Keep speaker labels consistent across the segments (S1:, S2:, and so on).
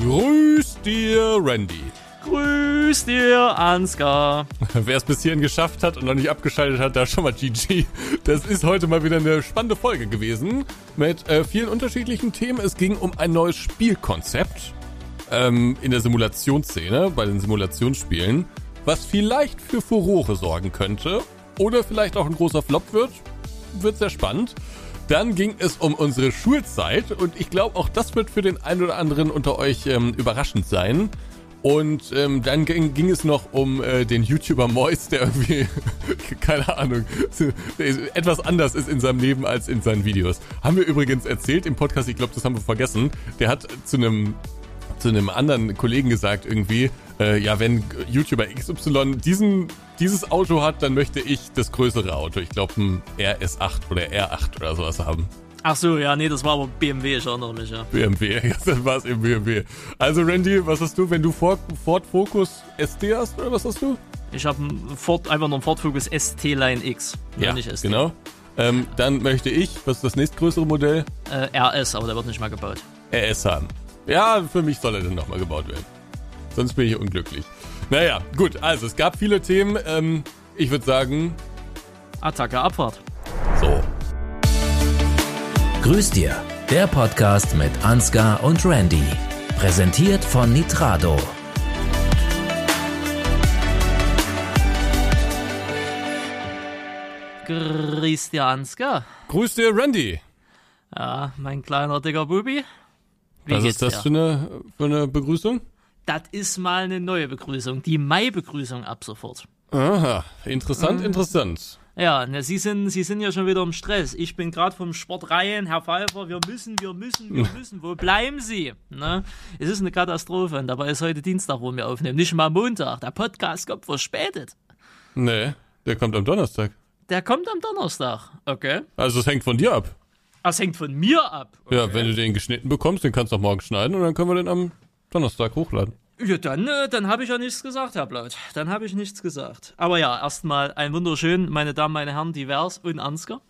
S1: Grüß dir, Randy.
S2: Grüß dir, Ansgar.
S1: Wer es bis hierhin geschafft hat und noch nicht abgeschaltet hat, da schon mal GG. Das ist heute mal wieder eine spannende Folge gewesen mit äh, vielen unterschiedlichen Themen. Es ging um ein neues Spielkonzept ähm, in der Simulationsszene, bei den Simulationsspielen, was vielleicht für Furore sorgen könnte oder vielleicht auch ein großer Flop wird. Wird sehr spannend. Dann ging es um unsere Schulzeit und ich glaube, auch das wird für den einen oder anderen unter euch ähm, überraschend sein. Und ähm, dann ging, ging, es noch um äh, den YouTuber Mois, der irgendwie, keine Ahnung, etwas anders ist in seinem Leben als in seinen Videos. Haben wir übrigens erzählt im Podcast, ich glaube, das haben wir vergessen. Der hat zu einem zu einem anderen Kollegen gesagt irgendwie, äh, ja, wenn YouTuber XY diesen, dieses Auto hat, dann möchte ich das größere Auto. Ich glaube ein RS8 oder R8 oder sowas haben.
S2: Ach so, ja, nee, das war aber BMW, ich erinnere mich, ja.
S1: BMW, ja, dann war es eben BMW. Also Randy, was hast du, wenn du Ford, Ford Focus ST hast, oder was hast du?
S2: Ich habe einfach nur einen Ford Focus ST Line X,
S1: ja, nicht ST. genau. Ähm, dann möchte ich, was ist das nächstgrößere Modell?
S2: Äh, RS, aber der wird nicht mal gebaut.
S1: RS haben. Ja, für mich soll er dann nochmal gebaut werden. Sonst bin ich unglücklich. Naja, gut, also es gab viele Themen. Ähm, ich würde sagen.
S2: Attacke, Abfahrt.
S1: So.
S3: Grüß dir, der Podcast mit Ansgar und Randy. Präsentiert von Nitrado.
S2: Grüß dir, Ansgar.
S1: Grüß dir, Randy.
S2: Ja, mein kleiner dicker Bubi.
S1: Wie Was ist das für eine, für eine Begrüßung?
S2: Das ist mal eine neue Begrüßung. Die Mai-Begrüßung ab sofort.
S1: Aha, interessant, mhm. interessant.
S2: Ja, ne, Sie, sind, Sie sind ja schon wieder im Stress. Ich bin gerade vom Sport rein, Herr Pfeiffer, wir müssen, wir müssen, wir müssen. Wo bleiben Sie? Ne? Es ist eine Katastrophe und dabei ist heute Dienstag, wo wir aufnehmen, nicht mal Montag. Der Podcast kommt verspätet.
S1: Nee, der kommt am Donnerstag.
S2: Der kommt am Donnerstag, okay.
S1: Also es hängt von dir ab.
S2: Das hängt von mir ab.
S1: Okay. Ja, wenn du den geschnitten bekommst, den kannst du auch morgen schneiden und dann können wir den am Donnerstag hochladen.
S2: Ja, dann, äh, dann habe ich ja nichts gesagt, Herr Blaut. Dann habe ich nichts gesagt. Aber ja, erstmal ein wunderschön, meine Damen, meine Herren, divers und Ansgar.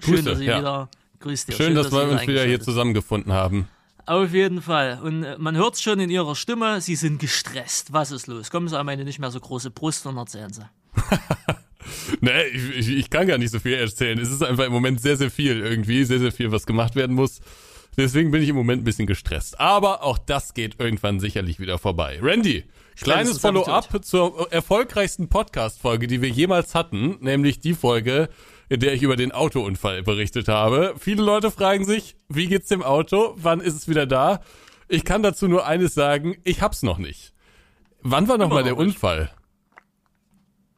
S2: Schön, Grüße, dass Sie ja. wieder.
S1: Grüß dir. Schön, Schön dass, dass, wir uns wieder hier zusammengefunden haben.
S2: Auf jeden Fall. Und äh, man hört es schon in Ihrer Stimme, Sie sind gestresst. Was ist los? Kommen Sie an meine nicht mehr so große Brust und erzählen Sie.
S1: nee, ich, ich, ich, kann gar nicht so viel erzählen. Es ist einfach im Moment sehr, sehr viel irgendwie, sehr, sehr viel, was gemacht werden muss. Deswegen bin ich im Moment ein bisschen gestresst. Aber auch das geht irgendwann sicherlich wieder vorbei. Randy, kleines Follow-up zur erfolgreichsten Podcast-Folge, die wir jemals hatten, nämlich die Folge, in der ich über den Autounfall berichtet habe. Viele Leute fragen sich, wie geht's dem Auto? Wann ist es wieder da? Ich kann dazu nur eines sagen, ich hab's noch nicht. Wann war nochmal der Unfall?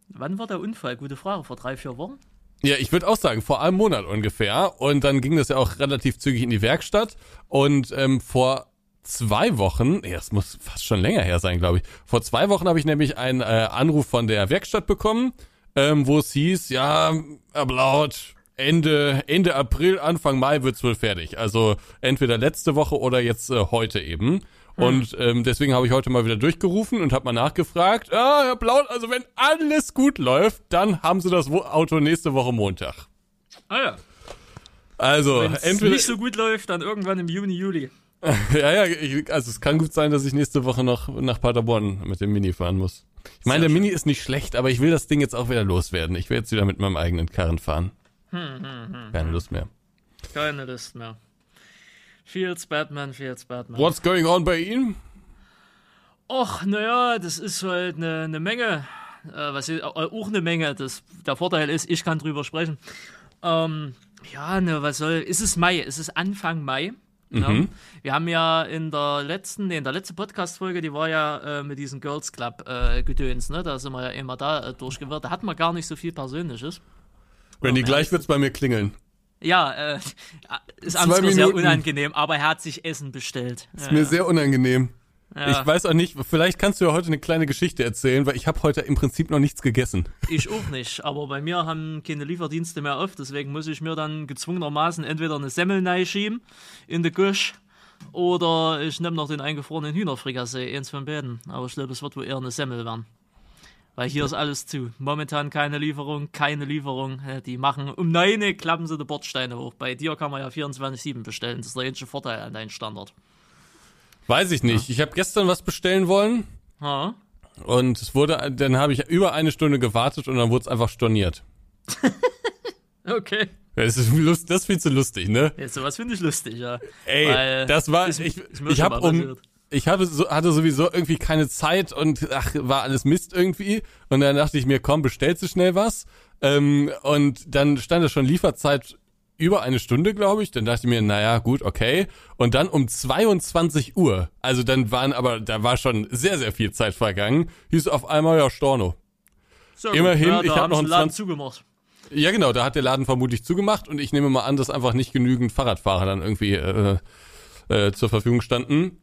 S2: Wann war der Unfall? Gute Frage. Vor drei, vier Wochen?
S1: Ja, ich würde auch sagen, vor einem Monat ungefähr. Und dann ging das ja auch relativ zügig in die Werkstatt. Und ähm, vor zwei Wochen, ja, es muss fast schon länger her sein, glaube ich. Vor zwei Wochen habe ich nämlich einen äh, Anruf von der Werkstatt bekommen, ähm, wo es hieß, ja, Ablaut, Ende, Ende April, Anfang Mai wird's wohl fertig. Also entweder letzte Woche oder jetzt äh, heute eben. Hm. Und ähm, deswegen habe ich heute mal wieder durchgerufen und habe mal nachgefragt. Ah, Herr Blaut, also wenn alles gut läuft, dann haben Sie das Auto nächste Woche Montag.
S2: Ah ja.
S1: Also,
S2: Wenn's entweder nicht so gut läuft, dann irgendwann im Juni, Juli.
S1: ja, ja, ich, also es kann gut sein, dass ich nächste Woche noch nach Paderborn mit dem Mini fahren muss. Ich meine, der schön. Mini ist nicht schlecht, aber ich will das Ding jetzt auch wieder loswerden. Ich will jetzt wieder mit meinem eigenen Karren fahren. Hm, hm, hm, Keine Lust mehr.
S2: Keine Lust mehr. Fields Batman, Fields Batman.
S1: What's going on bei Ihnen?
S2: Och, naja, das ist halt eine, eine Menge. Äh, was ist, äh, auch eine Menge. Das, der Vorteil ist, ich kann drüber sprechen. Ähm, ja, ne, was soll. Ist es Mai? Ist es Anfang Mai? Ne? Mhm. Wir haben ja in der letzten, nee, in der letzten Podcast-Folge, die war ja äh, mit diesem Girls Club äh, Gedöns, ne? Da sind wir ja immer da äh, durchgewirrt. Da hatten wir gar nicht so viel Persönliches.
S1: Randy, oh, gleich wird's bei mir klingeln.
S2: Ja, äh, ist Ansgar sehr unangenehm, aber er hat sich Essen bestellt.
S1: Ist
S2: ja,
S1: mir sehr unangenehm. Ja. Ich weiß auch nicht, vielleicht kannst du ja heute eine kleine Geschichte erzählen, weil ich habe heute im Prinzip noch nichts gegessen.
S2: Ich auch nicht, aber bei mir haben keine Lieferdienste mehr auf, deswegen muss ich mir dann gezwungenermaßen entweder eine Semmel schieben in der Gusch oder ich nehme noch den eingefrorenen Hühnerfrikassee, eins von beiden. Aber ich glaube, es wird wohl eher eine Semmel werden. Weil hier ist alles zu. Momentan keine Lieferung, keine Lieferung. Die machen um 9 klappen sie die Bordsteine hoch. Bei dir kann man ja 24-7 bestellen. Das ist der einzige Vorteil an deinem Standard.
S1: Weiß ich nicht. Ich habe gestern was bestellen wollen
S2: Ja.
S1: und es wurde, dann habe ich über eine Stunde gewartet und dann wurde es einfach storniert.
S2: Okay.
S1: Das ist, lust, das ist viel zu lustig, ne?
S2: Jetzt sowas finde ich lustig, ja.
S1: Ey,
S2: Weil
S1: das war,
S2: ist-
S1: ich, ich
S2: schon
S1: habe um,
S2: passiert.
S1: Ich hatte, so, hatte sowieso irgendwie keine Zeit und ach, war alles Mist irgendwie. Und dann dachte ich mir, komm, bestellst du schnell was. Ähm, und dann stand da schon Lieferzeit über eine Stunde, glaube ich. Dann dachte ich mir, naja, gut, okay. Und dann um 22 Uhr, also dann waren aber, da war schon sehr, sehr viel Zeit vergangen, hieß auf einmal, ja, Storno.
S2: So,
S1: Immerhin,
S2: ja,
S1: ich
S2: da
S1: hab
S2: haben
S1: noch einen
S2: den Laden
S1: 20
S2: zugemacht.
S1: Ja, genau, da hat der Laden vermutlich zugemacht und ich nehme mal an, dass einfach nicht genügend Fahrradfahrer dann irgendwie äh, äh, zur Verfügung standen.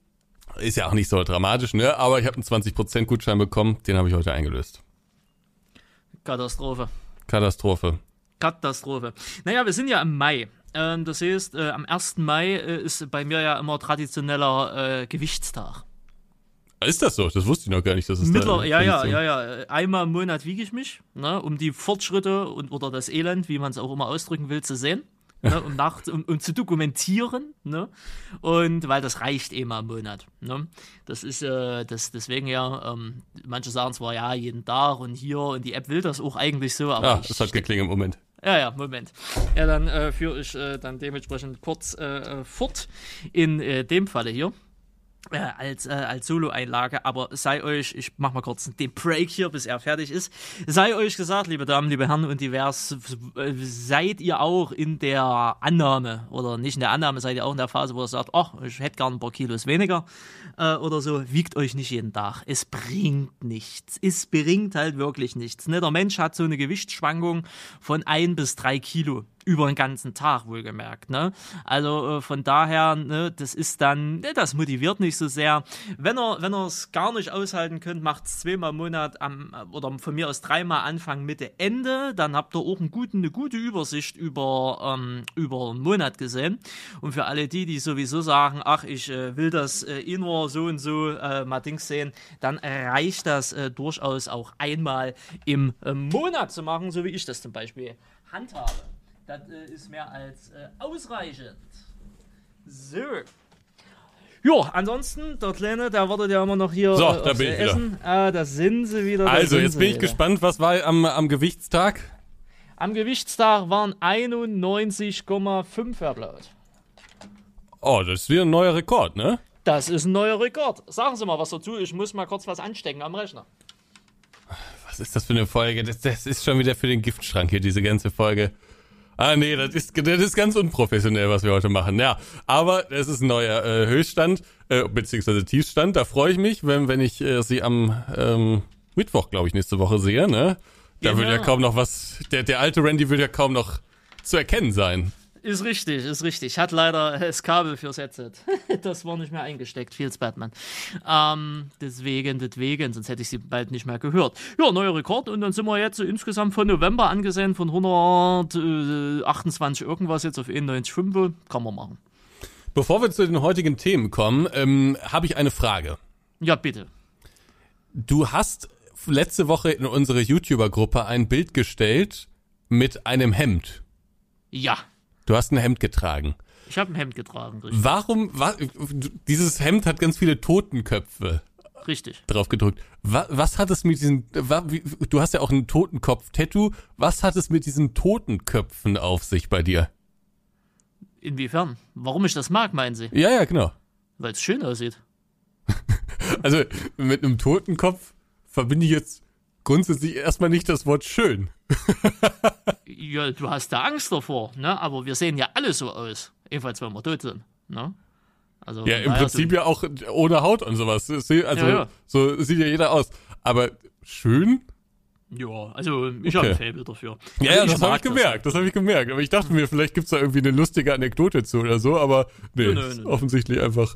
S1: Ist ja auch nicht so dramatisch, ne? Aber ich habe einen 20% Gutschein bekommen, den habe ich heute eingelöst.
S2: Katastrophe.
S1: Katastrophe.
S2: Katastrophe. Naja, wir sind ja im Mai. Ähm, das heißt, äh, am 1. Mai äh, ist bei mir ja immer traditioneller äh, Gewichtstag.
S1: Ist das so? Das wusste ich noch gar nicht, dass es
S2: Mittler
S1: da
S2: ja, ja, ja, ja. Einmal im Monat wiege ich mich, ne, um die Fortschritte und oder das Elend, wie man es auch immer ausdrücken will, zu sehen. Ne, um, nach, um, um zu dokumentieren, ne? Und weil das reicht eh mal im Monat. Ne? Das ist äh, das deswegen ja, ähm, manche sagen zwar ja jeden Tag und hier und die App will das auch eigentlich so, aber
S1: Ah, das hat geklingelt im Moment.
S2: ja, ja, Moment. Ja, dann äh, führe ich äh, dann dementsprechend kurz äh, äh, fort in äh, dem Falle hier. Äh, als, äh, als Solo-Einlage, aber sei euch, ich mach mal kurz den Break hier, bis er fertig ist. Sei euch gesagt, liebe Damen, liebe Herren und divers, seid ihr auch in der Annahme, oder nicht in der Annahme, seid ihr auch in der Phase, wo ihr sagt, ach, ich hätte gern ein paar Kilos weniger äh, oder so, wiegt euch nicht jeden Tag. Es bringt nichts. Es bringt halt wirklich nichts. Ne? Der Mensch hat so eine Gewichtsschwankung von ein bis drei Kilo über den ganzen Tag wohlgemerkt. Ne? Also äh, von daher, ne, das ist dann, ne, das motiviert nicht so sehr. Wenn ihr, wenn ihr es gar nicht aushalten könnt, macht es zweimal im Monat am, oder von mir aus dreimal Anfang, Mitte, Ende. Dann habt ihr auch einen guten, eine gute Übersicht über, ähm, über einen Monat gesehen. Und für alle die, die sowieso sagen, ach, ich äh, will das äh, eh nur so und so äh, mal Dings sehen, dann reicht das äh, durchaus auch einmal im äh, Monat zu machen, so wie ich das zum Beispiel handhabe. Das äh, ist mehr als äh, ausreichend. So. Jo, ansonsten, der Kleine, der wartet ja immer noch hier
S1: So,
S2: äh,
S1: da bin ich wieder.
S2: Essen. Ah, da sind sie wieder. da
S1: Also, jetzt bin ich
S2: wieder.
S1: gespannt, was war am, am Gewichtstag?
S2: Am Gewichtstag waren 91,5 Herr Blaut.
S1: Oh, das ist wieder ein neuer Rekord, ne?
S2: Das ist ein neuer Rekord. Sagen Sie mal was dazu. Ich muss mal kurz was anstecken am Rechner.
S1: Was ist das für eine Folge? Das, das ist schon wieder für den Giftschrank hier, diese ganze Folge. Ah, nee, das ist, das ist ganz unprofessionell, was wir heute machen. Ja, aber es ist ein neuer äh, Höchststand, äh, beziehungsweise Tiefstand. Da freue ich mich, wenn, wenn ich äh, sie am ähm, Mittwoch, glaube ich, nächste Woche sehe. Ne? Da
S2: Genau.
S1: wird ja kaum noch was, der, der alte Randy wird ja kaum noch zu erkennen sein.
S2: Ist richtig, ist richtig. Hat leider das Kabel fürs Headset. Das war nicht mehr eingesteckt. Feels Batman. Ähm, deswegen, deswegen, sonst hätte ich sie bald nicht mehr gehört. Ja, neuer Rekord. Und dann sind wir jetzt so insgesamt von November angesehen von 128 irgendwas jetzt auf 91,5. Kann man machen.
S1: Bevor wir zu den heutigen Themen kommen, ähm, habe ich eine Frage.
S2: Ja, bitte.
S1: Du hast letzte Woche in unsere YouTuber-Gruppe ein Bild gestellt mit einem Hemd.
S2: Ja,
S1: Du hast ein Hemd getragen.
S2: ich habe ein Hemd getragen. Richtig.
S1: Warum, wa, dieses Hemd hat ganz viele Totenköpfe
S2: richtig.
S1: drauf gedrückt. Was, was hat es mit diesen, wa, wie, du hast ja auch ein Totenkopf-Tattoo. Was hat es mit diesen Totenköpfen auf sich bei dir?
S2: Inwiefern? Warum ich das mag, meinen Sie?
S1: Ja, ja, genau.
S2: Weil es schön aussieht.
S1: Also mit einem Totenkopf verbinde ich jetzt grundsätzlich erstmal nicht das Wort schön.
S2: Ja, du hast da Angst davor, ne? Aber wir sehen ja alle so aus. Ebenfalls, wenn wir tot sind, ne? Also,
S1: Ja, im Prinzip ja auch ohne Haut und sowas. Das Also
S2: Ja, ja.
S1: so sieht ja jeder aus. Aber schön?
S2: Ja, also ich
S1: Okay.
S2: habe ein Faible dafür.
S1: Ja,
S2: also
S1: ja, das habe ich gemerkt. Das habe ich gemerkt. Aber ich dachte mir, vielleicht gibt's da irgendwie eine lustige Anekdote zu oder so. Aber nee,
S2: Nö, nö, nö.
S1: offensichtlich einfach.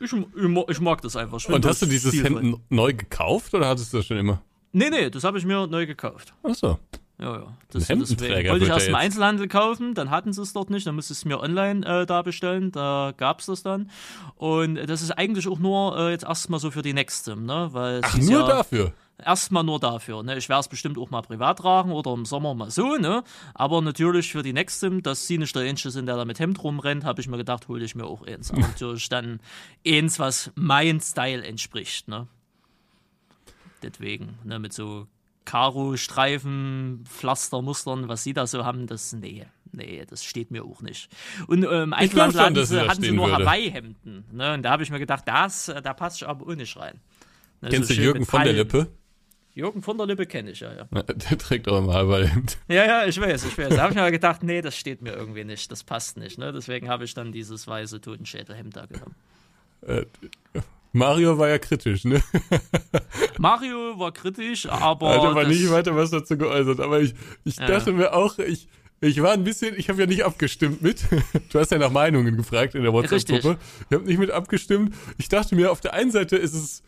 S2: Ich, ich, ma- ich mag das einfach. Ich
S1: Und
S2: das
S1: hast du dieses. Hemd neu gekauft oder hattest du das schon immer?
S2: Nee, nee, das habe ich mir neu gekauft.
S1: Ach so.
S2: Ja, ja. Das,
S1: Ein
S2: deswegen wollte ich erst
S1: er
S2: im. Einzelhandel kaufen, dann hatten sie es dort nicht, dann musste ich es mir online äh, da bestellen, da gab's das dann. Und das ist eigentlich auch nur äh, jetzt erstmal so für die nächste, ne? Weil es
S1: Ach, nur
S2: ja,
S1: dafür.
S2: Erstmal nur dafür. Ne? Ich werde es bestimmt auch mal privat tragen oder im Sommer mal so. Ne? Aber natürlich für die nächste, dass sie nicht der Einzige sind, der da mit Hemd rumrennt, habe ich mir gedacht, hole ich mir auch eins. Aber natürlich dann eins, was mein Style entspricht. Ne? Deswegen, ne? mit so Karo-Streifen, Pflastermustern, was sie da so haben, das, nee, nee, das steht mir auch nicht. Und ähm,
S1: schon,
S2: hatten
S1: dass
S2: sie, hatten sie nur. Hawaii-Hemden. Ne? Und da habe ich mir gedacht, das, äh, da passt ich aber auch nicht rein. Ne,
S1: Kennst
S2: so
S1: du Jürgen von der. Lippe?
S2: Jürgen von der Lippe kenne ich, ja, ja.
S1: Der trägt auch immer Hawaii-Hemd.
S2: Ja, ja, ich weiß, ich weiß. Da habe ich mir gedacht, nee, das steht mir irgendwie nicht, das passt nicht. Ne? Deswegen habe ich dann dieses weiße Totenschädelhemd da genommen.
S1: Mario war ja kritisch, ne?
S2: Mario war kritisch, aber.
S1: Hat aber nicht weiter was dazu geäußert. Aber ich, ich
S2: Ja.
S1: dachte mir auch, ich, ich war ein bisschen, ich habe ja nicht abgestimmt mit. Du hast ja nach Meinungen gefragt in der WhatsApp-Gruppe. Ich habe nicht mit abgestimmt. Ich dachte mir, auf der einen Seite ist es,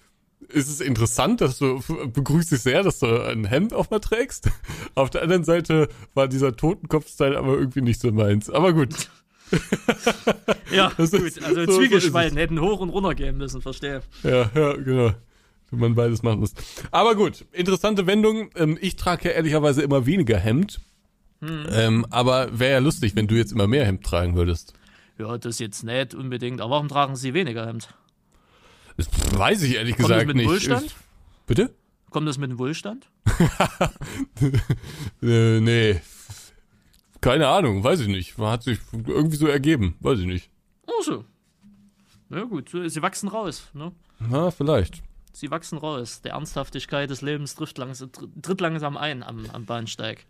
S1: ist es interessant, dass du, begrüße ich sehr, dass du ein Hemd auch mal trägst. Auf der anderen Seite war dieser Totenkopf-Style aber irgendwie nicht so meins. Aber gut.
S2: Ja,
S1: Das
S2: gut. Also
S1: so- so
S2: Zwiegespalten hätten hoch und runter gehen müssen, verstehe.
S1: Ja, ja, genau. Wenn man beides machen muss. Aber gut, interessante Wendung. Ähm, ich trage ja ehrlicherweise immer weniger Hemd. Ähm, aber wäre ja lustig, wenn du jetzt immer mehr Hemd tragen würdest.
S2: Ja, das jetzt nicht unbedingt. Aber warum tragen sie weniger Hemd?
S1: Das weiß ich ehrlich
S2: Kommt
S1: gesagt
S2: das mit dem
S1: nicht.
S2: Wohlstand?
S1: Ich- Bitte?
S2: Kommt das mit dem Wohlstand?
S1: Äh, nee. Keine Ahnung, weiß ich nicht. Hat sich irgendwie so ergeben, weiß ich nicht.
S2: Ach so. Ja gut, sie wachsen raus. Ne?
S1: Na, vielleicht.
S2: Sie wachsen raus. Der Ernsthaftigkeit des Lebens trifft langs tritt langsam ein am, am Bahnsteig.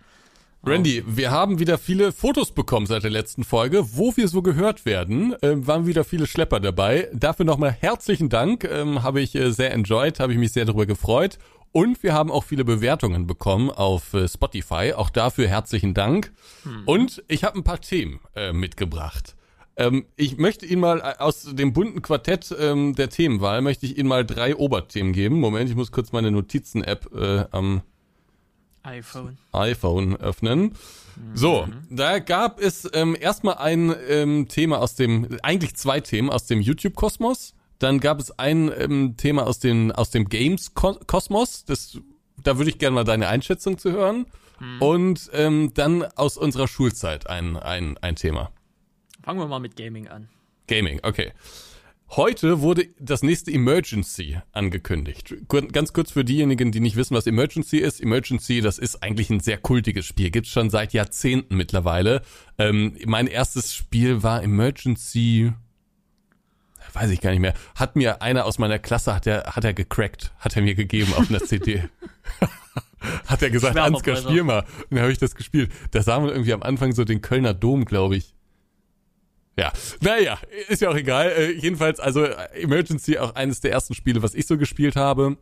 S1: Randy, wir haben wieder viele Fotos bekommen seit der letzten Folge, wo wir so gehört werden. Ähm, waren wieder viele Schlepper dabei. Dafür nochmal herzlichen Dank. Ähm, habe ich äh, sehr enjoyed, habe ich mich sehr darüber gefreut. Und wir haben auch viele Bewertungen bekommen auf äh, Spotify. Auch dafür herzlichen Dank. Und ich habe ein paar Themen äh, mitgebracht. Ähm, ich möchte Ihnen mal äh, aus dem bunten Quartett ähm, der Themenwahl, möchte ich Ihnen mal drei Oberthemen geben. Moment, ich muss kurz meine Notizen-App äh, am
S2: iPhone.
S1: iPhone öffnen. So, da gab es ähm, erstmal ein ähm, Thema aus dem, eigentlich zwei Themen aus dem YouTube-Kosmos. Dann gab es ein ähm, Thema aus, den, aus dem Games-Kosmos. Das, da würde ich gerne mal deine Einschätzung zu hören. Und ähm, dann aus unserer Schulzeit ein, ein, ein Thema.
S2: Fangen wir mal mit Gaming an.
S1: Gaming, okay. Heute wurde das nächste Emergency angekündigt. Ganz kurz für diejenigen, die nicht wissen, was Emergency ist. Emergency, das ist eigentlich ein sehr kultiges Spiel. Gibt's schon seit Jahrzehnten mittlerweile. Ähm, mein erstes Spiel war Emergency, weiß ich gar nicht mehr. Hat mir einer aus meiner Klasse, hat er, hat er gecrackt, hat er mir gegeben auf einer CD. hat er gesagt, Ansgar, spiel mal. Und dann habe ich das gespielt. Da sah man irgendwie am Anfang so den Kölner Dom, glaube ich. Ja, naja, ist ja auch egal. Äh, jedenfalls, also äh, Emergency auch eines der ersten Spiele, was ich so gespielt habe.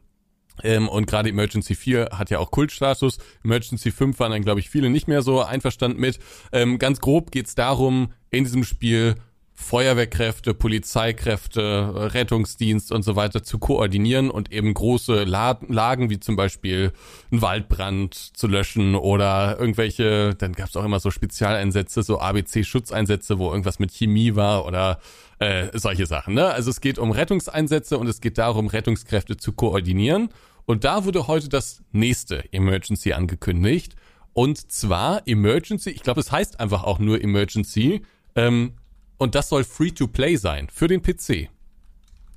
S1: Ähm, und gerade Emergency 4 hat ja auch Kultstatus. Emergency 5 waren dann, glaube ich, viele nicht mehr so einverstanden mit. Ähm, ganz grob geht's darum, in diesem Spiel Feuerwehrkräfte, Polizeikräfte, Rettungsdienst und so weiter zu koordinieren und eben große La Lagen wie zum Beispiel einen Waldbrand zu löschen oder irgendwelche, dann gab es auch immer so Spezialeinsätze, so ABC-Schutzeinsätze, wo irgendwas mit Chemie war oder äh, solche Sachen. Ne? Also es geht um Rettungseinsätze und es geht darum, Rettungskräfte zu koordinieren. Und da wurde heute das nächste Emergency angekündigt. Und zwar Emergency, ich glaube, es heißt einfach auch nur Emergency. Ähm, und das soll Free-to-Play sein für den PC.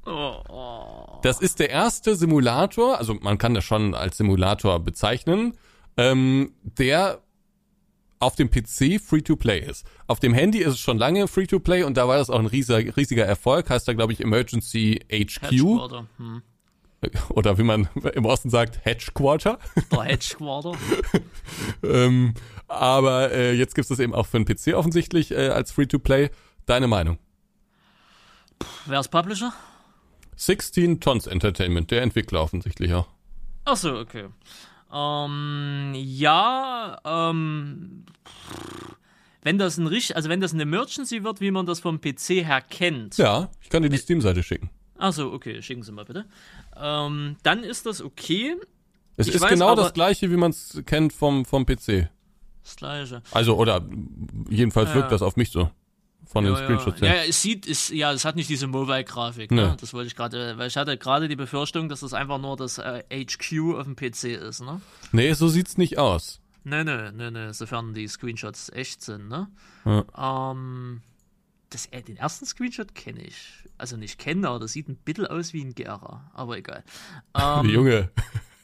S2: Oh.
S1: Das ist der erste Simulator, also man kann das schon als Simulator bezeichnen, ähm, der auf dem PC Free-to-Play ist. Auf dem Handy ist es schon lange Free-to-Play und da war das auch ein riesiger, riesiger Erfolg. Heißt da, glaube ich, Emergency HQ
S2: Headquarter. Hm.
S1: oder wie man im Osten sagt, Hedgequarter.
S2: Der Headquarter.
S1: ähm, aber äh, jetzt gibt es das eben auch für den PC offensichtlich äh, als Free-to-Play. Deine Meinung?
S2: Wer ist Publisher?
S1: 16 Tons Entertainment, der Entwickler offensichtlich auch.
S2: Ach so, okay. Ähm, ja, ähm, wenn das ein richtig, also wenn das ein Emergency wird, wie man das vom PC her kennt.
S1: Ja, ich kann dir die Steam-Seite schicken.
S2: Ach so, okay, schicken Sie mal bitte. Ähm, dann ist das okay.
S1: Es
S2: Ich
S1: ist
S2: weiß,
S1: genau das gleiche, wie man es kennt vom, vom PC.
S2: Das gleiche.
S1: Also, oder jedenfalls
S2: Ja.
S1: wirkt das auf mich so. Von den
S2: Ja,
S1: Screenshots
S2: ja.
S1: her.
S2: ja, ja, es sieht, es, ja, es hat nicht diese Mobile-Grafik. Ne?
S1: Nee.
S2: Das wollte ich gerade, weil ich hatte gerade die Befürchtung, dass das einfach nur das äh, HQ auf dem PC ist. Ne?
S1: Nee, so sieht's nicht aus.
S2: Nee, nee, nee, nee, sofern die Screenshots echt sind. Ne?
S1: Ja.
S2: Ähm, das, äh, den ersten Screenshot kenne ich. Also nicht kennen, aber das sieht ein bisschen aus wie ein Gera. Aber egal. Ähm,
S1: Junge,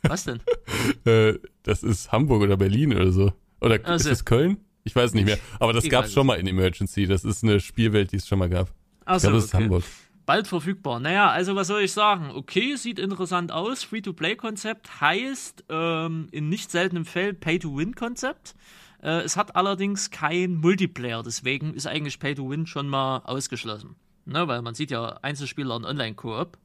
S2: was denn?
S1: äh, das ist Hamburg oder Berlin oder so. Oder
S2: Also-
S1: ist es Köln? Ich weiß nicht mehr. Aber das
S2: Ich
S1: gab's
S2: weiß
S1: schon
S2: es.
S1: mal in Emergency. Das ist eine Spielwelt, die es schon mal gab. Ich
S2: Achso,
S1: glaube, das ist
S2: okay.
S1: Hamburg.
S2: Bald verfügbar. Naja, also was soll ich sagen? Okay, sieht interessant aus. Free-to-Play-Konzept heißt ähm, in nicht seltenem Fall Pay-to-Win-Konzept. Äh, es hat allerdings kein Multiplayer, deswegen ist eigentlich Pay-to-Win schon mal ausgeschlossen. Ne, weil man sieht ja Einzelspieler und Online-Koop.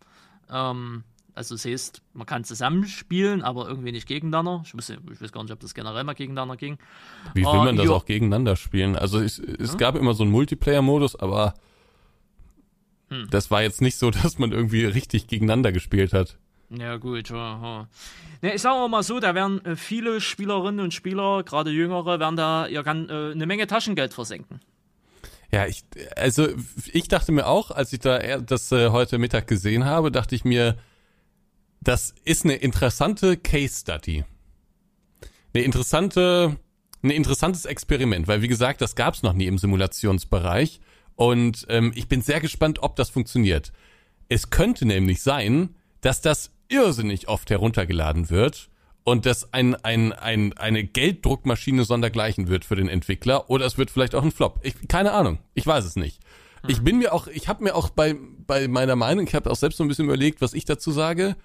S2: Ähm, also das heißt, man kann zusammenspielen, aber irgendwie nicht gegeneinander. Ich, weiß, ich weiß gar nicht, ob das generell mal gegeneinander ging.
S1: Wie will
S2: Oh,
S1: man das
S2: jo.
S1: auch gegeneinander spielen? Also es, es gab immer so einen Multiplayer-Modus, aber
S2: Hm.
S1: das war jetzt nicht so, dass man irgendwie richtig gegeneinander gespielt hat.
S2: Ja, gut. Ja, ja. Ne, ich sage mal so, da werden äh, viele Spielerinnen und Spieler, gerade Jüngere, werden da ja, kann, äh, eine Menge Taschengeld versenken.
S1: Ja, ich, also ich dachte mir auch, als ich da das äh, heute Mittag gesehen habe, dachte ich mir, das ist eine interessante Case Study. Eine interessante, ein interessantes Experiment, weil wie gesagt, das gab's noch nie im Simulationsbereich und ähm, ich bin sehr gespannt, ob das funktioniert. Es könnte nämlich sein, dass das irrsinnig oft heruntergeladen wird und das ein, ein, ein, eine Gelddruckmaschine sondergleichen wird für den Entwickler oder es wird vielleicht auch ein Flop. Ich, keine Ahnung, ich weiß es nicht. Ich bin mir auch, ich habe mir auch bei, bei meiner Meinung, ich habe auch selbst so ein bisschen überlegt, was ich dazu sage.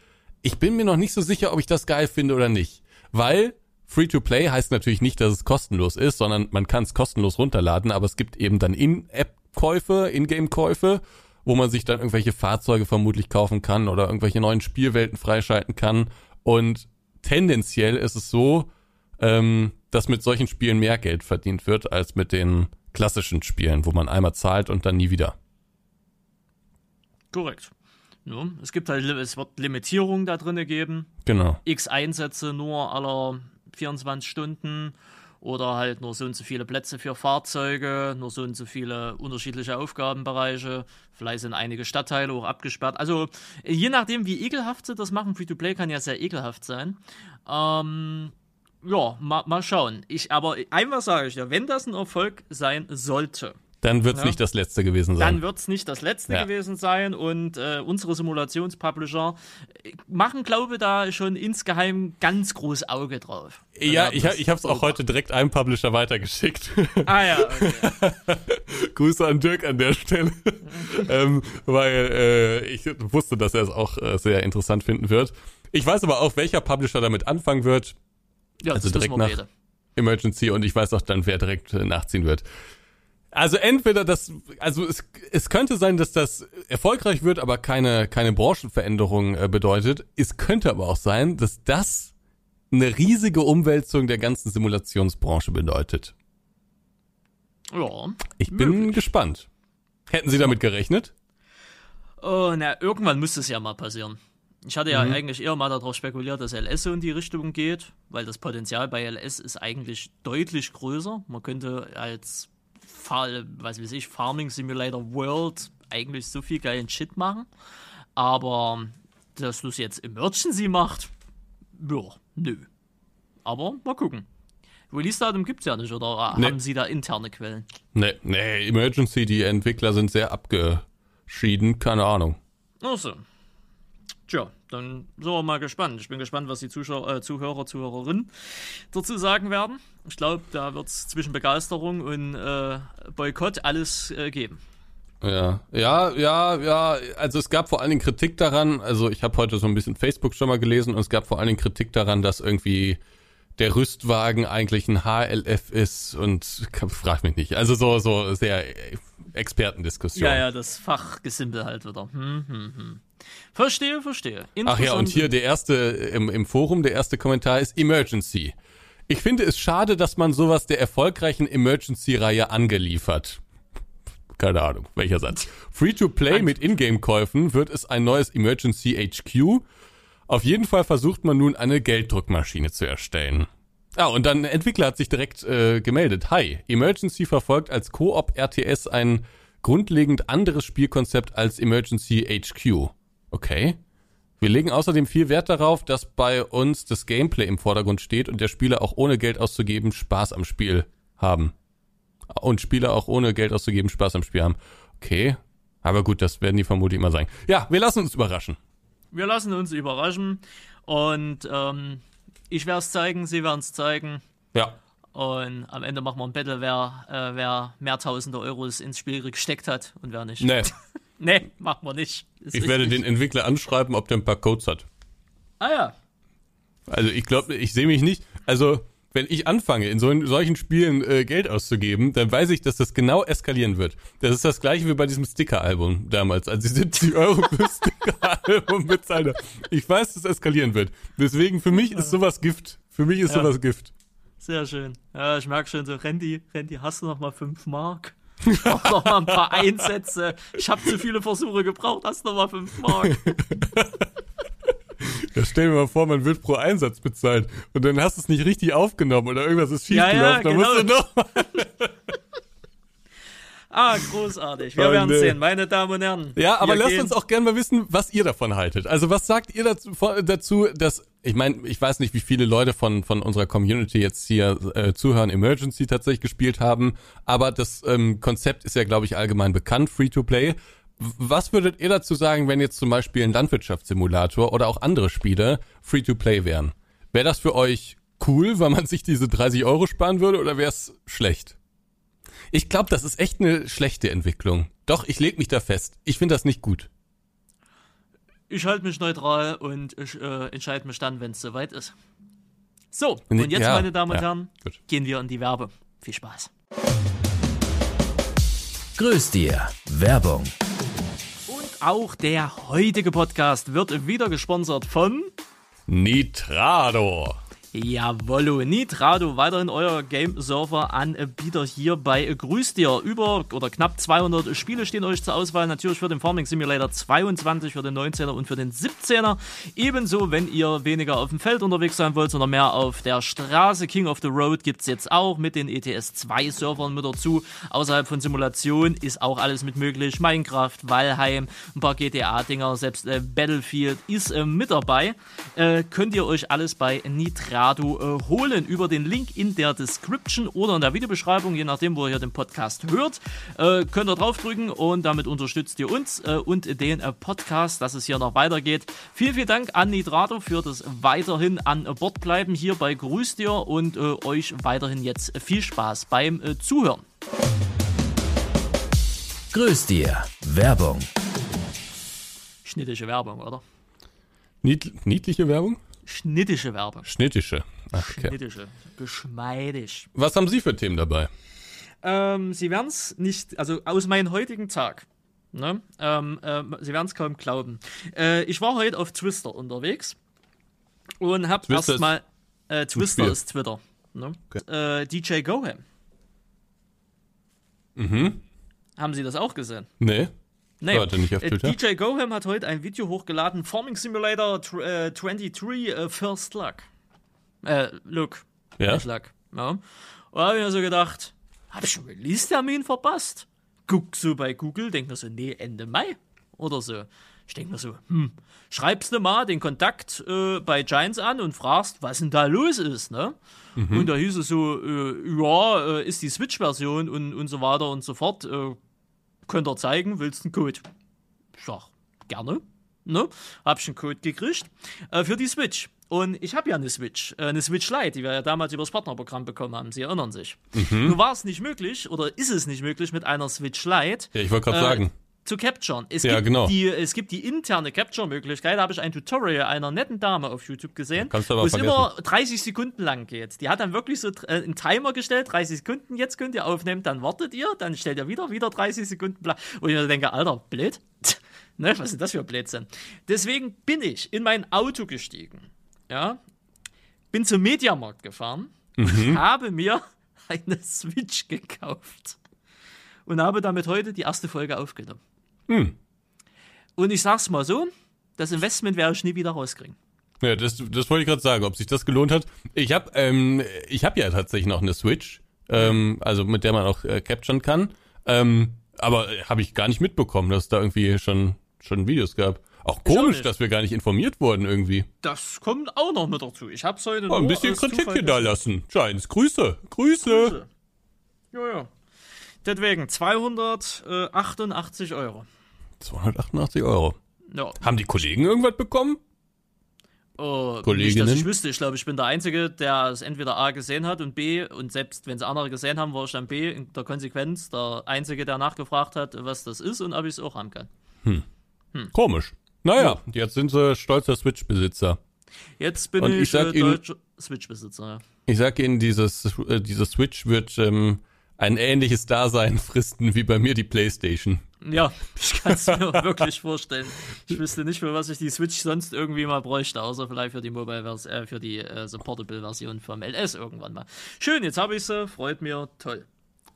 S1: Ich bin mir noch nicht so sicher, ob ich das geil finde oder nicht. Weil Free-to-Play heißt natürlich nicht, dass es kostenlos ist, sondern man kann es kostenlos runterladen, aber es gibt eben dann In-App-Käufe, In-Game-Käufe, wo man sich dann irgendwelche Fahrzeuge vermutlich kaufen kann oder irgendwelche neuen Spielwelten freischalten kann. Und tendenziell ist es so, ähm, dass mit solchen Spielen mehr Geld verdient wird als mit den klassischen Spielen, wo man einmal zahlt und dann nie wieder.
S2: Korrekt. Ja, es gibt halt, es wird Limitierungen da drin geben.
S1: Genau.
S2: X Einsätze nur aller 24 Stunden oder halt nur so und so viele Plätze für Fahrzeuge, nur so und so viele unterschiedliche Aufgabenbereiche. Vielleicht sind einige Stadtteile auch abgesperrt. Also je nachdem, wie ekelhaft sie das machen, Free-to-Play kann ja sehr ekelhaft sein. Ähm, ja, ma, mal schauen. Ich, aber einmal sage ich dir, wenn das ein Erfolg sein sollte,
S1: Dann wird's
S2: Ja.
S1: nicht das letzte gewesen sein.
S2: dann wird es nicht das letzte
S1: Ja.
S2: gewesen sein und äh, unsere Simulationspublisher äh, machen, glaube ich, da schon insgeheim ganz groß Auge drauf.
S1: ja, ich, ich habe es auch heute direkt einem Publisher weitergeschickt.
S2: Ah ja, okay.
S1: Grüße an Dirk an der Stelle, ähm, weil äh, ich wusste, dass er es auch äh, sehr interessant finden wird. Ich weiß aber auch, welcher Publisher damit anfangen wird,
S2: ja
S1: Also
S2: das
S1: direkt nach-. Emergency, und ich weiß auch dann, wer direkt äh, nachziehen wird. Also entweder das, also es, es könnte sein, dass das erfolgreich wird, aber keine, keine Branchenveränderung äh, bedeutet. Es könnte aber auch sein, dass das eine riesige Umwälzung der ganzen Simulationsbranche bedeutet.
S2: Ja.
S1: Ich bin
S2: Möglich.
S1: gespannt. Hätten Sie damit gerechnet?
S2: Oh, na, irgendwann muss es ja mal passieren. Ich hatte ja
S1: Mhm.
S2: eigentlich eher mal darauf spekuliert, dass LS so in die Richtung geht, weil das Potenzial bei LS ist eigentlich deutlich größer. Man könnte als was weiß ich, Farming Simulator World eigentlich so viel geilen Shit machen. Aber dass du es jetzt Emergency macht, ja, nö. Aber mal gucken. Release-Datum gibt's ja nicht, oder
S1: Nee.
S2: haben sie da interne Quellen?
S1: Nee, nee, Emergency, die Entwickler sind sehr abgeschieden, keine Ahnung.
S2: Ach so. Tja, dann sind wir mal gespannt. Ich bin gespannt, was die Zuschauer, äh, Zuhörer, Zuhörerinnen dazu sagen werden. Ich glaube, da wird es zwischen Begeisterung und äh, Boykott alles äh, geben.
S1: Ja, ja, ja, ja. Also es gab vor allen Dingen Kritik daran. Also ich habe heute so ein bisschen Facebook schon mal gelesen und es gab vor allen Dingen Kritik daran, dass irgendwie der Rüstwagen eigentlich ein HLF ist und frag mich nicht. Also so so sehr äh, Expertendiskussion.
S2: Ja, ja, das Fachgesimpel halt wieder. Hm, hm, hm. Verstehe, verstehe.
S1: Ach ja, und hier der erste im, im Forum, der erste Kommentar ist Emergency. Ich finde es schade, dass man sowas der erfolgreichen Emergency-Reihe angeliefert. Keine Ahnung, welcher Satz. Free-to-play mit Ingame-Käufen wird es ein neues Emergency HQ. Auf jeden Fall versucht man nun eine Gelddruckmaschine zu erstellen. Ah, und dann ein Entwickler hat sich direkt äh, gemeldet. Hi, Emergency verfolgt als Koop RTS ein grundlegend anderes Spielkonzept als Emergency HQ. Okay. Wir legen außerdem viel Wert darauf, dass bei uns das Gameplay im Vordergrund steht und der Spieler auch ohne Geld auszugeben Spaß am Spiel haben. Und Spieler auch ohne Geld auszugeben Spaß am Spiel haben. Okay. Aber gut, das werden die vermutlich immer sagen. Ja, wir lassen uns überraschen.
S2: Wir lassen uns überraschen und ähm, ich werde es zeigen, Sie werden es zeigen.
S1: Ja.
S2: Und am Ende machen wir ein Battle, wer, äh, wer mehr tausende Euros ins Spiel gesteckt hat und wer nicht.
S1: Nee.
S2: nee, machen wir nicht. Ist
S1: Ich werde
S2: richtig.
S1: den Entwickler anschreiben, ob der ein paar Codes hat.
S2: Ah ja.
S1: Also ich glaube, ich sehe mich nicht. Also wenn ich anfange, in so, solchen Spielen äh, Geld auszugeben, dann weiß ich, dass das genau eskalieren wird. Das ist das gleiche wie bei diesem Sticker-Album damals, als ich 70 Euro für Sticker-Album bezahlt habe. Ich weiß, dass es eskalieren wird. Deswegen, für mich ist sowas Gift. Für mich ist
S2: Ja.
S1: sowas Gift.
S2: Sehr schön. Ja, ich merke schon so, Randy, Randy, hast du noch mal fünf Mark? Ich brauch noch mal ein paar Einsätze. Ich habe zu viele Versuche gebraucht. Hast du noch mal fünf Mark?
S1: Ja, stell dir mal vor, man wird pro Einsatz bezahlt und dann hast du es nicht richtig aufgenommen oder irgendwas ist
S2: Ja, ja,
S1: schiefgelaufen. dann musst du
S2: genau.
S1: noch
S2: Ah, großartig. Wir
S1: Oh,
S2: werden sehen, meine Damen und Herren.
S1: Ja, aber lasst
S2: gehen-
S1: uns auch gerne mal wissen, was ihr davon haltet. Also was sagt ihr dazu, dazu dass, ich meine, ich weiß nicht, wie viele Leute von, von unserer Community jetzt hier äh, zuhören, Emergency tatsächlich gespielt haben, aber das ähm, Konzept ist ja, glaube ich, allgemein bekannt, Free-to-Play. Was würdet ihr dazu sagen, wenn jetzt zum Beispiel ein Landwirtschaftssimulator oder auch andere Spiele Free-to-Play wären? Wäre das für euch cool, weil man sich diese 30 Euro sparen würde, oder wäre es schlecht? Ich glaube, das ist echt eine schlechte Entwicklung. Doch, ich leg mich da fest. Ich finde das nicht gut.
S2: Ich halte mich neutral und ich äh, entscheide mich dann, wenn es soweit ist. So,
S1: Nee,
S2: und jetzt,
S1: ja,
S2: meine Damen und
S1: ja,
S2: Herren,
S1: gut.
S2: gehen wir in die Werbe. Viel Spaß.
S3: Grüß dir. Werbung.
S2: Und auch der heutige Podcast wird wieder gesponsert von
S1: Nitrado.
S2: Jawollo, Nitrado, weiterhin euer Game-Server-Anbieter hier bei Grüß dir. Über oder knapp 200 Spiele stehen euch zur Auswahl, natürlich für den Farming Simulator 22, für den 19er und für den 17er. Ebenso, wenn ihr weniger auf dem Feld unterwegs sein wollt, sondern mehr auf der Straße. King of the Road gibt's jetzt auch mit den ETS 2 Servern mit dazu. Außerhalb von Simulation ist auch alles mit möglich. Minecraft, Valheim, ein paar GTA-Dinger, selbst äh, Battlefield ist äh, mit dabei. Äh, könnt ihr euch alles bei Nitrado äh, holen über den Link in der Description oder in der Videobeschreibung, je nachdem, wo ihr den Podcast hört. Äh, könnt ihr draufdrücken und damit unterstützt ihr uns äh, und den äh, Podcast, dass es hier noch weitergeht. Vielen, vielen Dank an Nitrado für das weiterhin an Bord bleiben hier bei Grüß dir und äh, euch weiterhin jetzt viel Spaß beim äh, Zuhören.
S3: Grüß dir. Werbung.
S2: Schnittische Werbung, oder?
S1: Nied niedliche Werbung?
S2: Schnittische Werbung.
S1: Schnittische. Ach, okay.
S2: Schnittische. Geschmeidig.
S1: Was haben Sie für Themen dabei?
S2: Ähm, Sie werden es nicht, also aus meinem heutigen Tag. Ne? Ähm, ähm, Sie werden es kaum glauben. Äh, ich war heute auf Twister unterwegs und habe erstmal. Äh, Twister ist Twitter. Ne?
S1: Okay.
S2: Äh, DJ Goham.
S1: Mhm.
S2: Haben Sie das auch gesehen?
S1: Nee.
S2: Nee.
S1: Warte, nicht auf
S2: Äh,
S1: Twitter?
S2: DJ Goham hat heute ein Video hochgeladen: Farming Simulator äh, 23 äh, First Luck. Äh, Look.
S1: Ja?
S2: Nicht Luck. Ja. Und da habe ich mir so gedacht: Hab ich schon Release-Termin verpasst? Guck so bei Google, denk mir so: Nee, Ende Mai oder so. Ich denke mir so: Hm, schreibst du mal den Kontakt äh, bei Giants an und fragst, was denn da los ist, ne? Und da hieß es so: äh, Ja, äh, ist die Switch-Version und, und so weiter und so fort. Äh, könnt ihr zeigen, willst du einen Code? Ich sag, gerne. Ne? Hab ich einen Code gekriegt äh, für die Switch. Und ich habe ja eine Switch, äh, eine Switch Lite, die wir ja damals über das Partnerprogramm bekommen haben. Sie erinnern sich. Nun war es nicht möglich, oder ist es nicht möglich, mit einer Switch Lite
S1: Ja, ich wollte gerade
S2: äh,
S1: sagen.
S2: Zu capturen. Es,
S1: Ja,
S2: gibt
S1: genau.
S2: die, es gibt die interne Capture-Möglichkeit. Da habe ich ein Tutorial einer netten Dame auf YouTube gesehen, wo es immer 30 Sekunden lang geht. Die hat dann wirklich so äh, einen Timer gestellt, 30 Sekunden, jetzt könnt ihr aufnehmen, dann wartet ihr, dann stellt ihr wieder, wieder 30 Sekunden. bla- Und ich denke, Alter, blöd. ne, was ist das für Blödsinn? Deswegen bin ich in mein Auto gestiegen. Ja, bin zum Mediamarkt gefahren,
S1: Mhm.
S2: habe mir eine Switch gekauft und habe damit heute die erste Folge aufgenommen.
S1: Hm.
S2: Und ich sag's mal so, das Investment werde ich nie wieder rauskriegen.
S1: Ja, das, das wollte ich gerade sagen, ob sich das gelohnt hat. Ich habe ähm, ich hab ja tatsächlich noch eine Switch, ähm, also mit der man auch äh, capturen kann. Ähm, aber habe ich gar nicht mitbekommen, dass es da irgendwie schon, schon Videos gab. Auch
S2: auch
S1: komisch,
S2: nicht.
S1: dass wir gar nicht informiert wurden irgendwie.
S2: Das kommt auch noch mit dazu. Ich hab's heute
S1: Oh, ein bisschen Kritik hier da lassen. Giants, Grüße, Grüße.
S2: Grüße. Ja, ja. Deswegen 288 Euro.
S1: 288 Euro.
S2: Ja.
S1: Haben die Kollegen irgendwas bekommen?
S2: Oh, nicht,
S1: Kolleginnen?
S2: dass ich wüsste. Ich glaube, ich bin der Einzige, der es entweder A gesehen hat und B, und selbst wenn es andere gesehen haben, war ich dann B in der Konsequenz der Einzige, der nachgefragt hat, was das ist und ob ich es auch haben kann.
S1: Komisch. Naja, jetzt sind sie stolzer Switch-Besitzer.
S2: Jetzt bin
S1: Und
S2: ich,
S1: ich
S2: äh, deutscher Switch-Besitzer. Ja.
S1: Ich sag Ihnen, dieses, äh, dieser Switch wird ähm, ein ähnliches Dasein fristen wie bei mir die Playstation.
S2: Ja, ich kann es mir wirklich vorstellen. Ich wüsste nicht, für was ich die Switch sonst irgendwie mal bräuchte, außer vielleicht für die Mobile Version, äh, für die äh, so Portable Version vom LS irgendwann mal. Schön, jetzt habe ich sie, freut mir, toll.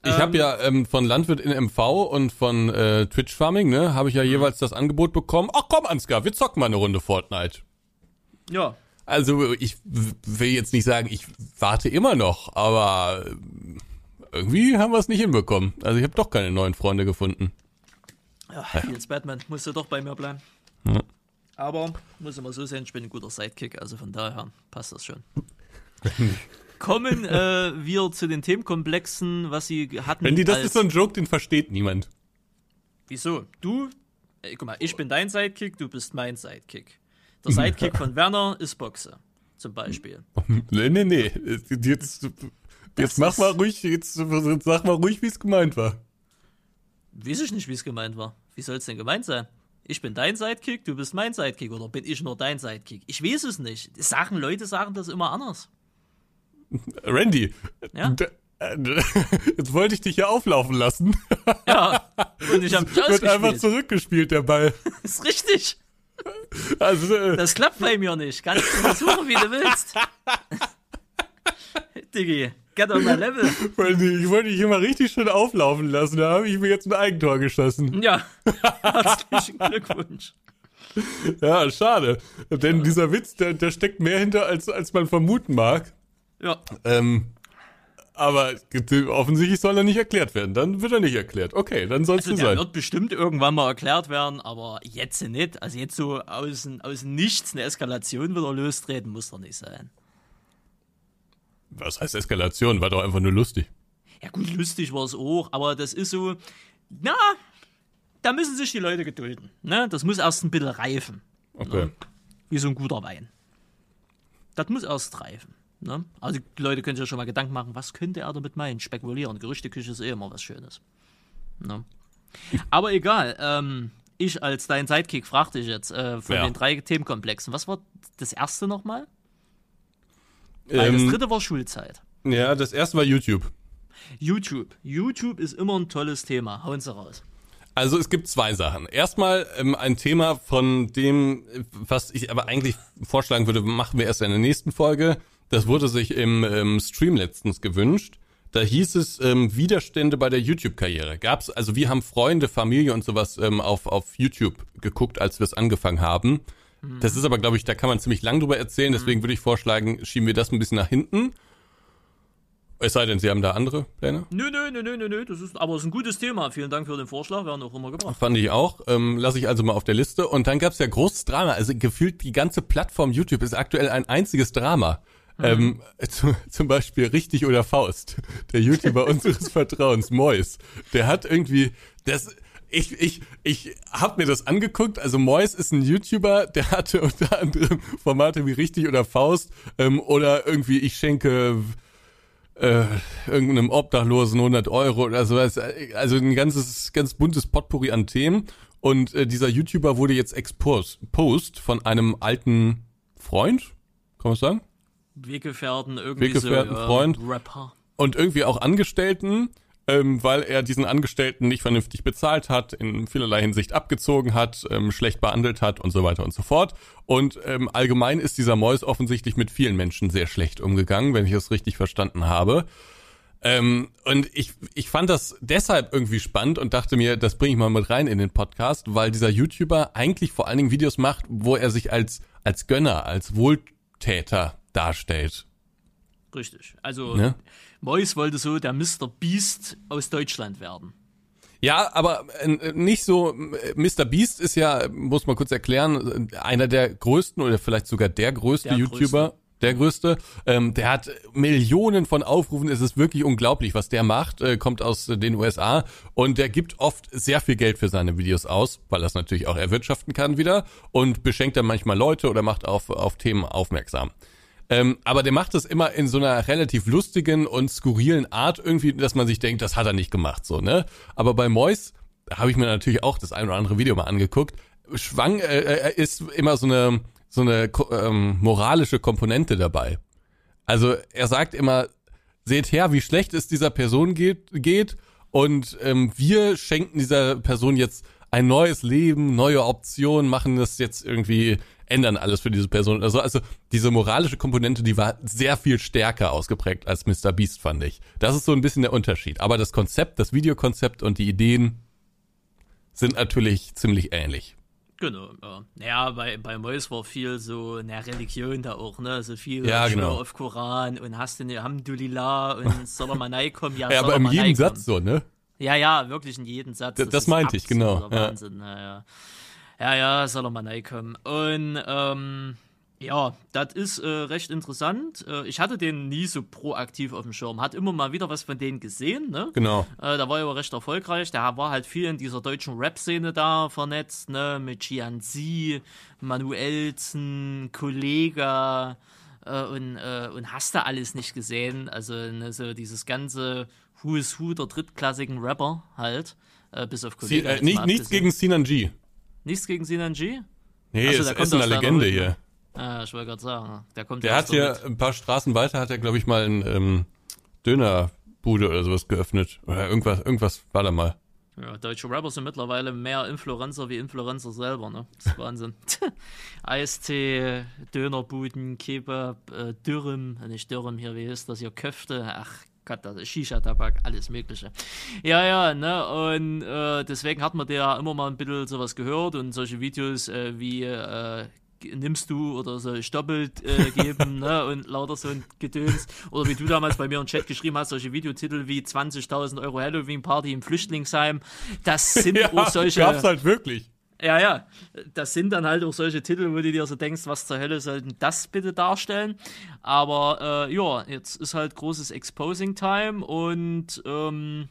S1: Ich
S2: Ähm,
S1: habe ja ähm, von Landwirt in MV und von äh, Twitch Farming, ne, habe ich ja jeweils das Angebot bekommen. Ach komm, Ansgar, wir zocken mal eine Runde Fortnite.
S2: Ja,
S1: Also ich will jetzt nicht sagen, ich warte immer noch, aber äh, irgendwie haben wir es nicht hinbekommen. Also ich habe doch keine neuen Freunde gefunden.
S2: Ja, Fields Batman musste doch bei mir bleiben. Aber muss immer so sehen, ich bin ein guter Sidekick, also von daher passt das schon. Kommen äh, wir zu den Themenkomplexen, was sie hatten.
S1: Wenn die, das ist so ein Joke, den versteht niemand.
S2: Wieso? Du, äh, guck mal, ich bin dein Sidekick, du bist mein Sidekick. Der Sidekick von Werner ist Boxe, zum Beispiel.
S1: Nee, nee, nee. Jetzt, jetzt mach mal ruhig, jetzt, jetzt sag mal ruhig, wie es gemeint war.
S2: Weiß ich nicht, wie es gemeint war. Wie soll es denn gemeint sein? Ich bin dein Sidekick, du bist mein Sidekick oder bin ich nur dein Sidekick? Ich weiß es nicht. Sagen Leute sagen das immer anders.
S1: Randy,
S2: Ja?
S1: äh, jetzt wollte ich dich ja auflaufen lassen.
S2: Ja. Und ich habe
S1: Wird einfach zurückgespielt, der Ball.
S2: ist richtig.
S1: Also, äh,
S2: Das klappt bei mir nicht. Kannst du versuchen, wie du willst. Diggi, get on my level.
S1: Ich wollte dich immer richtig schön auflaufen lassen. Da habe ich mir jetzt ein Eigentor geschossen.
S2: Ja, herzlichen Glückwunsch.
S1: Ja, schade. Denn dieser Witz, der, der steckt mehr hinter, als, als man vermuten mag.
S2: Ja,
S1: Ähm, aber offensichtlich soll er nicht erklärt werden. Dann wird er nicht erklärt. Okay, dann soll es
S2: also
S1: so sein.
S2: wird bestimmt irgendwann mal erklärt werden, aber jetzt nicht. Also jetzt so aus, aus nichts eine Eskalation wieder lostreten, muss doch nicht sein.
S1: Was heißt Eskalation? War doch einfach nur lustig.
S2: Ja gut, lustig war es auch, aber das ist so, na, da müssen sich die Leute gedulden. Ne? Das muss erst ein bisschen reifen,
S1: Okay.
S2: wie so ein guter Wein. Das muss erst reifen. Ne? Also die Leute können sich ja schon mal Gedanken machen, was könnte er damit meinen? Spekulieren, Gerüchteküche ist eh immer was Schönes. Ne? Aber egal, ähm, ich als dein Sidekick frag dich jetzt äh, von
S1: Ja.
S2: den drei Themenkomplexen, was war das erste nochmal? Weil das
S1: Ähm,
S2: dritte war Schulzeit.
S1: ja, das erste war YouTube.
S2: YouTube. YouTube ist immer ein tolles Thema. Hauen Sie raus.
S1: Also es gibt zwei Sachen. Erstmal ähm, ein Thema, von dem, was ich aber eigentlich vorschlagen würde, machen wir erst in der nächsten Folge. Das wurde sich im ähm, Stream letztens gewünscht. Da hieß es ähm, Widerstände bei der YouTube-Karriere. Gab's also wir haben Freunde, Familie und sowas ähm, auf auf YouTube geguckt, als wir es angefangen haben. Das ist aber, glaube ich, da kann man ziemlich lang drüber erzählen. Deswegen würde ich vorschlagen, schieben wir das ein bisschen nach hinten. Es sei denn, Sie haben da andere Pläne?
S2: Nö, nö, nö, nö, nö, nö, das ist, aber es ist ein gutes Thema. Vielen Dank für den Vorschlag, werden auch immer gebracht.
S1: Fand ich auch. Ähm, Lasse ich also mal auf der Liste. Und dann gab's ja großes Drama. Also gefühlt die ganze Plattform YouTube ist aktuell ein einziges Drama. Ähm, zu, zum Beispiel Richtig oder Faust. Der YouTuber unseres Vertrauens, Mois. Der hat irgendwie, das, ich, ich, ich hab mir das angeguckt. Also Mois ist ein YouTuber, der hatte unter anderem Formate wie Richtig oder Faust ähm, oder irgendwie ich schenke äh, irgendeinem Obdachlosen 100 Euro oder sowas. Also ein ganzes, ganz buntes Potpourri an Themen. Und äh, dieser YouTuber wurde jetzt exposed post von einem alten Freund, kann man sagen?
S2: Weggefährten, irgendwie
S1: Weggefährten,
S2: so, ja,
S1: Freund.
S2: Rapper.
S1: Und irgendwie auch Angestellten, ähm, weil er diesen Angestellten nicht vernünftig bezahlt hat, in vielerlei Hinsicht abgezogen hat, ähm, schlecht behandelt hat und so weiter und so fort. Und ähm, allgemein ist dieser Mois offensichtlich mit vielen Menschen sehr schlecht umgegangen, wenn ich es richtig verstanden habe. Ähm, und ich, ich fand das deshalb irgendwie spannend und dachte mir, das bringe ich mal mit rein in den Podcast, weil dieser YouTuber eigentlich vor allen Dingen Videos macht, wo er sich als, als Gönner, als Wohltäter darstellt.
S2: Richtig. Also,
S1: Ne?
S2: Mois wollte so der Mr. Beast aus Deutschland werden.
S1: Ja, aber äh, nicht so. äh, Mr. Beast ist ja, muss man kurz erklären, äh, einer der größten oder vielleicht sogar der größte
S2: Der
S1: YouTuber. Der größte, ähm, der hat Millionen von Aufrufen. Es ist wirklich unglaublich, was der macht. Äh, kommt aus den USA und der gibt oft sehr viel Geld für seine Videos aus, weil er es natürlich auch erwirtschaften kann wieder und beschenkt dann manchmal Leute oder macht auf auf Themen aufmerksam. Ähm, aber der macht das immer in so einer relativ lustigen und skurrilen Art irgendwie, dass man sich denkt, das hat er nicht gemacht, so, ne? Aber bei Mois habe ich mir natürlich auch das ein oder andere Video mal angeguckt. Schwang äh, äh, ist immer so eine so eine ähm, moralische Komponente dabei. Also er sagt immer, seht her, wie schlecht es dieser Person geht, geht und ähm, wir schenken dieser Person jetzt ein neues Leben, neue Optionen, machen das jetzt irgendwie, ändern alles für diese Person. Also, also diese moralische Komponente, die war sehr viel stärker ausgeprägt als Mr. Beast, fand ich. Das ist so ein bisschen der Unterschied. Aber das Konzept, das Videokonzept und die Ideen sind natürlich ziemlich ähnlich.
S2: Genau, ja. Naja, bei, bei Mois war viel so eine Religion da auch, ne? So viel
S1: Ja,
S2: Schwör
S1: genau.
S2: auf Koran und hast du eine Alhamdulillah und nein kommen? Ja,
S1: Ja, aber
S2: er
S1: in jedem. Satz so, ne?
S2: Ja, ja, wirklich in jedem Satz.
S1: Das
S2: ist
S1: meinte ich, genau.
S2: Wahnsinn, ja, ja. Ja, ja, soll er mal nein kommen. Und, ähm, ja, das ist äh, recht interessant. Äh, ich hatte den nie so proaktiv auf dem Schirm. Hat immer mal wieder was von denen gesehen, ne?
S1: Genau.
S2: Äh, da war er aber recht erfolgreich. Der war halt viel in dieser deutschen Rap-Szene da vernetzt, ne? Mit Gianzi, Manuelsen, Kollega äh, und, äh, und hast du alles nicht gesehen. Also ne, so dieses ganze Who is Who der drittklassigen Rapper halt. Äh, bis auf
S1: Sie,
S2: Kollega. jetzt
S1: nicht, nichts gegen Sinan G.
S2: Nichts gegen Sinan G?
S1: Nee,
S2: Ach so,
S1: ist, ist eine Legende hier.
S2: Ah, ich wollte gerade sagen. Der kommt
S1: Der hat hier ein paar Straßen weiter, hat er, glaube ich, mal ein ähm, Dönerbude oder sowas geöffnet. Oder irgendwas, irgendwas war da mal.
S2: Ja, deutsche Rapper sind mittlerweile mehr Influencer wie Influencer selber, ne? Das ist Wahnsinn. Eistee, Dönerbuden, Kebab, äh, Dürrem, äh, nicht Dürrem hier, wie ist das hier, Köfte, ach Ist Shisha-Tabak, alles Mögliche. Ja, ja, ne, und äh, deswegen hat man ja immer mal ein bisschen sowas gehört und solche Videos äh, wie äh, nimmst du oder soll ich doppelt äh, geben, ne, und lauter so ein Gedöns. Oder wie du damals bei mir im Chat geschrieben hast, solche Videotitel wie 20.000 Euro Halloween-Party im Flüchtlingsheim. Das sind auch solche...
S1: gab's halt wirklich.
S2: Ja, ja. Das sind dann halt auch solche Titel, wo du dir so denkst, was zur Hölle sollten das bitte darstellen. Aber äh, ja, jetzt ist halt großes Exposing-Time und ähm,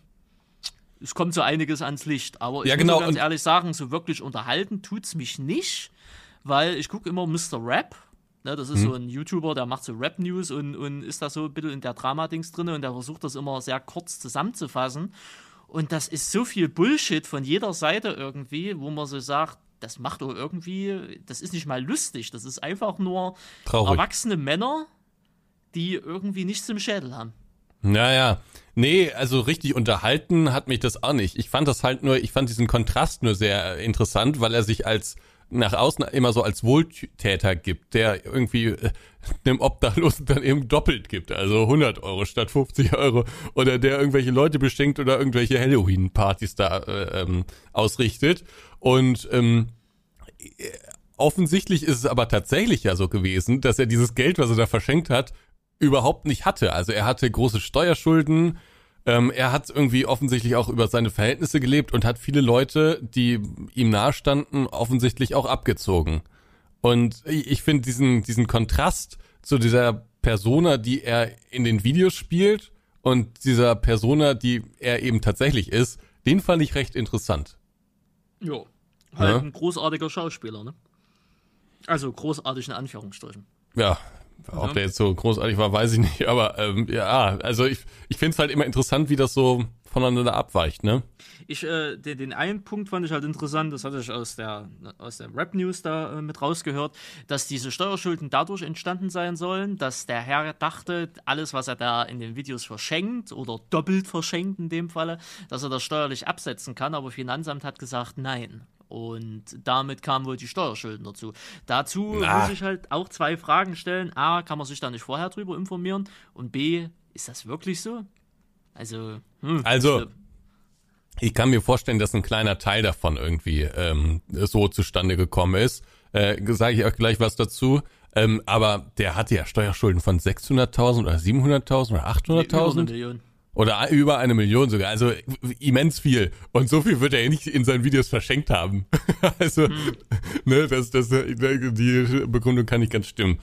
S2: es kommt so einiges ans Licht. Aber ich
S1: Ja,
S2: muss
S1: genau,
S2: auch ganz ehrlich sagen, so wirklich unterhalten tut's mich nicht, weil ich gucke immer Mr. Rap. Ne, das ist
S1: Mhm.
S2: so ein YouTuber, der macht so Rap-News und, und ist da so ein bisschen in der Drama-Dings drin und der versucht das immer sehr kurz zusammenzufassen. Und das ist so viel Bullshit von jeder Seite irgendwie, wo man so sagt, das macht doch irgendwie, das ist nicht mal lustig, das ist einfach nur
S1: Traurig.
S2: erwachsene Männer, die irgendwie nichts im Schädel haben.
S1: Naja, nee, also richtig unterhalten hat mich das auch nicht. Ich fand das halt nur, ich fand diesen Kontrast nur sehr interessant, weil er sich als nach außen immer so als Wohltäter gibt, der irgendwie äh, einem Obdachlosen dann eben doppelt gibt, also 100 Euro statt 50 Euro, oder der irgendwelche Leute beschenkt oder irgendwelche Halloween-Partys da äh, ähm, ausrichtet. Und ähm, offensichtlich ist es aber tatsächlich ja so gewesen, dass er dieses Geld, was er da verschenkt hat, überhaupt nicht hatte. Also er hatte große Steuerschulden, ähm, er hat irgendwie offensichtlich auch über seine Verhältnisse gelebt und hat viele Leute, die ihm nahestanden, offensichtlich auch abgezogen. Und ich finde diesen, diesen Kontrast zu dieser Persona, die er in den Videos spielt und dieser Persona, die er eben tatsächlich ist, den fand ich recht interessant.
S2: Ja. Halt
S1: Ja.
S2: ein großartiger Schauspieler, ne? Also großartig in Anführungsstrichen.
S1: Ja, ob
S2: Ja.
S1: der jetzt so großartig war, weiß ich nicht. Aber ähm, ja, also ich, ich finde es halt immer interessant, wie das so voneinander abweicht, ne?
S2: Ich, äh, den, den einen Punkt fand ich halt interessant, das hatte ich aus der, aus der Rap-News da äh, mit rausgehört, dass diese Steuerschulden dadurch entstanden sein sollen, dass der Herr dachte, alles, was er da in den Videos verschenkt oder doppelt verschenkt in dem Falle, dass er das steuerlich absetzen kann, aber Finanzamt hat gesagt, nein. Und damit kamen wohl die Steuerschulden dazu. Dazu
S1: Na.
S2: muss ich halt auch zwei Fragen stellen. A, kann man sich da nicht vorher drüber informieren? Und B, ist das wirklich so? Also, hm,
S1: Also,
S2: ich,
S1: Ich kann mir vorstellen, dass ein kleiner Teil davon irgendwie ähm, so zustande gekommen ist. Äh, Sage ich auch gleich was dazu. Ähm, aber der hatte ja Steuerschulden von 600.000 oder 700.000 oder
S2: über eine
S1: 800.000.
S2: Million.
S1: Oder über eine Million sogar. Also immens viel. Und so viel wird er nicht in seinen Videos verschenkt haben. also, hm. ne, das, das, die Begründung kann nicht ganz stimmen.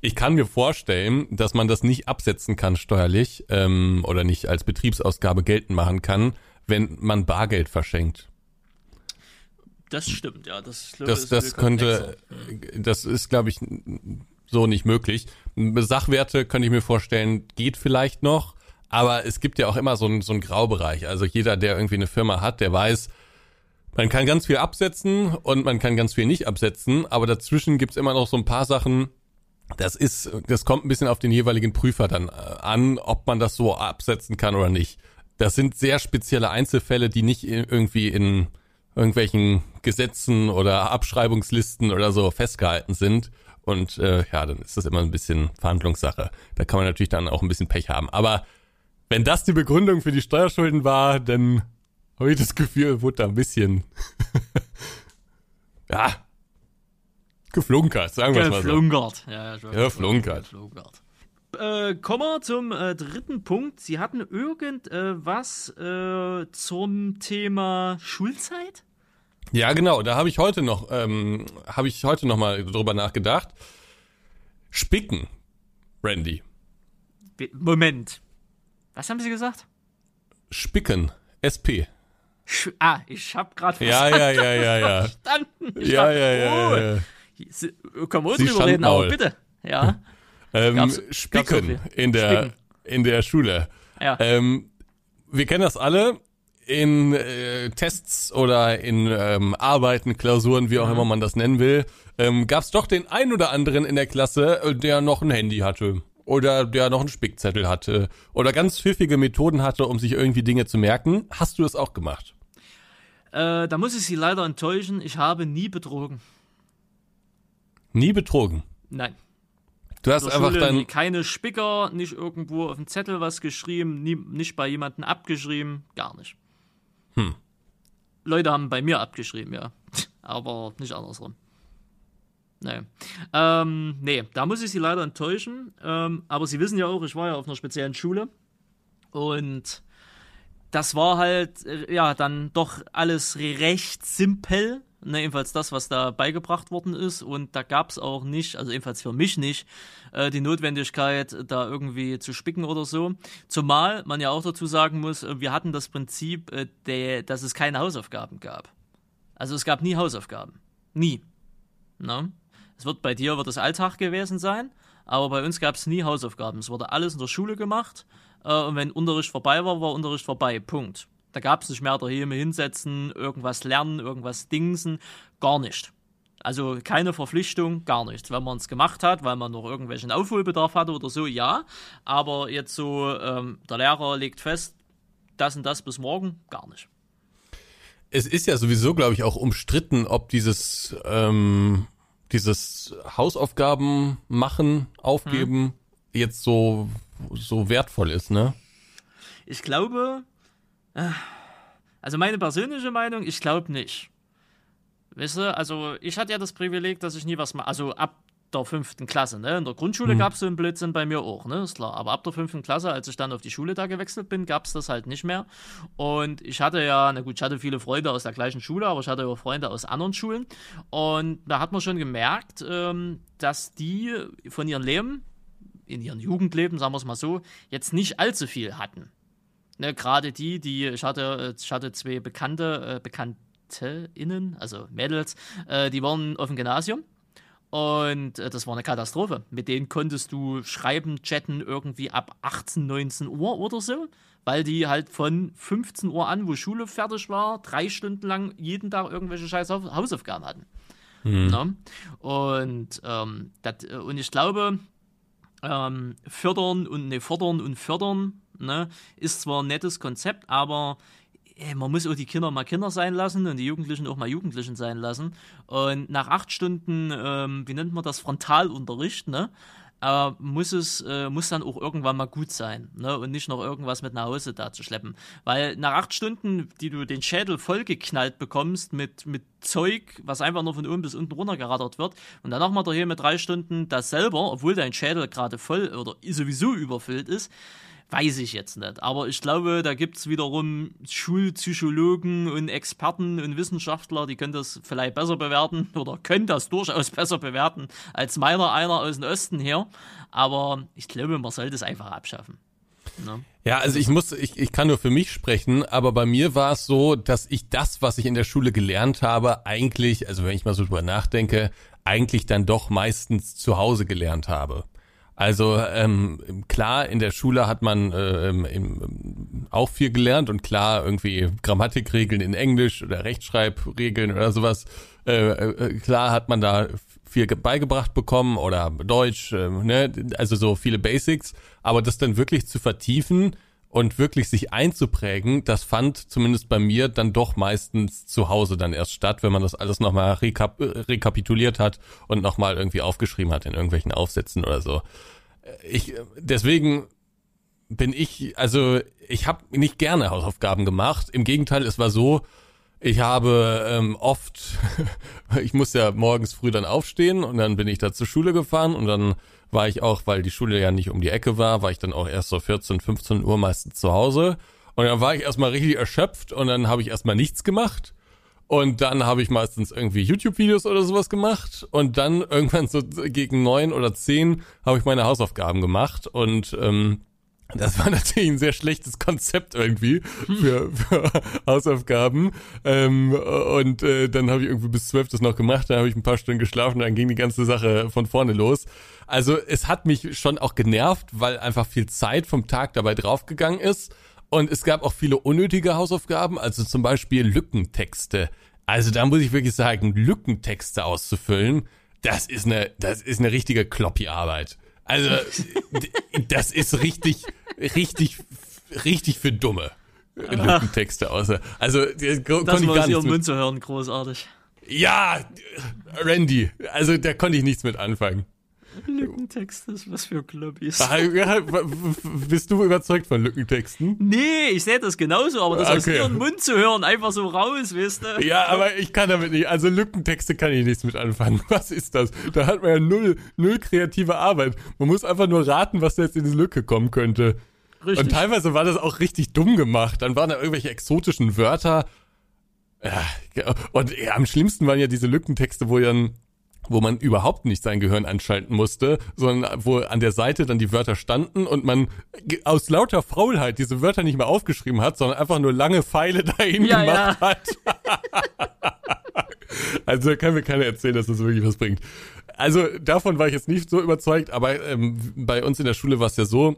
S1: Ich kann mir vorstellen, dass man das nicht absetzen kann steuerlich ähm, oder nicht als Betriebsausgabe geltend machen kann, wenn man Bargeld verschenkt.
S2: Das stimmt, ja. Das,
S1: das, das könnte, das ist, glaube ich, so nicht möglich. Sachwerte könnte ich mir vorstellen, geht vielleicht noch, aber es gibt ja auch immer so einen, so einen Graubereich. Also jeder, der irgendwie eine Firma hat, der weiß, man kann ganz viel absetzen und man kann ganz viel nicht absetzen, aber dazwischen gibt's immer noch so ein paar Sachen, das ist, das kommt ein bisschen auf den jeweiligen Prüfer dann äh, an, ob man das so absetzen kann oder nicht. Das sind sehr spezielle Einzelfälle, die nicht irgendwie in irgendwelchen Gesetzen oder Abschreibungslisten oder so festgehalten sind. Und äh, ja, dann ist das immer ein bisschen Verhandlungssache. Da kann man natürlich dann auch ein bisschen Pech haben. Aber wenn das die Begründung für die Steuerschulden war, dann habe ich das Gefühl, wurde da ein bisschen ja geflunkert, sagen wir mal so.
S2: Geflunkert, ja,
S1: ja geflunkert.
S2: geflunkert. Äh, kommen wir zum äh, dritten Punkt. Sie hatten irgendwas äh, zum Thema Schulzeit?
S1: Ja, genau. Da habe ich heute noch, ähm, habe ich heute noch mal drüber nachgedacht. Spicken, Randy.
S2: Moment. Was haben Sie gesagt?
S1: Spicken, SP.
S2: Sch ah, ich habe gerade
S1: ja, ja, ja, ja, ja.
S2: verstanden.
S1: Ich ja, dachte, ja, ja,
S2: oh,
S1: ja,
S2: ja. Können wir drüber reden, aber bitte. Ja.
S1: ähm, gab's, Spicken gab's in der Spicken. in der Schule.
S2: Ja.
S1: Ähm, wir kennen das alle in äh, Tests oder in ähm, Arbeiten, Klausuren, wie auch mhm. immer man das nennen will, ähm, gab es doch den einen oder anderen in der Klasse, äh, der noch ein Handy hatte oder der noch einen Spickzettel hatte oder ganz pfiffige Methoden hatte, um sich irgendwie Dinge zu merken. Hast du es auch gemacht?
S2: Äh, da muss ich Sie leider enttäuschen. Ich habe nie betrogen.
S1: Nie betrogen?
S2: Nein.
S1: Du hast einfach Schule dann
S2: keine Spicker, nicht irgendwo auf dem Zettel was geschrieben, nie, nicht bei jemandem abgeschrieben, gar nicht.
S1: Hm.
S2: Leute haben bei mir abgeschrieben, ja. Aber nicht andersrum. Nee. Ähm, nee, da muss ich sie leider enttäuschen. Ähm, aber sie wissen ja auch, ich war ja auf einer speziellen Schule. Und das war halt, äh, ja, dann doch alles recht simpel. Ne, jedenfalls das, was da beigebracht worden ist. Und da gab es auch nicht, also jedenfalls für mich nicht, äh, die Notwendigkeit, da irgendwie zu spicken oder so. Zumal man ja auch dazu sagen muss, äh, wir hatten das Prinzip, äh, der, dass es keine Hausaufgaben gab. Also es gab nie Hausaufgaben. Nie. Ne? Wird bei dir wird es Alltag gewesen sein, aber bei uns gab es nie Hausaufgaben. Es wurde alles in der Schule gemacht äh, und wenn Unterricht vorbei war, war Unterricht vorbei. Punkt. Da gab es nicht mehr daheim hinsetzen, irgendwas lernen, irgendwas dingsen, gar nicht. Also keine Verpflichtung, gar nichts. Wenn man es gemacht hat, weil man noch irgendwelchen Aufholbedarf hatte oder so, ja. Aber jetzt so, ähm, der Lehrer legt fest, das und das bis morgen, gar nicht.
S1: Es ist ja sowieso, glaube ich, auch umstritten, ob dieses, ähm, dieses Hausaufgaben machen, aufgeben, hm. jetzt so, so wertvoll ist, ne?
S2: Ich glaube, also meine persönliche Meinung, ich glaube nicht. Weißt du, also ich hatte ja das Privileg, dass ich nie was mache. Also ab der fünften Klasse, ne? In der Grundschule mhm. gab es so einen Blödsinn bei mir auch, ne? Ist klar. Aber ab der fünften Klasse, als ich dann auf die Schule da gewechselt bin, gab es das halt nicht mehr. Und ich hatte ja, na gut, ich hatte viele Freunde aus der gleichen Schule, aber ich hatte auch Freunde aus anderen Schulen. Und da hat man schon gemerkt, ähm, dass die von ihrem Leben, in ihrem Jugendleben, sagen wir es mal so, jetzt nicht allzu viel hatten. Ne, Gerade die, die, ich hatte, ich hatte zwei Bekannte, äh, BekanntInnen, also Mädels, äh, die waren auf dem Gymnasium. Und äh, das war eine Katastrophe. Mit denen konntest du schreiben, chatten irgendwie ab 18, 19 Uhr oder so, weil die halt von 15 Uhr an, wo Schule fertig war, drei Stunden lang jeden Tag irgendwelche scheiß Hausaufgaben hatten. Mhm. Ne? Und, ähm, dat, äh, und ich glaube, ähm, fördern und ne, fordern und fördern Ne? Ist zwar ein nettes Konzept, aber man muss auch die Kinder mal Kinder sein lassen und die Jugendlichen auch mal Jugendlichen sein lassen. Und nach acht Stunden, ähm, wie nennt man das, Frontalunterricht, ne? äh, muss es äh, muss dann auch irgendwann mal gut sein ne? und nicht noch irgendwas mit nach Hause da zu schleppen. Weil nach acht Stunden, die du den Schädel vollgeknallt bekommst mit, mit Zeug, was einfach nur von oben bis unten runtergerattert wird und dann nochmal daher mit drei Stunden das selber, obwohl dein Schädel gerade voll oder sowieso überfüllt ist, Weiß ich jetzt nicht. Aber ich glaube, da gibt es wiederum Schulpsychologen und Experten und Wissenschaftler, die können das vielleicht besser bewerten oder können das durchaus besser bewerten als meiner einer aus dem Osten hier. Aber ich glaube, man sollte es einfach abschaffen.
S1: Ne? Ja, also ich muss, ich, ich kann nur für mich sprechen, aber bei mir war es so, dass ich das, was ich in der Schule gelernt habe, eigentlich, also wenn ich mal so drüber nachdenke, eigentlich dann doch meistens zu Hause gelernt habe. Also ähm, klar, in der Schule hat man äh, im, auch viel gelernt und klar irgendwie Grammatikregeln in Englisch oder Rechtschreibregeln oder sowas. Äh, äh, klar hat man da viel beigebracht bekommen oder Deutsch, äh, ne? also so viele Basics. Aber das dann wirklich zu vertiefen und wirklich sich einzuprägen, das fand zumindest bei mir dann doch meistens zu Hause dann erst statt, wenn man das alles nochmal rekap rekapituliert hat und nochmal irgendwie aufgeschrieben hat in irgendwelchen Aufsätzen oder so. Ich, deswegen bin ich, also ich habe nicht gerne Hausaufgaben gemacht. Im Gegenteil, es war so, ich habe ähm, oft, ich muss ja morgens früh dann aufstehen und dann bin ich da zur Schule gefahren und dann war ich auch, weil die Schule ja nicht um die Ecke war, war ich dann auch erst so 14, 15 Uhr meistens zu Hause. Und dann war ich erstmal richtig erschöpft und dann habe ich erstmal nichts gemacht. Und dann habe ich meistens irgendwie YouTube-Videos oder sowas gemacht. Und dann irgendwann so gegen neun oder zehn habe ich meine Hausaufgaben gemacht. Und ähm, das war natürlich ein sehr schlechtes Konzept irgendwie für, für Hausaufgaben. Ähm, und äh, dann habe ich irgendwie bis zwölf das noch gemacht, dann habe ich ein paar Stunden geschlafen, dann ging die ganze Sache von vorne los. Also es hat mich schon auch genervt, weil einfach viel Zeit vom Tag dabei draufgegangen ist. Und es gab auch viele unnötige Hausaufgaben, also zum Beispiel Lückentexte. Also da muss ich wirklich sagen, Lückentexte auszufüllen, das ist eine, das ist eine richtige Kloppi-Arbeit. Also, das ist richtig, richtig, richtig für Dumme. Lückentexte außer. Also,
S2: das konnte ich gar nicht. Mund zu hören, großartig.
S1: Ja, Randy, also da konnte ich nichts mit anfangen.
S2: Lückentexte, was für Kloppis.
S1: Bist du überzeugt von Lückentexten?
S2: Nee, ich sehe das genauso, aber das okay. aus ihrem Mund zu hören, einfach so raus, weißt du?
S1: Ja, aber ich kann damit nicht, also Lückentexte kann ich nichts mit anfangen. Was ist das? Da hat man ja null, null kreative Arbeit. Man muss einfach nur raten, was da jetzt in diese Lücke kommen könnte. Richtig. Und teilweise war das auch richtig dumm gemacht. Dann waren da irgendwelche exotischen Wörter. Und am schlimmsten waren ja diese Lückentexte, wo dann wo man überhaupt nicht sein Gehirn anschalten musste, sondern wo an der Seite dann die Wörter standen und man aus lauter Faulheit diese Wörter nicht mehr aufgeschrieben hat, sondern einfach nur lange Pfeile dahin ja, gemacht ja. hat. also kann mir keiner erzählen, dass das wirklich was bringt. Also davon war ich jetzt nicht so überzeugt, aber ähm, bei uns in der Schule war es ja so,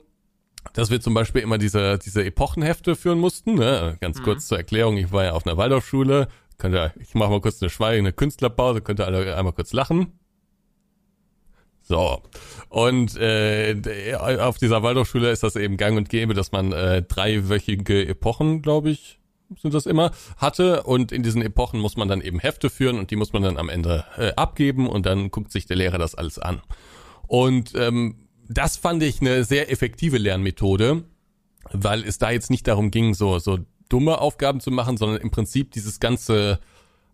S1: dass wir zum Beispiel immer diese, diese Epochenhefte führen mussten. Ne? Ganz mhm. kurz zur Erklärung, ich war ja auf einer Waldorfschule, Könnt ihr, ich mache mal kurz eine schweigende Künstlerpause, könnt ihr alle einmal kurz lachen. So. Und äh, auf dieser Waldorfschule ist das eben gang und gäbe, dass man äh, dreiwöchige Epochen, glaube ich, sind das immer, hatte. Und in diesen Epochen muss man dann eben Hefte führen und die muss man dann am Ende äh, abgeben und dann guckt sich der Lehrer das alles an. Und ähm, das fand ich eine sehr effektive Lernmethode, weil es da jetzt nicht darum ging, so, so dumme Aufgaben zu machen, sondern im Prinzip dieses ganze,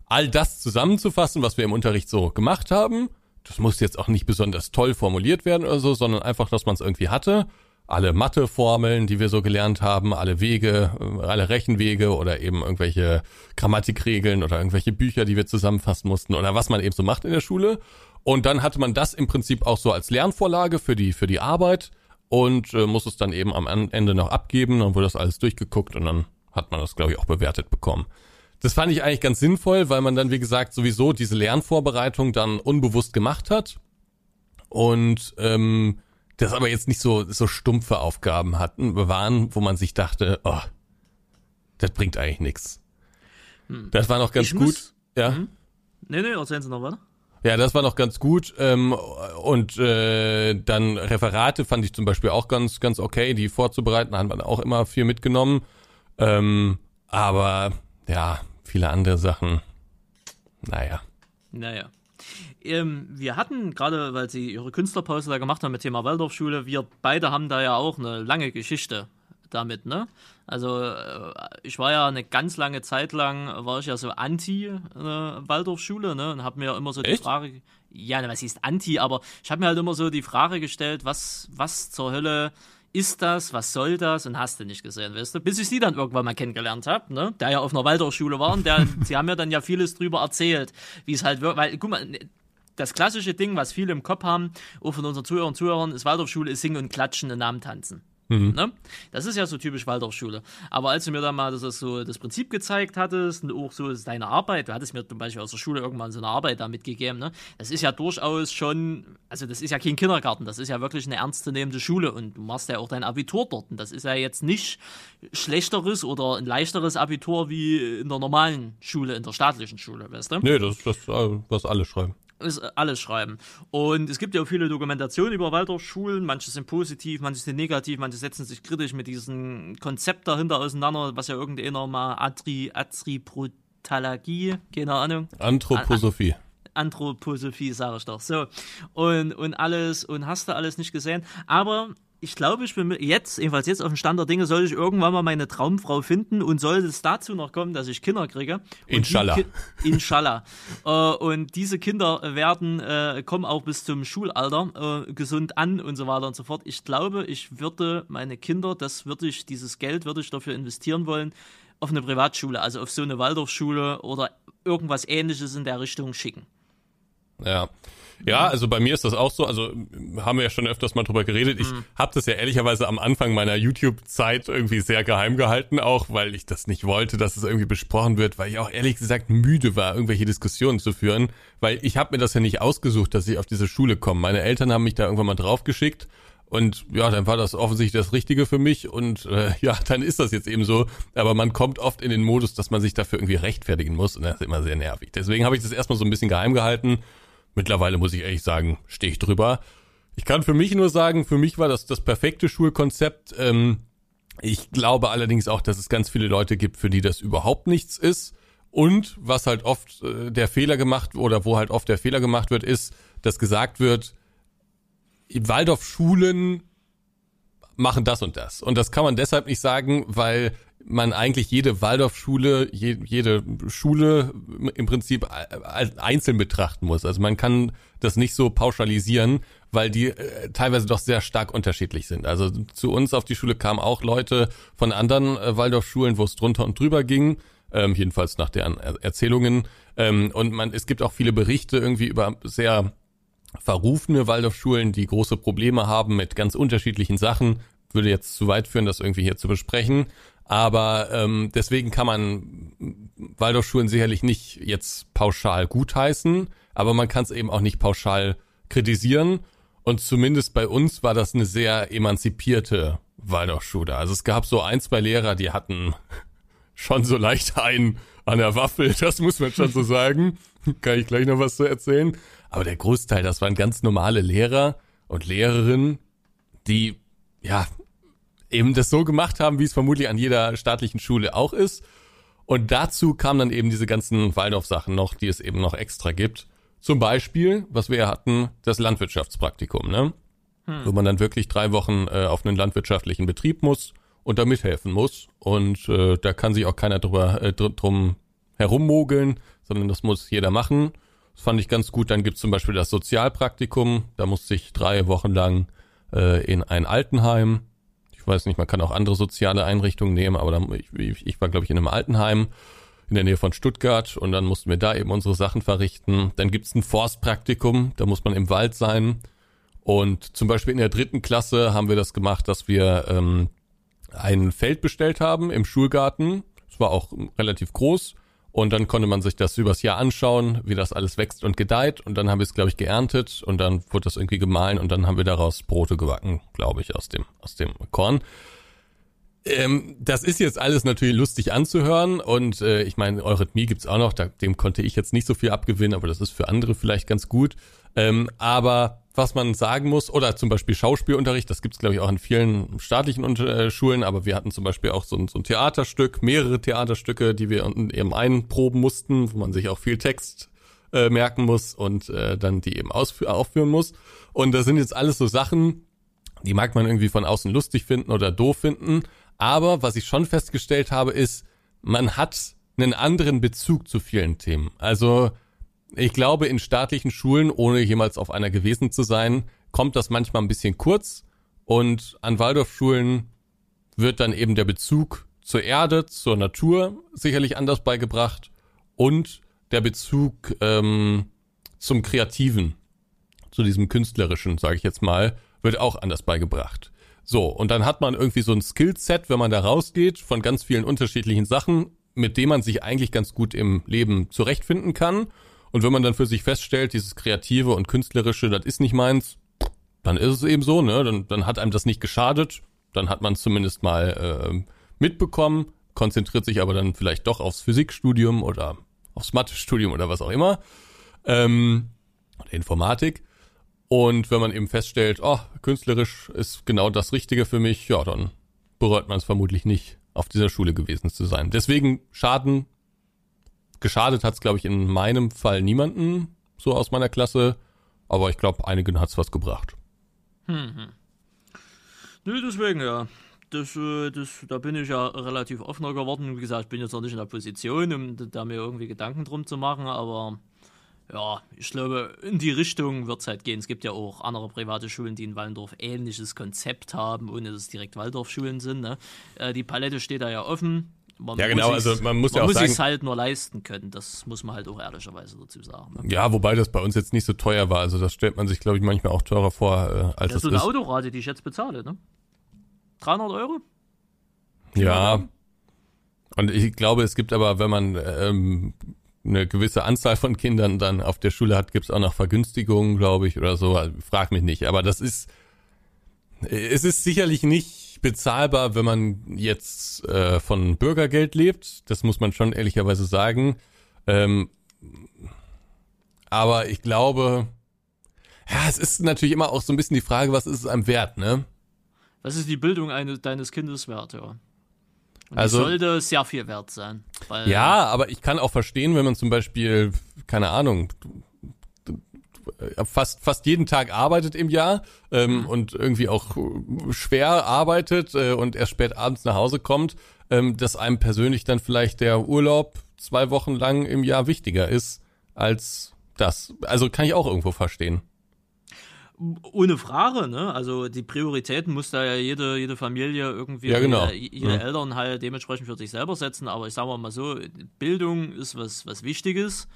S1: all das zusammenzufassen, was wir im Unterricht so gemacht haben. Das muss jetzt auch nicht besonders toll formuliert werden oder so, sondern einfach, dass man es irgendwie hatte. Alle Matheformeln, die wir so gelernt haben, alle Wege, äh, alle Rechenwege oder eben irgendwelche Grammatikregeln oder irgendwelche Bücher, die wir zusammenfassen mussten oder was man eben so macht in der Schule. Und dann hatte man das im Prinzip auch so als Lernvorlage für die, für die Arbeit und äh, muss es dann eben am Ende noch abgeben. Dann wurde das alles durchgeguckt und dann hat man das, glaube ich, auch bewertet bekommen. Das fand ich eigentlich ganz sinnvoll, weil man dann, wie gesagt, sowieso diese Lernvorbereitung dann unbewusst gemacht hat und ähm, das aber jetzt nicht so, so stumpfe Aufgaben hatten, waren, wo man sich dachte, oh, das bringt eigentlich nichts. Hm. Das war noch ganz ich gut. Muss, ja. Hm.
S2: Nee, nee, erzählen Sie noch weiter.
S1: Ja, das war noch ganz gut. Ähm, und äh, dann Referate fand ich zum Beispiel auch ganz, ganz okay, die vorzubereiten, haben wir auch immer viel mitgenommen. Ähm, aber ja, viele andere Sachen. Naja.
S2: Naja. Ähm, wir hatten gerade, weil Sie Ihre Künstlerpause da gemacht haben mit Thema Waldorfschule, wir beide haben da ja auch eine lange Geschichte damit, ne? Also äh, ich war ja eine ganz lange Zeit lang, war ich ja so anti äh, Waldorfschule, ne? Und habe mir immer so Echt? die Frage, ja, was hieß anti, aber ich habe mir halt immer so die Frage gestellt, was, was zur Hölle ist das, was soll das und hast du nicht gesehen, weißt du? Bis ich sie dann irgendwann mal kennengelernt habe, ne? Der ja auf einer Waldorfschule war und der, sie haben mir dann ja vieles drüber erzählt, wie es halt wird, weil, guck mal, das klassische Ding, was viele im Kopf haben, auch von unseren Zuhörern und Zuhörern, ist Waldorfschule, ist Singen und Klatschen, den Namen tanzen. Mhm. Ne? Das ist ja so typisch Waldorfschule. Aber als du mir dann mal das, so das Prinzip gezeigt hattest und auch so ist deine Arbeit, du hattest mir zum Beispiel aus der Schule irgendwann so eine Arbeit da mitgegeben, ne? das ist ja durchaus schon, also das ist ja kein Kindergarten, das ist ja wirklich eine ernstzunehmende Schule und du machst ja auch dein Abitur dort. Und das ist ja jetzt nicht schlechteres oder ein leichteres Abitur wie in der normalen Schule, in der staatlichen Schule, weißt du?
S1: Nee, das ist das, äh, was alle schreiben
S2: ist alles schreiben. Und es gibt ja auch viele Dokumentationen über Waldorfschulen. Manche sind positiv, manche sind negativ, manche setzen sich kritisch mit diesem Konzept dahinter auseinander, was ja irgendeiner mal Atri, Atriprotalagie, keine Ahnung.
S1: Anthroposophie.
S2: Anthroposophie, sage ich doch. So. Und, und alles, und hast du alles nicht gesehen. Aber ich glaube, ich bin jetzt, jedenfalls jetzt auf dem Stand der Dinge, soll ich irgendwann mal meine Traumfrau finden und sollte es dazu noch kommen, dass ich Kinder kriege.
S1: Inshallah.
S2: Ki Inshallah. äh, und diese Kinder werden, äh, kommen auch bis zum Schulalter äh, gesund an und so weiter und so fort. Ich glaube, ich würde meine Kinder, das würde ich, dieses Geld würde ich dafür investieren wollen, auf eine Privatschule, also auf so eine Waldorfschule oder irgendwas ähnliches in der Richtung schicken.
S1: Ja. Ja, also bei mir ist das auch so. Also haben wir ja schon öfters mal drüber geredet. Ich mhm. habe das ja ehrlicherweise am Anfang meiner YouTube-Zeit irgendwie sehr geheim gehalten, auch weil ich das nicht wollte, dass es irgendwie besprochen wird, weil ich auch ehrlich gesagt müde war, irgendwelche Diskussionen zu führen, weil ich habe mir das ja nicht ausgesucht, dass ich auf diese Schule komme. Meine Eltern haben mich da irgendwann mal draufgeschickt. Und ja, dann war das offensichtlich das Richtige für mich und äh, ja, dann ist das jetzt eben so. Aber man kommt oft in den Modus, dass man sich dafür irgendwie rechtfertigen muss und das ist immer sehr nervig. Deswegen habe ich das erstmal so ein bisschen geheim gehalten Mittlerweile muss ich ehrlich sagen, stehe ich drüber. Ich kann für mich nur sagen, für mich war das das perfekte Schulkonzept. Ähm, ich glaube allerdings auch, dass es ganz viele Leute gibt, für die das überhaupt nichts ist. Und was halt oft äh, der Fehler gemacht oder wo halt oft der Fehler gemacht wird, ist, dass gesagt wird, Waldorf-Schulen machen das und das. Und das kann man deshalb nicht sagen, weil man eigentlich jede Waldorfschule, je, jede Schule im Prinzip einzeln betrachten muss. Also man kann das nicht so pauschalisieren, weil die äh, teilweise doch sehr stark unterschiedlich sind. Also zu uns auf die Schule kamen auch Leute von anderen äh, Waldorfschulen, wo es drunter und drüber ging, ähm, jedenfalls nach deren Erzählungen. Ähm, und man, es gibt auch viele Berichte irgendwie über sehr verrufene Waldorfschulen, die große Probleme haben mit ganz unterschiedlichen Sachen. Würde jetzt zu weit führen, das irgendwie hier zu besprechen. Aber ähm, deswegen kann man Waldorfschulen sicherlich nicht jetzt pauschal gutheißen, aber man kann es eben auch nicht pauschal kritisieren. Und zumindest bei uns war das eine sehr emanzipierte Waldorfschule. Also es gab so ein, zwei Lehrer, die hatten schon so leicht einen an der Waffel, das muss man schon so sagen. kann ich gleich noch was zu erzählen. Aber der Großteil, das waren ganz normale Lehrer und Lehrerinnen, die ja eben das so gemacht haben, wie es vermutlich an jeder staatlichen Schule auch ist. Und dazu kamen dann eben diese ganzen Waldorf-Sachen noch, die es eben noch extra gibt. Zum Beispiel, was wir ja hatten, das Landwirtschaftspraktikum, ne? Hm. Wo man dann wirklich drei Wochen äh, auf einen landwirtschaftlichen Betrieb muss und da mithelfen muss. Und äh, da kann sich auch keiner drüber, äh, drum herummogeln, sondern das muss jeder machen. Das fand ich ganz gut. Dann gibt's zum Beispiel das Sozialpraktikum. Da musste ich drei Wochen lang äh, in ein Altenheim ich weiß nicht, man kann auch andere soziale Einrichtungen nehmen, aber dann, ich, ich war, glaube ich, in einem Altenheim in der Nähe von Stuttgart und dann mussten wir da eben unsere Sachen verrichten. Dann gibt's ein Forstpraktikum, da muss man im Wald sein. Und zum Beispiel in der dritten Klasse haben wir das gemacht, dass wir ähm, ein Feld bestellt haben im Schulgarten. Es war auch relativ groß und dann konnte man sich das übers Jahr anschauen, wie das alles wächst und gedeiht. Und dann haben wir es, glaube ich, geerntet und dann wurde das irgendwie gemahlen und dann haben wir daraus Brote gebacken, glaube ich, aus dem, aus dem Korn. Ähm, das ist jetzt alles natürlich lustig anzuhören und äh, ich meine, Eurythmie gibt's auch noch, da, dem konnte ich jetzt nicht so viel abgewinnen, aber das ist für andere vielleicht ganz gut. Ähm, aber was man sagen muss, oder zum Beispiel Schauspielunterricht, das gibt's glaube ich auch in vielen staatlichen äh, Schulen, aber wir hatten zum Beispiel auch so ein, so ein Theaterstück, mehrere Theaterstücke, die wir eben einproben mussten, wo man sich auch viel Text äh, merken muss und äh, dann die eben aufführen muss. Und das sind jetzt alles so Sachen, die mag man irgendwie von außen lustig finden oder doof finden. Aber was ich schon festgestellt habe, ist, man hat einen anderen Bezug zu vielen Themen. Also ich glaube, in staatlichen Schulen, ohne jemals auf einer gewesen zu sein, kommt das manchmal ein bisschen kurz Und an Waldorfschulen wird dann eben der Bezug zur Erde, zur Natur sicherlich anders beigebracht und der Bezug ähm, zum Kreativen, zu diesem Künstlerischen, sage ich jetzt mal, wird auch anders beigebracht. So, und dann hat man irgendwie so ein Skillset, wenn man da rausgeht, von ganz vielen unterschiedlichen Sachen, mit dem man sich eigentlich ganz gut im Leben zurechtfinden kann. Und wenn man dann für sich feststellt, dieses Kreative und Künstlerische, das ist nicht meins, dann ist es eben so, ne? Dann, dann hat einem das nicht geschadet, dann hat man es zumindest mal äh, mitbekommen, konzentriert sich aber dann vielleicht doch aufs Physikstudium oder aufs Mathestudium oder was auch immer. Ähm, oder Informatik. Und wenn man eben feststellt, oh, künstlerisch ist genau das Richtige für mich, ja, dann bereut man es vermutlich nicht, auf dieser Schule gewesen zu sein. Deswegen Schaden, geschadet hat es, glaube ich, in meinem Fall niemanden, so aus meiner Klasse, aber ich glaube, einigen hat es was gebracht.
S2: Hm, hm. Nö, deswegen ja. Das, äh, das, da bin ich ja relativ offener geworden. Wie gesagt, ich bin jetzt noch nicht in der Position, um da mir irgendwie Gedanken drum zu machen, aber ja, ich glaube, in die Richtung wird es halt gehen. Es gibt ja auch andere private Schulen, die in Waldorf ähnliches Konzept haben, ohne dass es direkt Waldorfschulen sind. Ne? Äh, die Palette steht da ja offen.
S1: Man ja, genau, also man muss
S2: man
S1: ja auch
S2: muss
S1: sagen,
S2: es halt nur leisten können. Das muss man halt auch ehrlicherweise dazu sagen. Ne?
S1: Ja, wobei das bei uns jetzt nicht so teuer war. Also das stellt man sich, glaube ich, manchmal auch teurer vor, äh, als
S2: das
S1: es
S2: so eine
S1: ist.
S2: Autorate, die ich jetzt bezahle, ne? 300 Euro?
S1: Ja. Und ich glaube, es gibt aber, wenn man ähm, eine gewisse Anzahl von Kindern dann auf der Schule hat, gibt es auch noch Vergünstigungen, glaube ich, oder so. Also, frag mich nicht. Aber das ist, es ist sicherlich nicht bezahlbar, wenn man jetzt äh, von Bürgergeld lebt. Das muss man schon ehrlicherweise sagen. Ähm, aber ich glaube, ja, es ist natürlich immer auch so ein bisschen die Frage, was ist es einem wert, ne?
S2: Was ist die Bildung eines, deines Kindes wert, ja? Und
S1: Also-
S2: sollte sehr viel wert sein.
S1: Ja, aber ich kann auch verstehen, wenn man zum Beispiel, keine Ahnung, fast fast jeden Tag arbeitet im Jahr ähm, und irgendwie auch schwer arbeitet äh, und erst spät abends nach Hause kommt, ähm, dass einem persönlich dann vielleicht der Urlaub zwei Wochen lang im Jahr wichtiger ist als das. Also kann ich auch irgendwo verstehen.
S2: Ohne Frage, ne? Also die Prioritäten muss da ja jede, jede Familie irgendwie,
S1: Ja, genau.
S2: jede, jede
S1: Ja.
S2: Eltern halt dementsprechend für sich selber setzen. Aber ich sage mal so, Bildung ist was, was Wichtiges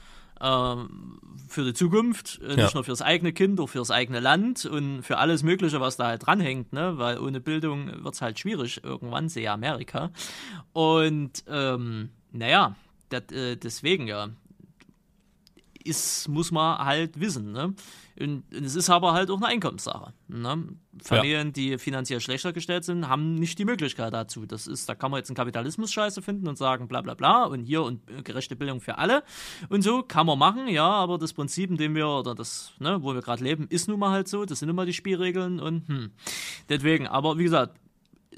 S2: ähm, für die Zukunft, äh,
S1: Ja.
S2: nicht nur fürs eigene Kind, auch fürs eigene Land und für alles Mögliche, was da halt dranhängt, ne? Weil ohne Bildung wird's halt schwierig irgendwann, sehe Amerika. Und ähm, naja, dat, äh, deswegen ja, ist, muss man halt wissen. Ne? Es ist aber halt auch eine Einkommenssache. Ne? Familien, die finanziell schlechter gestellt sind, haben nicht die Möglichkeit dazu. Das ist, da kann man jetzt einen Kapitalismus scheiße finden und sagen, bla bla bla und hier und äh, gerechte Bildung für alle. Und so kann man machen, ja, aber das Prinzip, in dem wir, oder das, ne, wo wir gerade leben, ist nun mal halt so, das sind nun mal die Spielregeln und hm. Deswegen, aber wie gesagt,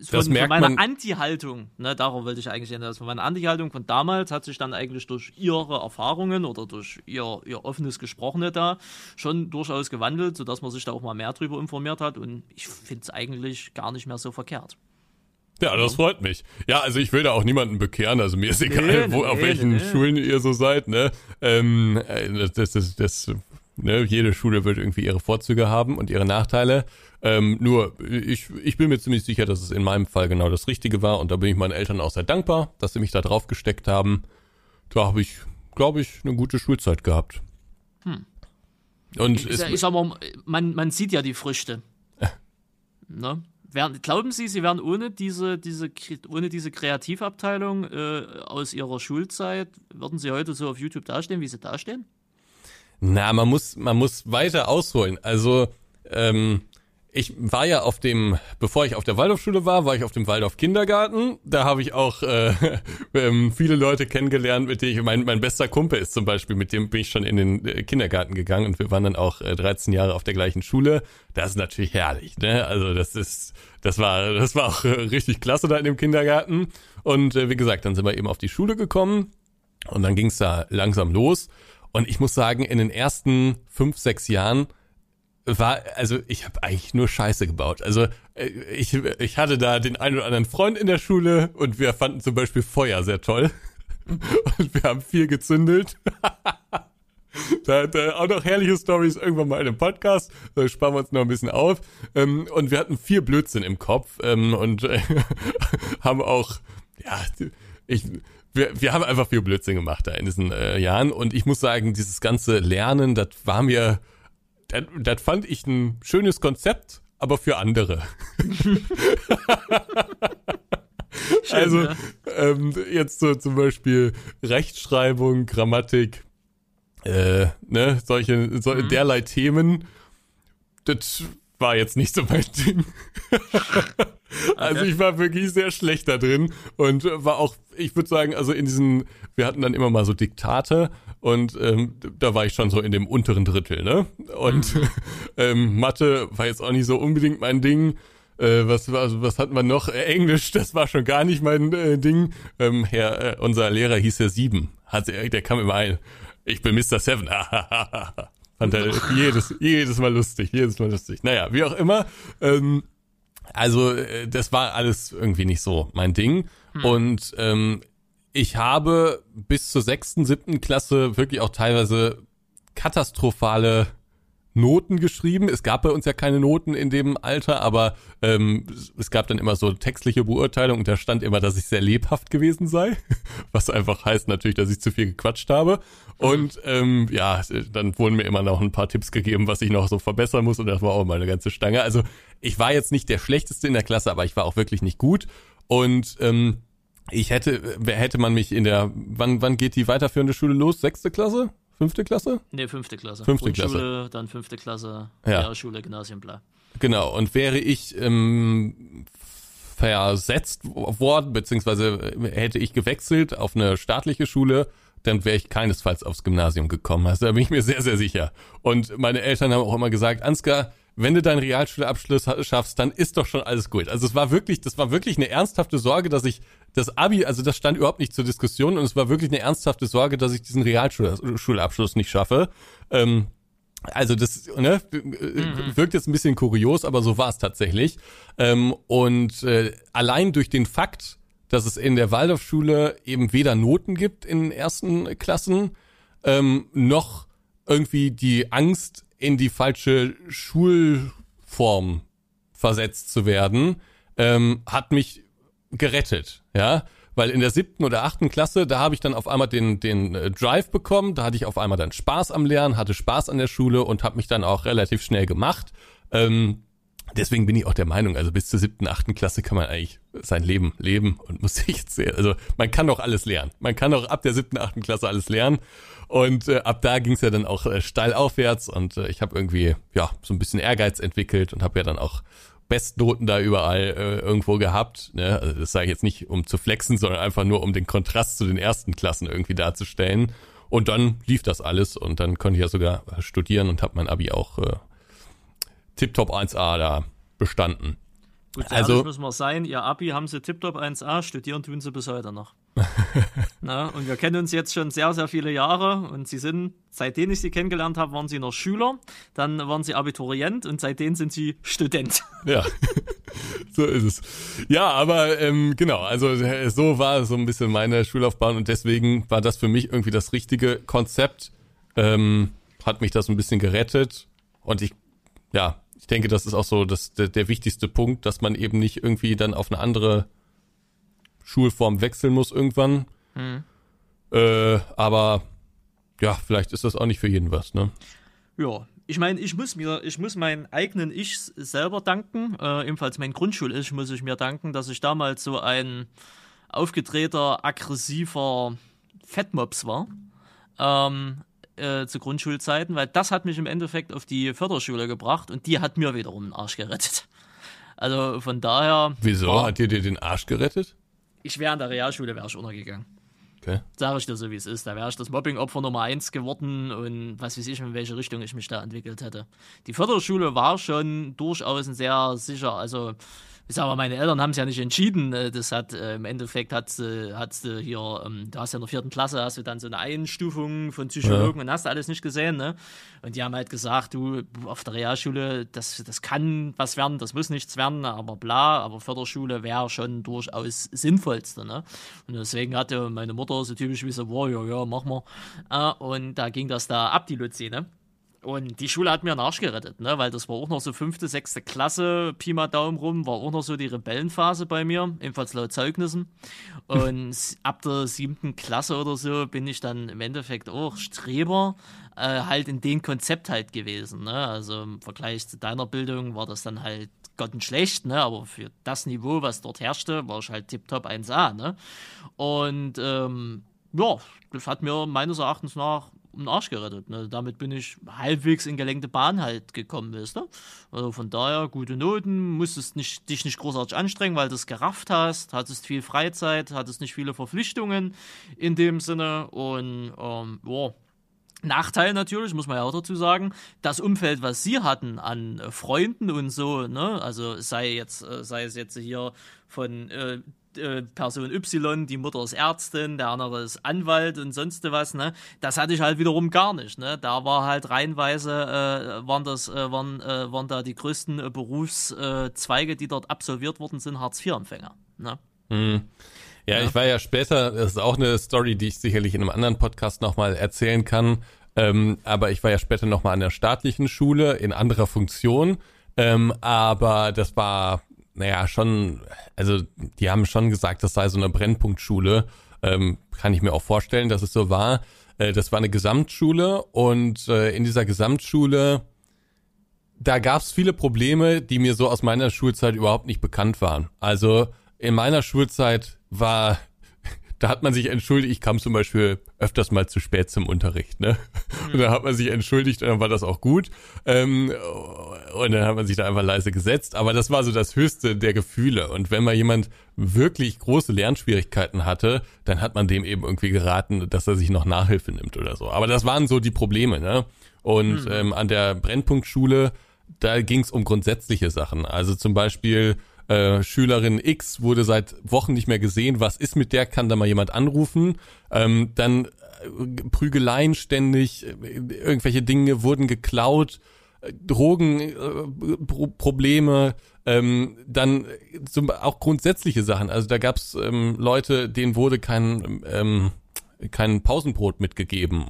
S2: von, von meiner Anti-Haltung, ne, darauf wollte ich eigentlich hinaus, von meiner Anti-Haltung von damals hat sich dann eigentlich durch ihre Erfahrungen oder durch ihr, ihr offenes Gesprochene da schon durchaus gewandelt, sodass man sich da auch mal mehr drüber informiert hat und ich finde es eigentlich gar nicht mehr so verkehrt.
S1: Ja, das freut mich. Ja, also ich will da auch niemanden bekehren, also mir ist egal,
S2: Nee,
S1: wo, auf
S2: nee,
S1: welchen
S2: nee.
S1: Schulen ihr so seid, ne? Ähm, äh, das, das, das, ne, jede Schule wird irgendwie ihre Vorzüge haben und ihre Nachteile. Ähm, nur, ich, ich bin mir ziemlich sicher, dass es in meinem Fall genau das Richtige war und da bin ich meinen Eltern auch sehr dankbar, dass sie mich da drauf gesteckt haben. Da habe ich, glaube ich, eine gute Schulzeit gehabt. Und
S2: Ich,
S1: es,
S2: ich sag mal, man, man sieht ja die Früchte. ne? Werden, glauben Sie, Sie werden ohne diese, diese, ohne diese Kreativabteilung äh, aus Ihrer Schulzeit, würden Sie heute so auf YouTube dastehen, wie Sie dastehen?
S1: Na, man muss, man muss weiter ausholen. Also, ähm, ich war ja auf dem, bevor ich auf der Waldorfschule war, war ich auf dem Waldorf Kindergarten. Da habe ich auch äh, ähm, viele Leute kennengelernt, mit denen ich, mein, mein bester Kumpel ist zum Beispiel, mit dem bin ich schon in den äh, Kindergarten gegangen und wir waren dann auch äh, 13 Jahre auf der gleichen Schule. Das ist natürlich herrlich, ne? Also das ist, das war, das war auch äh, richtig klasse da in dem Kindergarten. Und äh, wie gesagt, dann sind wir eben auf die Schule gekommen und dann ging's da langsam los. Und ich muss sagen, in den ersten fünf, sechs Jahren war, also ich habe eigentlich nur Scheiße gebaut. Also äh, ich, ich hatte da den einen oder anderen Freund in der Schule und wir fanden zum Beispiel Feuer sehr toll. Und wir haben viel gezündelt. da, da auch noch herrliche Stories irgendwann mal in einem Podcast. Da sparen wir uns noch ein bisschen auf. Ähm, und wir hatten viel Blödsinn im Kopf ähm, und äh, haben auch, ja, ich, wir, wir haben einfach viel Blödsinn gemacht da in diesen äh, Jahren. Und ich muss sagen, dieses ganze Lernen, das war mir, das, das fand ich ein schönes Konzept, aber für andere.
S2: Schön,
S1: also
S2: ja.
S1: ähm, jetzt so zum Beispiel Rechtschreibung, Grammatik, äh, ne, solche, so,
S2: Mhm.
S1: derlei Themen, das war jetzt nicht so mein Ding. Also ich war wirklich sehr schlecht da drin und war auch, ich würde sagen, also in diesen, wir hatten dann immer mal so Diktate und ähm, da war ich schon so in dem unteren Drittel, ne? Und
S2: Mhm.
S1: ähm, Mathe war jetzt auch nicht so unbedingt mein Ding. Äh, was, also, was hatten wir noch? Äh, Englisch, das war schon gar nicht mein äh, Ding. Ähm, Herr, äh, unser Lehrer hieß ja Sieben. Hat, er- der kam immer ein. Ich bin Mr. Seven. Fand er jedes, jedes Mal lustig, jedes Mal lustig. Naja, wie auch immer. Ähm, also äh, das war alles irgendwie nicht so mein Ding. Und ähm, ich habe bis zur sechsten, siebten Klasse wirklich auch teilweise katastrophale Noten geschrieben. Es gab bei uns ja keine Noten in dem Alter, aber ähm, es gab dann immer so textliche Beurteilung und da stand immer, dass ich sehr lebhaft gewesen sei, was einfach heißt natürlich, dass ich zu viel gequatscht habe. Und ähm, ja, dann wurden mir immer noch ein paar Tipps gegeben, was ich noch so verbessern muss und das war auch mal eine ganze Stange. Also ich war jetzt nicht der Schlechteste in der Klasse, aber ich war auch wirklich nicht gut und ähm, ich hätte, wer hätte man mich in der, wann, wann geht die weiterführende Schule los? Sechste Klasse? Fünfte Klasse?
S2: Nee, fünfte Klasse.
S1: Fünfte
S2: Grundschule, dann fünfte Klasse,
S1: Ja.
S2: Realschule, Gymnasium, bla.
S1: Genau, und wäre ich ähm, versetzt worden, beziehungsweise äh, hätte ich gewechselt auf eine staatliche Schule, dann wäre ich keinesfalls aufs Gymnasium gekommen. Also da bin ich mir sehr, sehr sicher. Und meine Eltern haben auch immer gesagt, Ansgar, wenn du deinen Realschulabschluss ha- schaffst, dann ist doch schon alles gut. Also es war wirklich, das war wirklich eine ernsthafte Sorge, dass ich das Abi, also das stand überhaupt nicht zur Diskussion und es war wirklich eine ernsthafte Sorge, dass ich diesen Realschulabschluss nicht schaffe. Ähm, also das ne, äh, wirkt jetzt ein bisschen kurios, aber so war es tatsächlich. Ähm, und äh, allein durch den Fakt, dass es in der Waldorfschule eben weder Noten gibt in den ersten Klassen, ähm, noch irgendwie die Angst in die falsche Schulform versetzt zu werden, ähm, hat mich gerettet, ja, weil in der siebten oder achten Klasse, da habe ich dann auf einmal den den äh, Drive bekommen, da hatte ich auf einmal dann Spaß am Lernen, hatte Spaß an der Schule und habe mich dann auch relativ schnell gemacht. Ähm, deswegen bin ich auch der Meinung, also bis zur siebten, achten Klasse kann man eigentlich sein Leben leben und muss sich jetzt, also man kann doch alles lernen. Man kann auch ab der siebten, achten Klasse alles lernen. Und äh, ab da ging es ja dann auch äh, steil aufwärts und äh, ich habe irgendwie ja so ein bisschen Ehrgeiz entwickelt und habe ja dann auch Bestnoten da überall äh, irgendwo gehabt. Ne? Also das sage ich jetzt nicht, um zu flexen, sondern einfach nur, um den Kontrast zu den ersten Klassen irgendwie darzustellen. Und dann lief das alles und dann konnte ich ja sogar studieren und habe mein Abi auch äh, Tip-Top 1A da bestanden.
S2: Gut, so
S1: Also-
S2: ehrlich müssen wir sein, ihr Abi haben sie tiptop 1a, studieren tun sie bis heute noch. Na, und wir kennen uns jetzt schon sehr, sehr viele Jahre und sie sind, seitdem ich sie kennengelernt habe, waren sie noch Schüler, dann waren sie Abiturient und seitdem sind sie Student.
S1: Ja, so ist es. Ja, aber ähm, genau, also äh, so war so ein bisschen meine Schullaufbahn und deswegen war das für mich irgendwie das richtige Konzept. Ähm, hat mich das ein bisschen gerettet und ich, ja, ich denke, das ist auch so das, der, der wichtigste Punkt, dass man eben nicht irgendwie dann auf eine andere Schulform wechseln muss irgendwann. Äh, aber ja, vielleicht ist das auch nicht für jeden was, ne?
S2: Ja, ich meine, ich muss mir, ich muss meinen eigenen Ich selber danken, äh, ebenfalls mein Grundschul-Ich muss ich mir danken, dass ich damals so ein aufgedrehter, aggressiver Fettmops war. Ähm, äh, zu Grundschulzeiten, weil das hat mich im Endeffekt auf die Förderschule gebracht und die hat mir wiederum den Arsch gerettet. Also von daher,
S1: Wieso?
S2: Boah.
S1: Hat dir dir den Arsch gerettet?
S2: ich wäre in der Realschule wäre ich untergegangen.
S1: Okay.
S2: Sage ich dir so, wie es ist. Da wäre ich das Mobbing-Opfer Nummer eins geworden und was weiß ich, in welche Richtung ich mich da entwickelt hätte. Die Förderschule war schon durchaus ein sehr sicher, also Ich sag mal, meine Eltern haben es ja nicht entschieden. Äh, das hat äh, im Endeffekt hat hat's du hier, ähm, du hast ja in der vierten Klasse, hast du dann so eine Einstufung von Psychologen ja. und hast alles nicht gesehen, ne? Und die haben halt gesagt, du, auf der Realschule, das, das kann was werden, das muss nichts werden, aber bla, aber Förderschule wäre schon durchaus sinnvollste, ne? Und deswegen hatte meine Mutter so typisch wie so, wow, ja, ja, mach mal. Äh, und da ging das da ab, die Luzi, ne? Und die Schule hat mir einen Arsch gerettet, ne? weil das war auch noch so fünfte, sechste Klasse, Pi mal Daumen rum, war auch noch so die Rebellenphase bei mir, ebenfalls laut Zeugnissen. Und ab der siebten Klasse oder so bin ich dann im Endeffekt auch Streber, äh, halt in dem Konzept halt gewesen. Ne? Also im Vergleich zu deiner Bildung war das dann halt schlecht, ne? aber für das Niveau, was dort herrschte, war ich halt tipptopp 1A. Ne? Und ähm, ja, das hat mir meines Erachtens nach einen Arsch gerettet. Ne? Damit bin ich halbwegs in gelenkte Bahn halt gekommen, weißt du? Also von daher gute Noten, musstest nicht, dich nicht großartig anstrengen, weil du es gerafft hast, hattest viel Freizeit, hattest nicht viele Verpflichtungen in dem Sinne und ähm, ja. Nachteil natürlich, muss man ja auch dazu sagen, das Umfeld, was sie hatten an Freunden und so, ne, also sei jetzt, äh, sei es jetzt hier von äh, äh, Person Y, die Mutter ist Ärztin, der andere ist Anwalt und sonst was, ne? Das hatte ich halt wiederum gar nicht, ne? Da war halt reinweise, äh, waren das, äh, waren, äh, waren da die größten äh, Berufszweige, die dort absolviert worden sind, Hartz-IV-Empfänger, ne?
S1: Hm. Ja, ja, ich war ja später, das ist auch eine Story, die ich sicherlich in einem anderen Podcast nochmal erzählen kann, ähm, aber ich war ja später nochmal an der staatlichen Schule in anderer Funktion, ähm, aber das war naja, schon, also die haben schon gesagt, das sei so eine Brennpunktschule. Ähm, kann ich mir auch vorstellen, dass es so war. Äh, das war eine Gesamtschule und äh, in dieser Gesamtschule, da gab es viele Probleme, die mir so aus meiner Schulzeit überhaupt nicht bekannt waren. Also in meiner Schulzeit war da hat man sich entschuldigt, ich kam zum Beispiel öfters mal zu spät zum Unterricht, ne? Mhm. Und dann hat man sich entschuldigt und dann war das auch gut. Ähm, und dann hat man sich da einfach leise gesetzt. Aber das war so das höchste der Gefühle. Und wenn mal jemand wirklich große Lernschwierigkeiten hatte, dann hat man dem eben irgendwie geraten, dass er sich noch Nachhilfe nimmt oder so. Aber das waren so die Probleme, ne? Und mhm. ähm, an der Brennpunktschule, da ging es um grundsätzliche Sachen. Also zum Beispiel äh, Schülerin X wurde seit Wochen nicht mehr gesehen. Was ist mit der? Kann da mal jemand anrufen? Ähm, dann äh, Prügeleien ständig, äh, irgendwelche Dinge wurden geklaut, Drogenprobleme, äh, ähm, dann zum, auch grundsätzliche Sachen. Also da gab's ähm, Leute, denen wurde kein ähm, kein Pausenbrot mitgegeben,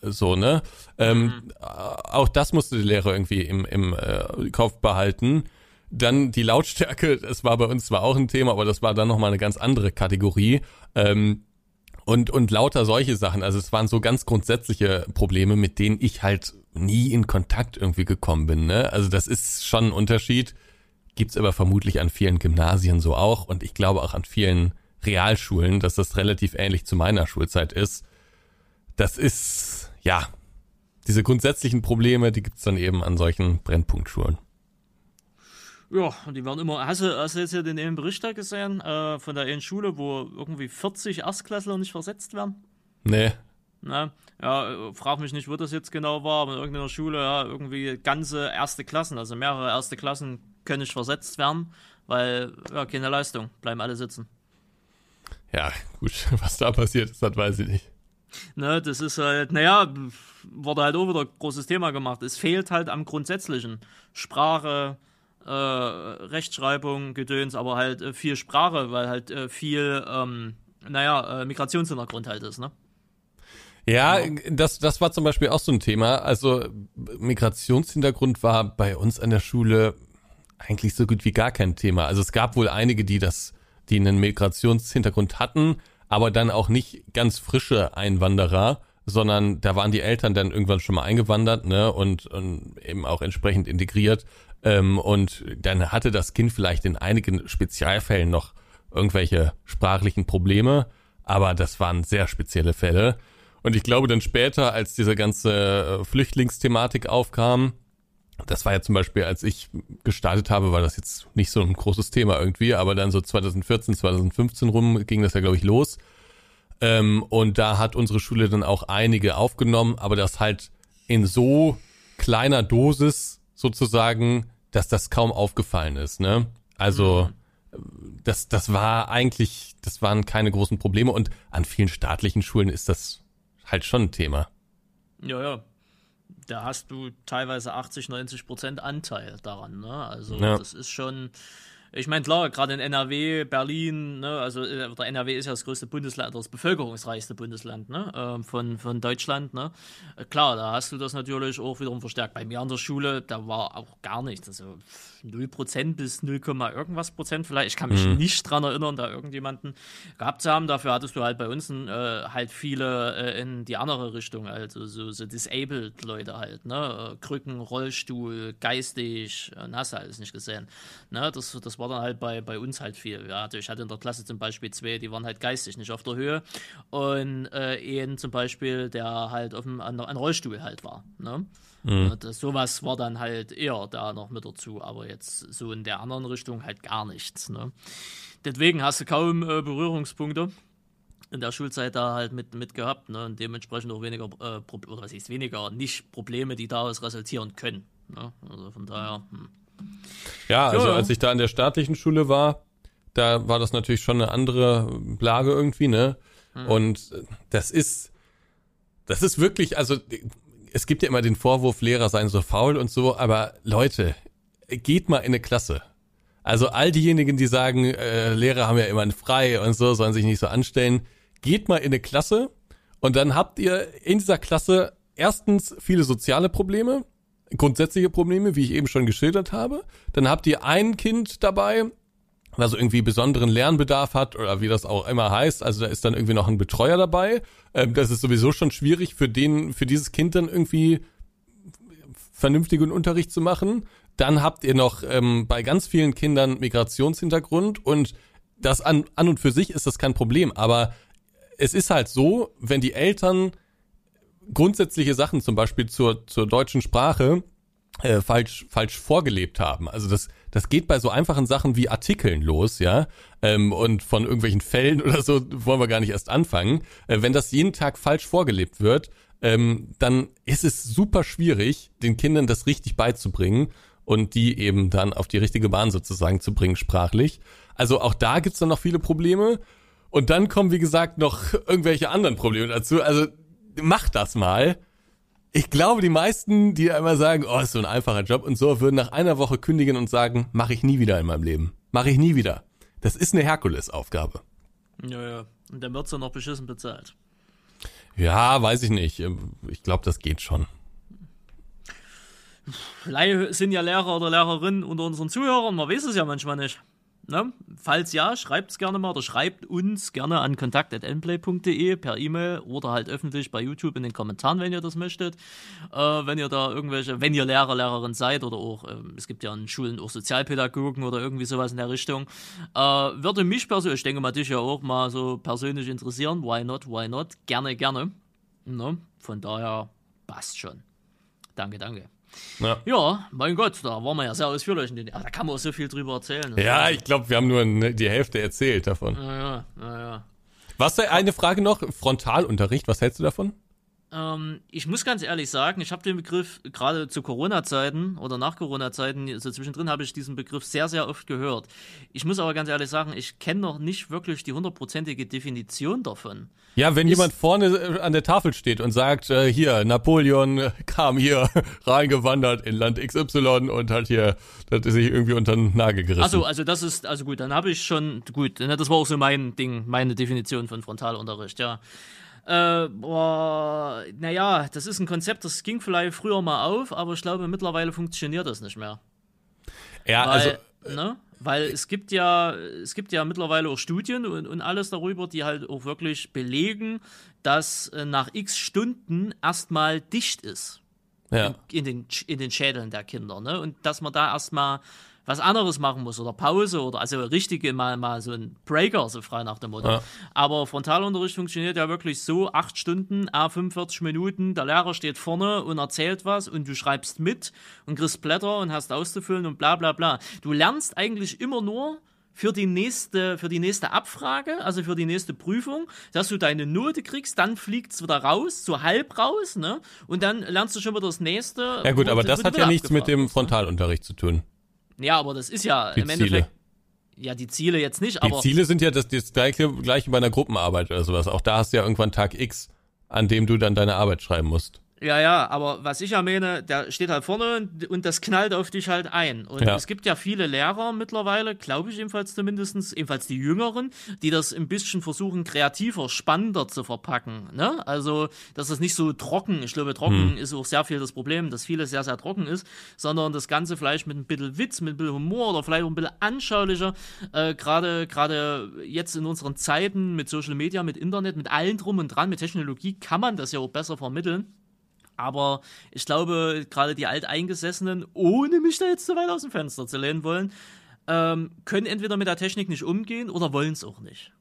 S1: so ne. Ähm, mhm. Auch das musste der Lehrer irgendwie im, im äh, Kopf behalten. Dann die Lautstärke, das war bei uns zwar auch ein Thema, aber das war dann nochmal eine ganz andere Kategorie. Ähm, und, und lauter solche Sachen. Also es waren so ganz grundsätzliche Probleme, mit denen ich halt nie in Kontakt irgendwie gekommen bin. Ne? Also das ist schon ein Unterschied. Gibt's aber vermutlich an vielen Gymnasien so auch. Und ich glaube auch an vielen Realschulen, dass das relativ ähnlich zu meiner Schulzeit ist. Das ist, ja, diese grundsätzlichen Probleme, die gibt's dann eben an solchen Brennpunktschulen.
S2: Ja, und die werden immer. Hast du, hast du jetzt hier den einen Bericht da gesehen äh, von der einen Schule, wo irgendwie 40 Erstklässler nicht versetzt werden?
S1: Nee.
S2: Na, ja, frag mich nicht, wo das jetzt genau war, aber in irgendeiner Schule, ja, irgendwie ganze erste Klassen, also mehrere erste Klassen können nicht versetzt werden, weil, ja, keine Leistung, bleiben alle sitzen.
S1: Ja, gut, was da passiert ist, das weiß ich nicht.
S2: Ne, das ist halt, naja, wurde halt auch wieder ein großes Thema gemacht. Es fehlt halt am Grundsätzlichen. Sprache, äh, Rechtschreibung, Gedöns, aber halt äh, viel Sprache, weil halt äh, viel, ähm, naja, äh, Migrationshintergrund halt ist, ne?
S1: Ja, genau. das, das war zum Beispiel auch so ein Thema. Also Migrationshintergrund war bei uns an der Schule eigentlich so gut wie gar kein Thema. Also es gab wohl einige, die das, die einen Migrationshintergrund hatten, aber dann auch nicht ganz frische Einwanderer, sondern da waren die Eltern dann irgendwann schon mal eingewandert, ne, und, und eben auch entsprechend integriert. Ähm, und dann hatte das Kind vielleicht in einigen Spezialfällen noch irgendwelche sprachlichen Probleme, aber das waren sehr spezielle Fälle. Und ich glaube dann später, als diese ganze äh, Flüchtlingsthematik aufkam, das war ja zum Beispiel, als ich gestartet habe, war das jetzt nicht so ein großes Thema irgendwie, aber dann so 2014, 2015 rum ging das ja, glaube ich, los. Ähm, und da hat unsere Schule dann auch einige aufgenommen, aber das halt in so kleiner Dosis sozusagen, dass das kaum aufgefallen ist, ne? Also, das, das war eigentlich, das waren keine großen Probleme und an vielen staatlichen Schulen ist das halt schon ein Thema.
S2: Ja, ja. Da hast du teilweise 80, 90 Prozent Anteil daran. Ne? Also
S1: Ja.
S2: das ist schon. Ich meine, klar, gerade in NRW, Berlin, ne, also äh, der NRW ist ja das größte Bundesland, das bevölkerungsreichste Bundesland ne, ähm, von, von Deutschland. Ne. Äh, Klar, da hast du das natürlich auch wiederum verstärkt. Bei mir an der Schule, da war auch gar nichts. Also 0% bis 0, irgendwas Prozent vielleicht. Ich kann mich nicht dran erinnern, da irgendjemanden gehabt zu haben. Dafür hattest du halt bei uns äh, halt viele äh, in die andere Richtung, also so, so disabled Leute halt, ne? Äh, Krücken, Rollstuhl, geistig, äh, hast du alles nicht gesehen. Ne? Das, das war dann halt bei, bei uns halt viel. Ja, also ich hatte in der Klasse zum Beispiel zwei, die waren halt geistig nicht auf der Höhe und äh, einen zum Beispiel, der halt auf dem an, an Rollstuhl halt war. Ne?
S1: Mhm.
S2: Das, sowas war dann halt eher da noch mit dazu, aber jetzt so in der anderen Richtung halt gar nichts. Ne? Deswegen hast du kaum äh, Berührungspunkte in der Schulzeit da halt mit, mit gehabt ne? und dementsprechend auch weniger, äh, oder was heißt weniger, nicht Probleme, die daraus resultieren können. Ne? Also von daher, hm.
S1: Ja, also als ich da an der staatlichen Schule war, da war das natürlich schon eine andere Lage irgendwie, ne? Und äh, das ist, das ist wirklich, also es gibt ja immer den Vorwurf, Lehrer seien so faul und so, aber Leute, geht mal in eine Klasse. Also all diejenigen, die sagen, äh, Lehrer haben ja immer ein frei und so, sollen sich nicht so anstellen, geht mal in eine Klasse und dann habt ihr in dieser Klasse erstens viele soziale Probleme, grundsätzliche Probleme, wie ich eben schon geschildert habe. Dann habt ihr ein Kind dabei, was irgendwie besonderen Lernbedarf hat oder wie das auch immer heißt. Also da ist dann irgendwie noch ein Betreuer dabei. Ähm, das ist sowieso schon schwierig für den, für dieses Kind dann irgendwie vernünftigen Unterricht zu machen. Dann habt ihr noch ähm, bei ganz vielen Kindern Migrationshintergrund und das an, an und für sich ist das kein Problem. Aber es ist halt so, wenn die Eltern grundsätzliche Sachen, zum Beispiel zur, zur deutschen Sprache, äh, falsch, falsch vorgelebt haben. Also das, das geht bei so einfachen Sachen wie Artikeln los, ja, ähm, und von irgendwelchen Fällen oder so wollen wir gar nicht erst anfangen. Äh, wenn das jeden Tag falsch vorgelebt wird, ähm, dann ist es super schwierig, den Kindern das richtig beizubringen und die eben dann auf die richtige Bahn sozusagen zu bringen, sprachlich. Also auch da gibt's dann noch viele Probleme. Und dann kommen, wie gesagt, noch irgendwelche anderen Probleme dazu. Also mach das mal. Ich glaube, die meisten, die einmal sagen, oh, ist so ein einfacher Job und so, würden nach einer Woche kündigen und sagen, mache ich nie wieder in meinem Leben. Mache ich nie wieder. Das ist eine Herkulesaufgabe.
S2: ja, ja. Und dann wird's ja noch beschissen bezahlt.
S1: Ja, weiß ich nicht. Ich glaube, das geht schon.
S2: Vielleicht sind ja Lehrer oder Lehrerinnen unter unseren Zuhörern, man weiß es ja manchmal nicht. Ne? Falls ja, schreibt es gerne mal oder schreibt uns gerne an kontakt.nplay.de per E-Mail oder halt öffentlich bei YouTube in den Kommentaren, wenn ihr das möchtet. Äh, wenn ihr da irgendwelche, wenn ihr Lehrer, Lehrerin seid oder auch, ähm, es gibt ja in Schulen auch Sozialpädagogen oder irgendwie sowas in der Richtung, äh, würde mich persönlich, ich denke mal dich ja auch mal so persönlich interessieren. Why not, why not? Gerne, gerne. Ne? Von daher passt schon. Danke, danke.
S1: Ja,
S2: Ja, mein Gott, da waren wir ja sehr ausführlich. da kann man auch so viel drüber erzählen.
S1: ja ich glaube, wir haben nur die Hälfte erzählt davon.
S2: Ja, ja, ja.
S1: Was eine Frage noch? Frontalunterricht, was hältst du davon?
S2: Ähm, ich muss ganz ehrlich sagen, ich habe den Begriff gerade zu Corona-Zeiten oder nach Corona-Zeiten, so zwischendrin habe ich diesen Begriff sehr, sehr oft gehört. Ich muss aber ganz ehrlich sagen, ich kenne noch nicht wirklich die hundertprozentige Definition davon.
S1: Ja, wenn
S2: Ist-
S1: jemand vorne äh, an der Tafel steht und sagt, äh, hier, Napoleon äh, kam hier reingewandert in Land XY und hat hier, das ist sich irgendwie unter den Nagel gerissen.
S2: Achso, also das ist, also gut, dann habe ich schon, gut, ne, das war auch so mein Ding, meine Definition von Frontalunterricht, ja. Äh, boah, naja, das ist ein Konzept, das ging vielleicht früher mal auf, aber ich glaube, mittlerweile funktioniert das nicht mehr.
S1: ja,
S2: Weil,
S1: also,
S2: ne? Weil es gibt ja, es gibt ja mittlerweile auch Studien und, und alles darüber, die halt auch wirklich belegen, dass äh, nach x Stunden erstmal dicht ist
S1: ja.
S2: in den, in den Schädeln der Kinder, ne? Und dass man da erstmal was anderes machen muss oder Pause oder also richtige mal, mal so ein Breaker, so frei nach dem Motto.
S1: Ja.
S2: Aber Frontalunterricht funktioniert ja wirklich so, acht Stunden, a 45 Minuten, der Lehrer steht vorne und erzählt was und du schreibst mit und kriegst Blätter und hast auszufüllen und bla bla bla. Du lernst eigentlich immer nur für die nächste, für die nächste Abfrage, also für die nächste Prüfung, dass du deine Note kriegst, dann fliegt's wieder raus, so halb raus, ne? Und dann lernst du schon wieder das nächste.
S1: ja gut, aber das hat ja nichts mit dem? Frontalunterricht zu tun.
S2: Ja, aber das ist ja
S1: Die
S2: im
S1: Ziele.
S2: Endeffekt. Ja, die Ziele jetzt nicht,
S1: Die
S2: aber
S1: Ziele sind ja das, das gleiche, gleiche bei einer Gruppenarbeit oder sowas. Auch da hast du ja irgendwann Tag X, an dem du dann deine Arbeit schreiben musst.
S2: Ja, ja, aber was ich ja meine, der steht halt vorne und, und das knallt auf dich halt ein. Und
S1: Ja.
S2: es gibt ja viele Lehrer mittlerweile, glaube ich ebenfalls zumindestens, ebenfalls die Jüngeren, die das ein bisschen versuchen, kreativer, spannender zu verpacken. Ne? Also, dass es nicht so trocken, ich glaube, trocken ist auch sehr viel das Problem, dass vieles sehr, sehr trocken ist, sondern das Ganze vielleicht mit ein bisschen Witz, mit ein bisschen Humor oder vielleicht auch ein bisschen anschaulicher, äh, gerade gerade jetzt in unseren Zeiten mit Social Media, mit Internet, mit allem drum und dran, mit Technologie kann man das ja auch besser vermitteln. Aber ich glaube, gerade die Alteingesessenen, ohne mich da jetzt zu weit aus dem Fenster zu lehnen wollen, ähm, können entweder mit der Technik nicht umgehen oder wollen es auch nicht.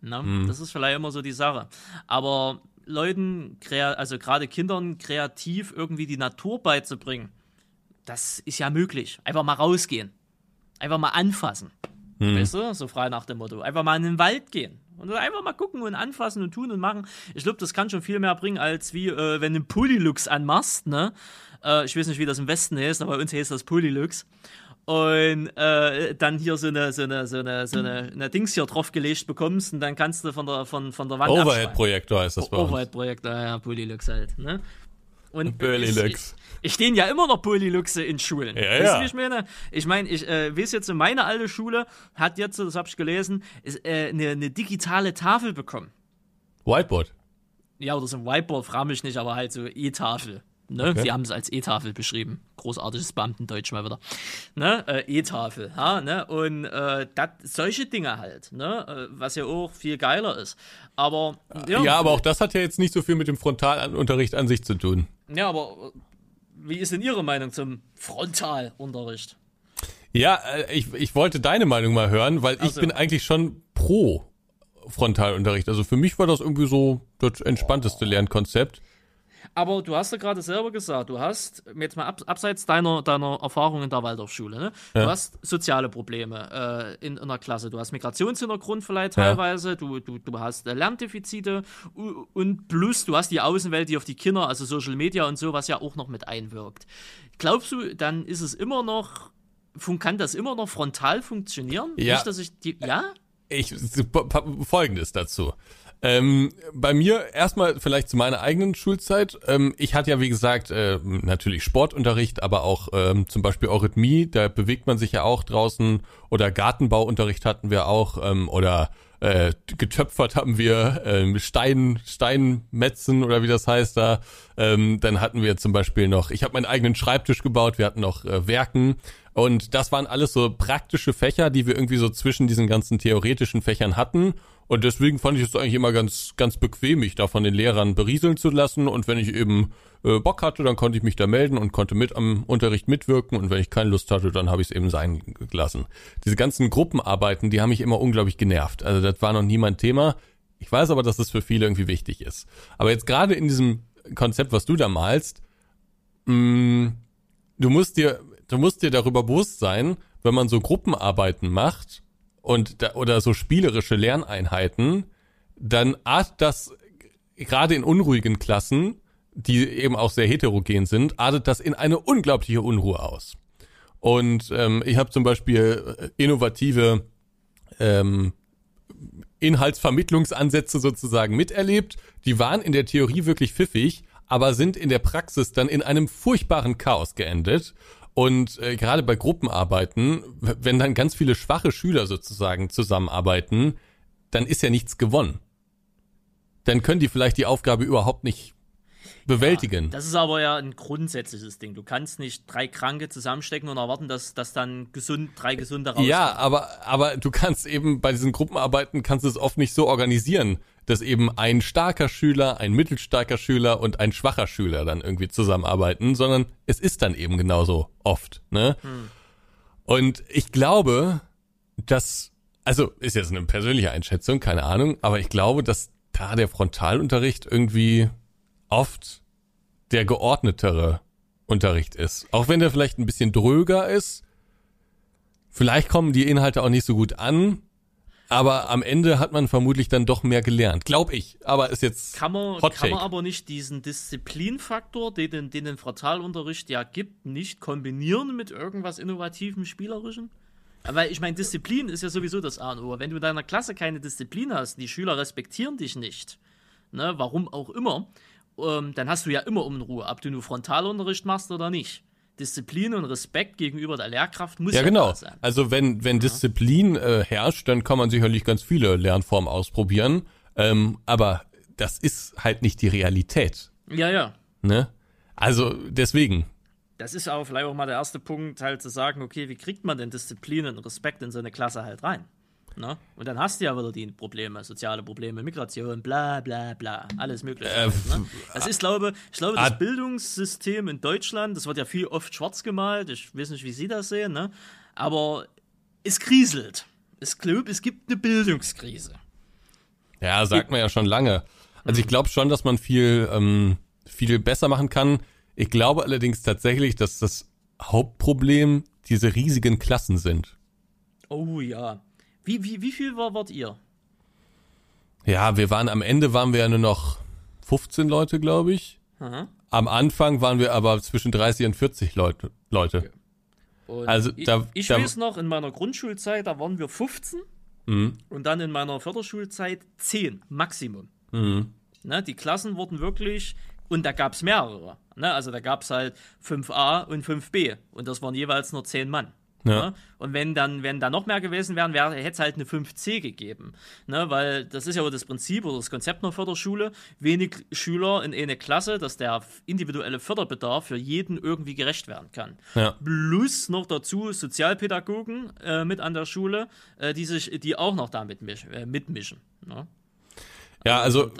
S2: Na, Das ist vielleicht immer so die Sache. Aber Leuten, also gerade Kindern, kreativ irgendwie die Natur beizubringen, das ist ja möglich. Einfach mal rausgehen. Einfach mal anfassen. Weißt du? So frei nach dem Motto. Einfach mal in den Wald gehen. Und einfach mal gucken und anfassen und tun und machen. Ich glaube, das kann schon viel mehr bringen, als wie, äh, wenn du einen Polylux anmachst, ne? Äh, ich weiß nicht, wie das im Westen heißt, aber bei uns heißt das Polylux. Und äh, dann hier so eine, so eine, so eine, so eine, eine Dings hier draufgelegt bekommst und dann kannst du von der, von, von der Wand.
S1: Overhead-Projektor heißt das bei uns.
S2: Overhead-Projekt, ja, ja, Polylux halt, ne? Und
S1: Polylux.
S2: Ich, ich stehen ja immer noch Polyluxe in Schulen.
S1: Ja,
S2: Weißt
S1: ja.
S2: du, wie ich meine? Ich meine, ich äh, weiß jetzt, meine alte Schule hat jetzt, das habe ich gelesen, ist, äh, eine, eine digitale Tafel bekommen.
S1: Whiteboard.
S2: Ja, oder so ein Whiteboard, frage mich nicht, aber halt so E-Tafel. Ne?
S1: Okay.
S2: Sie haben es als E-Tafel beschrieben. Großartiges Beamtendeutsch mal wieder. Ne? Äh, E-Tafel. Ja, ne? Und äh, dat, solche Dinge halt. Ne? Äh, was ja auch viel geiler ist. Aber ja,
S1: Ja, aber auch das hat ja jetzt nicht so viel mit dem Frontalunterricht an sich zu tun.
S2: ja, aber äh, wie ist denn Ihre Meinung zum Frontalunterricht?
S1: Ja, ich, ich wollte deine Meinung mal hören, weil ich
S2: so.
S1: bin eigentlich schon pro Frontalunterricht. Also für mich war das irgendwie so das entspannteste Lernkonzept.
S2: Aber du hast ja gerade selber gesagt, du hast, jetzt mal ab, abseits deiner, deiner Erfahrung in der Waldorfschule, ne? du hast soziale Probleme äh, in, in der Klasse, du hast Migrationshintergrund vielleicht
S1: Ja.
S2: teilweise, du, du, du hast äh, Lerndefizite und plus du hast die Außenwelt, die auf die Kinder, also Social Media und so, was ja auch noch mit einwirkt. Glaubst du, dann ist es immer noch, kann das immer noch frontal funktionieren?
S1: Ja.
S2: Nicht, dass ich die, ja?
S1: Ich folgendes dazu. Ähm, bei mir erstmal vielleicht zu meiner eigenen Schulzeit. Ähm, ich hatte ja wie gesagt äh, natürlich Sportunterricht, aber auch ähm, zum Beispiel Eurythmie. Da bewegt man sich ja auch draußen. Oder Gartenbauunterricht hatten wir auch. Ähm, oder äh, getöpfert haben wir ähm, Stein Steinmetzen oder wie das heißt da. Ähm, dann hatten wir zum Beispiel noch. Ich habe meinen eigenen Schreibtisch gebaut. Wir hatten noch äh, Werken. Und das waren alles so praktische Fächer, die wir irgendwie so zwischen diesen ganzen theoretischen Fächern hatten. Und deswegen fand ich es eigentlich immer ganz, ganz bequem, mich da von den Lehrern berieseln zu lassen. Und wenn ich eben äh, Bock hatte, dann konnte ich mich da melden und konnte mit am Unterricht mitwirken. Und wenn ich keine Lust hatte, dann habe ich es eben sein gelassen. Diese ganzen Gruppenarbeiten, die haben mich immer unglaublich genervt. Also das war noch nie mein Thema. Ich weiß aber, dass es für viele irgendwie wichtig ist. Aber jetzt gerade in diesem Konzept, was du da malst, mh, du musst dir, du musst dir darüber bewusst sein, wenn man so Gruppenarbeiten macht und da, oder so spielerische Lerneinheiten, dann artet das gerade in unruhigen Klassen, die eben auch sehr heterogen sind, artet das in eine unglaubliche Unruhe aus. Und ähm, ich habe zum Beispiel äh, innovative ähm, Inhaltsvermittlungsansätze sozusagen miterlebt. Die waren in der Theorie wirklich pfiffig, aber sind in der Praxis dann in einem furchtbaren Chaos geendet. Und äh, gerade bei Gruppenarbeiten, wenn dann ganz viele schwache Schüler sozusagen zusammenarbeiten, dann ist ja nichts gewonnen. Dann können die vielleicht die Aufgabe überhaupt nicht bewältigen.
S2: Das ist aber ja ein grundsätzliches Ding. Du kannst nicht drei Kranke zusammenstecken und erwarten, dass, dass dann gesund, drei Gesunde rauskommen.
S1: Ja, aber, aber du kannst eben bei diesen Gruppenarbeiten kannst du es oft nicht so organisieren, dass eben ein starker Schüler, ein mittelstarker Schüler und ein schwacher Schüler dann irgendwie zusammenarbeiten, sondern es ist dann eben genauso oft, ne? Und ich glaube, dass, also ist jetzt eine persönliche Einschätzung, keine Ahnung, aber ich glaube, dass da der Frontalunterricht irgendwie oft der geordnetere Unterricht ist. Auch wenn der vielleicht ein bisschen dröger ist, Vielleicht kommen die Inhalte auch nicht so gut an, aber am Ende hat man vermutlich dann doch mehr gelernt. Glaub ich. Aber ist jetzt
S2: Kann man, kann man aber nicht diesen Disziplinfaktor, den, den, den den Frontalunterricht ja gibt, nicht kombinieren mit irgendwas Innovativem, Spielerischen? Weil ich meine, Disziplin ist ja sowieso das A und O. Wenn du in deiner Klasse keine Disziplin hast, die Schüler respektieren dich nicht, ne, warum auch immer, ähm, dann hast du ja immer Unruhe, ob du nur Frontalunterricht machst oder nicht. Disziplin und Respekt gegenüber der Lehrkraft muss
S1: Ja,
S2: ja,
S1: genau.
S2: sein.
S1: Also wenn, wenn Disziplin äh, herrscht, dann kann man sicherlich ganz viele Lernformen ausprobieren. Ähm, aber das ist halt nicht die Realität.
S2: Ja, ja.
S1: Ne? Also deswegen.
S2: Das ist auch vielleicht auch mal der erste Punkt, halt zu sagen, okay, wie kriegt man denn Disziplin und Respekt in so eine Klasse halt rein? Ne? Und dann hast du ja wieder die Probleme, soziale Probleme, Migration, bla bla bla, alles mögliche.
S1: Äh,
S2: halt, ne? Das ist, glaube ich, glaube, das Bildungssystem in Deutschland, das wird ja viel oft schwarz gemalt, ich weiß nicht, wie Sie das sehen, ne? aber es kriselt. Es, glaub, es gibt eine Bildungskrise.
S1: Ja, sagt man ja schon lange. Also ich glaube schon, dass man viel, ähm, viel besser machen kann. Ich glaube allerdings tatsächlich, dass das Hauptproblem diese riesigen Klassen sind.
S2: Oh ja. Wie, wie, wie viel war, wart ihr?
S1: Ja, wir waren am Ende waren wir ja nur noch 15 Leute, glaube ich.
S2: Aha.
S1: Am Anfang waren wir aber zwischen 30 und 40 Leute. Leute.
S2: Und
S1: Also,
S2: ich,
S1: da-
S2: ich
S1: da-
S2: weiß noch, in meiner Grundschulzeit, da waren wir 15
S1: Mhm.
S2: und dann in meiner Förderschulzeit 10 Maximum.
S1: Mhm.
S2: Ne, die Klassen wurden wirklich, und da gab es mehrere. Ne, also da gab es halt 5a und 5b und das waren jeweils nur 10 Mann.
S1: Ja.
S2: Ne? Und wenn dann, wenn da noch mehr gewesen wären, wäre, hätte es halt eine 5C gegeben. Ne? Weil das ist ja das Prinzip oder das Konzept einer Förderschule. Wenig Schüler in eine Klasse, dass der individuelle Förderbedarf für jeden irgendwie gerecht werden kann.
S1: Ja.
S2: Plus noch dazu Sozialpädagogen äh, mit an der Schule, äh, die sich, die auch noch damit misch, äh, mitmischen. Ne?
S1: Ja, also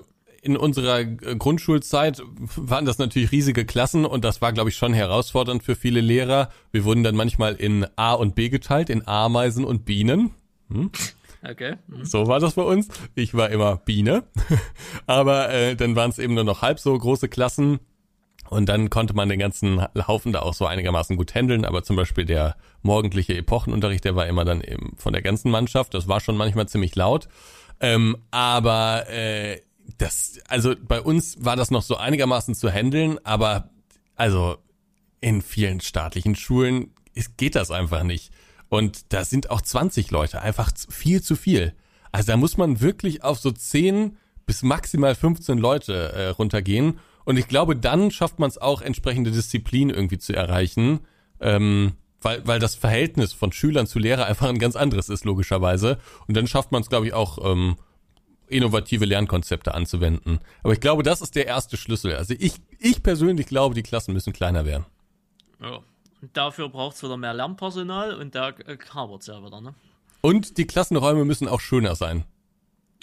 S1: in unserer äh, Grundschulzeit waren das natürlich riesige Klassen und das war, glaube ich, schon herausfordernd für viele Lehrer. Wir wurden dann manchmal in A und B geteilt, in Ameisen und Bienen.
S2: Okay. Mhm.
S1: So war das bei uns. Ich war immer Biene. Aber äh, dann waren es eben nur noch halb so große Klassen. Und dann konnte man den ganzen Haufen da auch so einigermaßen gut handeln. Aber zum Beispiel der morgendliche Epochenunterricht, der war immer dann eben von der ganzen Mannschaft. Das war schon manchmal ziemlich laut. Ähm, aber äh, das, also bei uns war das noch so einigermaßen zu handeln. Aber also in vielen staatlichen Schulen ist, geht das einfach nicht. Und da sind auch 20 Leute einfach viel zu viel. Also da muss man wirklich auf so 10 bis maximal 15 Leute äh, runtergehen. Und ich glaube, dann schafft man es auch, entsprechende Disziplin irgendwie zu erreichen. Ähm, weil, weil das Verhältnis von Schülern zu Lehrer einfach ein ganz anderes ist, logischerweise. Und dann schafft man es, glaube ich, auch ähm, innovative Lernkonzepte anzuwenden. Aber ich glaube, das ist der erste Schlüssel. Also ich, ich persönlich glaube, die Klassen müssen kleiner werden.
S2: Ja. Und dafür braucht es wieder mehr Lernpersonal und da äh, kabert es ja wieder, ne?
S1: Und die Klassenräume müssen auch schöner sein.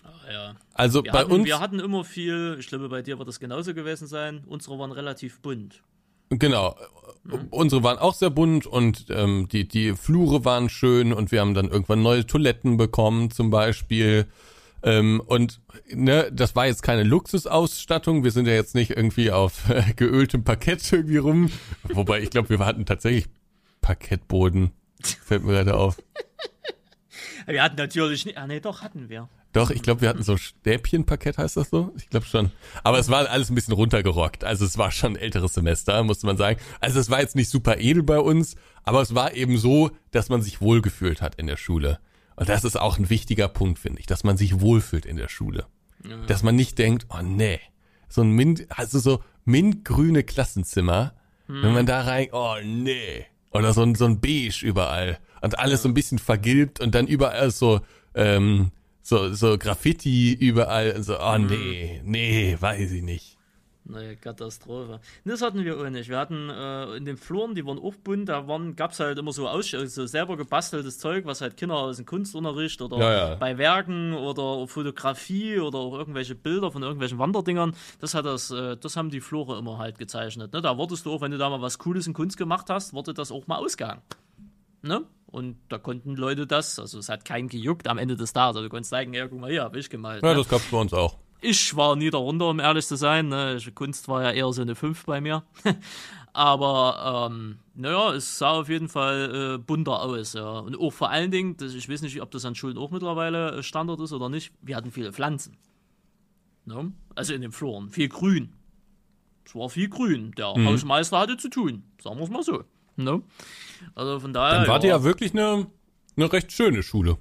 S2: Ah, ja.
S1: Also
S2: Wir,
S1: bei
S2: hatten,
S1: uns,
S2: wir hatten immer viel, ich glaube, bei dir wird das genauso gewesen sein. Unsere waren relativ bunt.
S1: genau, unsere waren auch sehr bunt und ähm, die, die Flure waren schön und wir haben dann irgendwann neue Toiletten bekommen zum Beispiel. Ähm, und ne, das war jetzt keine Luxusausstattung. Wir sind ja jetzt nicht irgendwie auf äh, geöltem Parkett irgendwie rum. Wobei ich glaube, wir hatten tatsächlich Parkettboden. Fällt mir gerade auf.
S2: Wir hatten natürlich nicht, ah nee, doch, hatten wir.
S1: Doch, ich glaube, wir hatten so Stäbchenparkett, heißt das so? Ich glaube schon. Aber es war alles ein bisschen runtergerockt. Also es war schon ein älteres Semester, musste man sagen. Also es war jetzt nicht super edel bei uns, aber es war eben so, dass man sich wohlgefühlt hat in der Schule. Und das ist auch ein wichtiger Punkt, finde ich, dass man sich wohlfühlt in der Schule. Dass man nicht denkt, oh nee, so ein Mint, also so mintgrüne Klassenzimmer, wenn man da rein, oh nee. Oder so ein, so ein Beige überall. Und alles so ein bisschen vergilbt und dann überall so, ähm, so, so Graffiti überall. Und so, oh nee, nee, weiß ich nicht.
S2: Nee, Katastrophe. Das hatten wir auch nicht. Wir hatten äh, in den Fluren, die waren auch bunt, da gab es halt immer so, Aus so selber gebasteltes Zeug, was halt Kinder aus dem Kunstunterricht oder
S1: Ja, ja.
S2: bei Werken oder Fotografie oder auch irgendwelche Bilder von irgendwelchen Wanderdingern, das hat das, äh, das haben die Flore immer halt gezeichnet. Ne? Da wurdest du auch, wenn du da mal was Cooles in Kunst gemacht hast, wurde das auch mal ausgegangen. Ne? Und da konnten Leute das, also es hat keinen gejuckt am Ende des Tages. Also du konntest sagen, ja, guck mal hier, hab ich gemalt.
S1: Ja,
S2: ne?
S1: das gab's bei uns auch.
S2: Ich war nie darunter, um ehrlich zu sein. Ne? Kunst war ja eher so eine 5 bei mir. Aber ähm, naja, es sah auf jeden Fall äh, bunter aus. Ja. Und auch vor allen Dingen, das, ich weiß nicht, ob das an Schulen auch mittlerweile äh, Standard ist oder nicht, wir hatten viele Pflanzen. Ne? Also in den Fluren. Viel Grün. Es war viel Grün. Der
S1: Mhm.
S2: Hausmeister hatte zu tun. Sagen wir es mal so. Ne? Also von daher.
S1: Dann wart ihr ja wirklich eine, eine recht schöne Schule.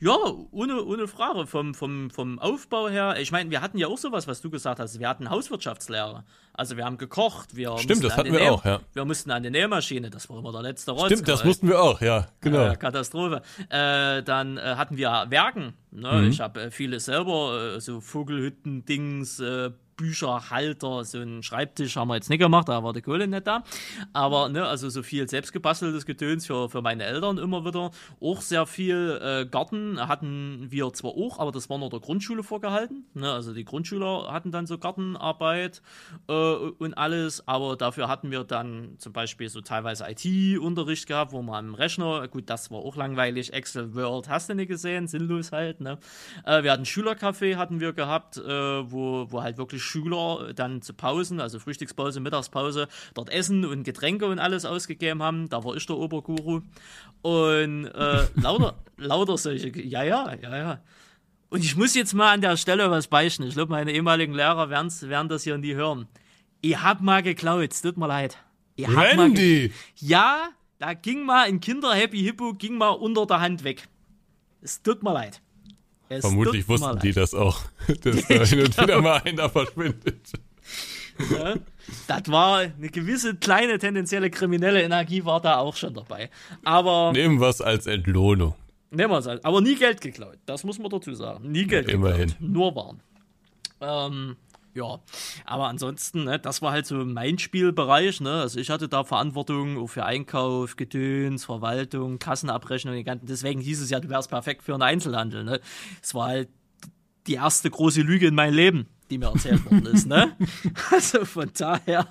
S2: Ja, ohne, ohne Frage. Vom, vom, vom Aufbau her, ich meine, wir hatten ja auch sowas, was du gesagt hast. Wir hatten Hauswirtschaftslehre. Also wir haben gekocht. Wir
S1: Stimmt, das hatten wir
S2: Näh-
S1: auch, ja.
S2: Wir mussten an die Nähmaschine, das war immer der letzte Rotz.
S1: Stimmt, das mussten wir auch, ja, genau.
S2: Äh, Katastrophe. Äh, dann äh, hatten wir Werken. Ne?
S1: Mhm.
S2: Ich habe äh, viele selber, äh, so Vogelhütten-Dings, äh, Bücherhalter, so einen Schreibtisch haben wir jetzt nicht gemacht, da war die Kohle nicht da. Aber, ne, also so viel selbstgebasteltes Gedöns für, für meine Eltern immer wieder. Auch sehr viel äh, Garten hatten wir zwar auch, aber das war nur der Grundschule vorgehalten. Ne? Also die Grundschüler hatten dann so Gartenarbeit äh, und alles, aber dafür hatten wir dann zum Beispiel so teilweise IT-Unterricht gehabt, wo man am Rechner, gut, das war auch langweilig, Excel, Word, hast du nicht gesehen, sinnlos halt, ne? Äh, wir hatten Schülercafé, hatten wir gehabt, äh, wo, wo halt wirklich Schüler dann zu Pausen, also Frühstückspause, Mittagspause, dort Essen und Getränke und alles ausgegeben haben. Da war ich der Oberguru. Und äh, lauter, lauter solche, ja, ja, ja, ja. Und ich muss jetzt mal an der Stelle was beichten. Ich glaube, meine ehemaligen Lehrer werden das hier nie hören. Ich hab mal geklaut, es tut mir leid. Ich
S1: Randy!
S2: ja, da ging mal ein Kinder-Happy Hippo, ging mal unter der Hand weg. Es tut mir leid. Es
S1: Vermutlich wussten die das auch, dass da hin und wieder mal einer verschwindet.
S2: Das war eine gewisse kleine tendenzielle kriminelle Energie war da auch schon dabei. Aber
S1: Nehmen wir es als Entlohnung.
S2: nehmen wir es halt. Aber nie Geld geklaut. Das muss man dazu sagen. Nie Geld
S1: Immerhin.
S2: geklaut. Nur Waren. Ähm, ja, aber ansonsten, ne, das war halt so mein Spielbereich. Ne? Also ich hatte da Verantwortung für Einkauf, Gedöns, Verwaltung, Kassenabrechnung. Deswegen hieß es ja, du wärst perfekt für einen Einzelhandel. Ne? Es war halt die erste große Lüge in meinem Leben, die mir erzählt worden ist, ne? Also von daher,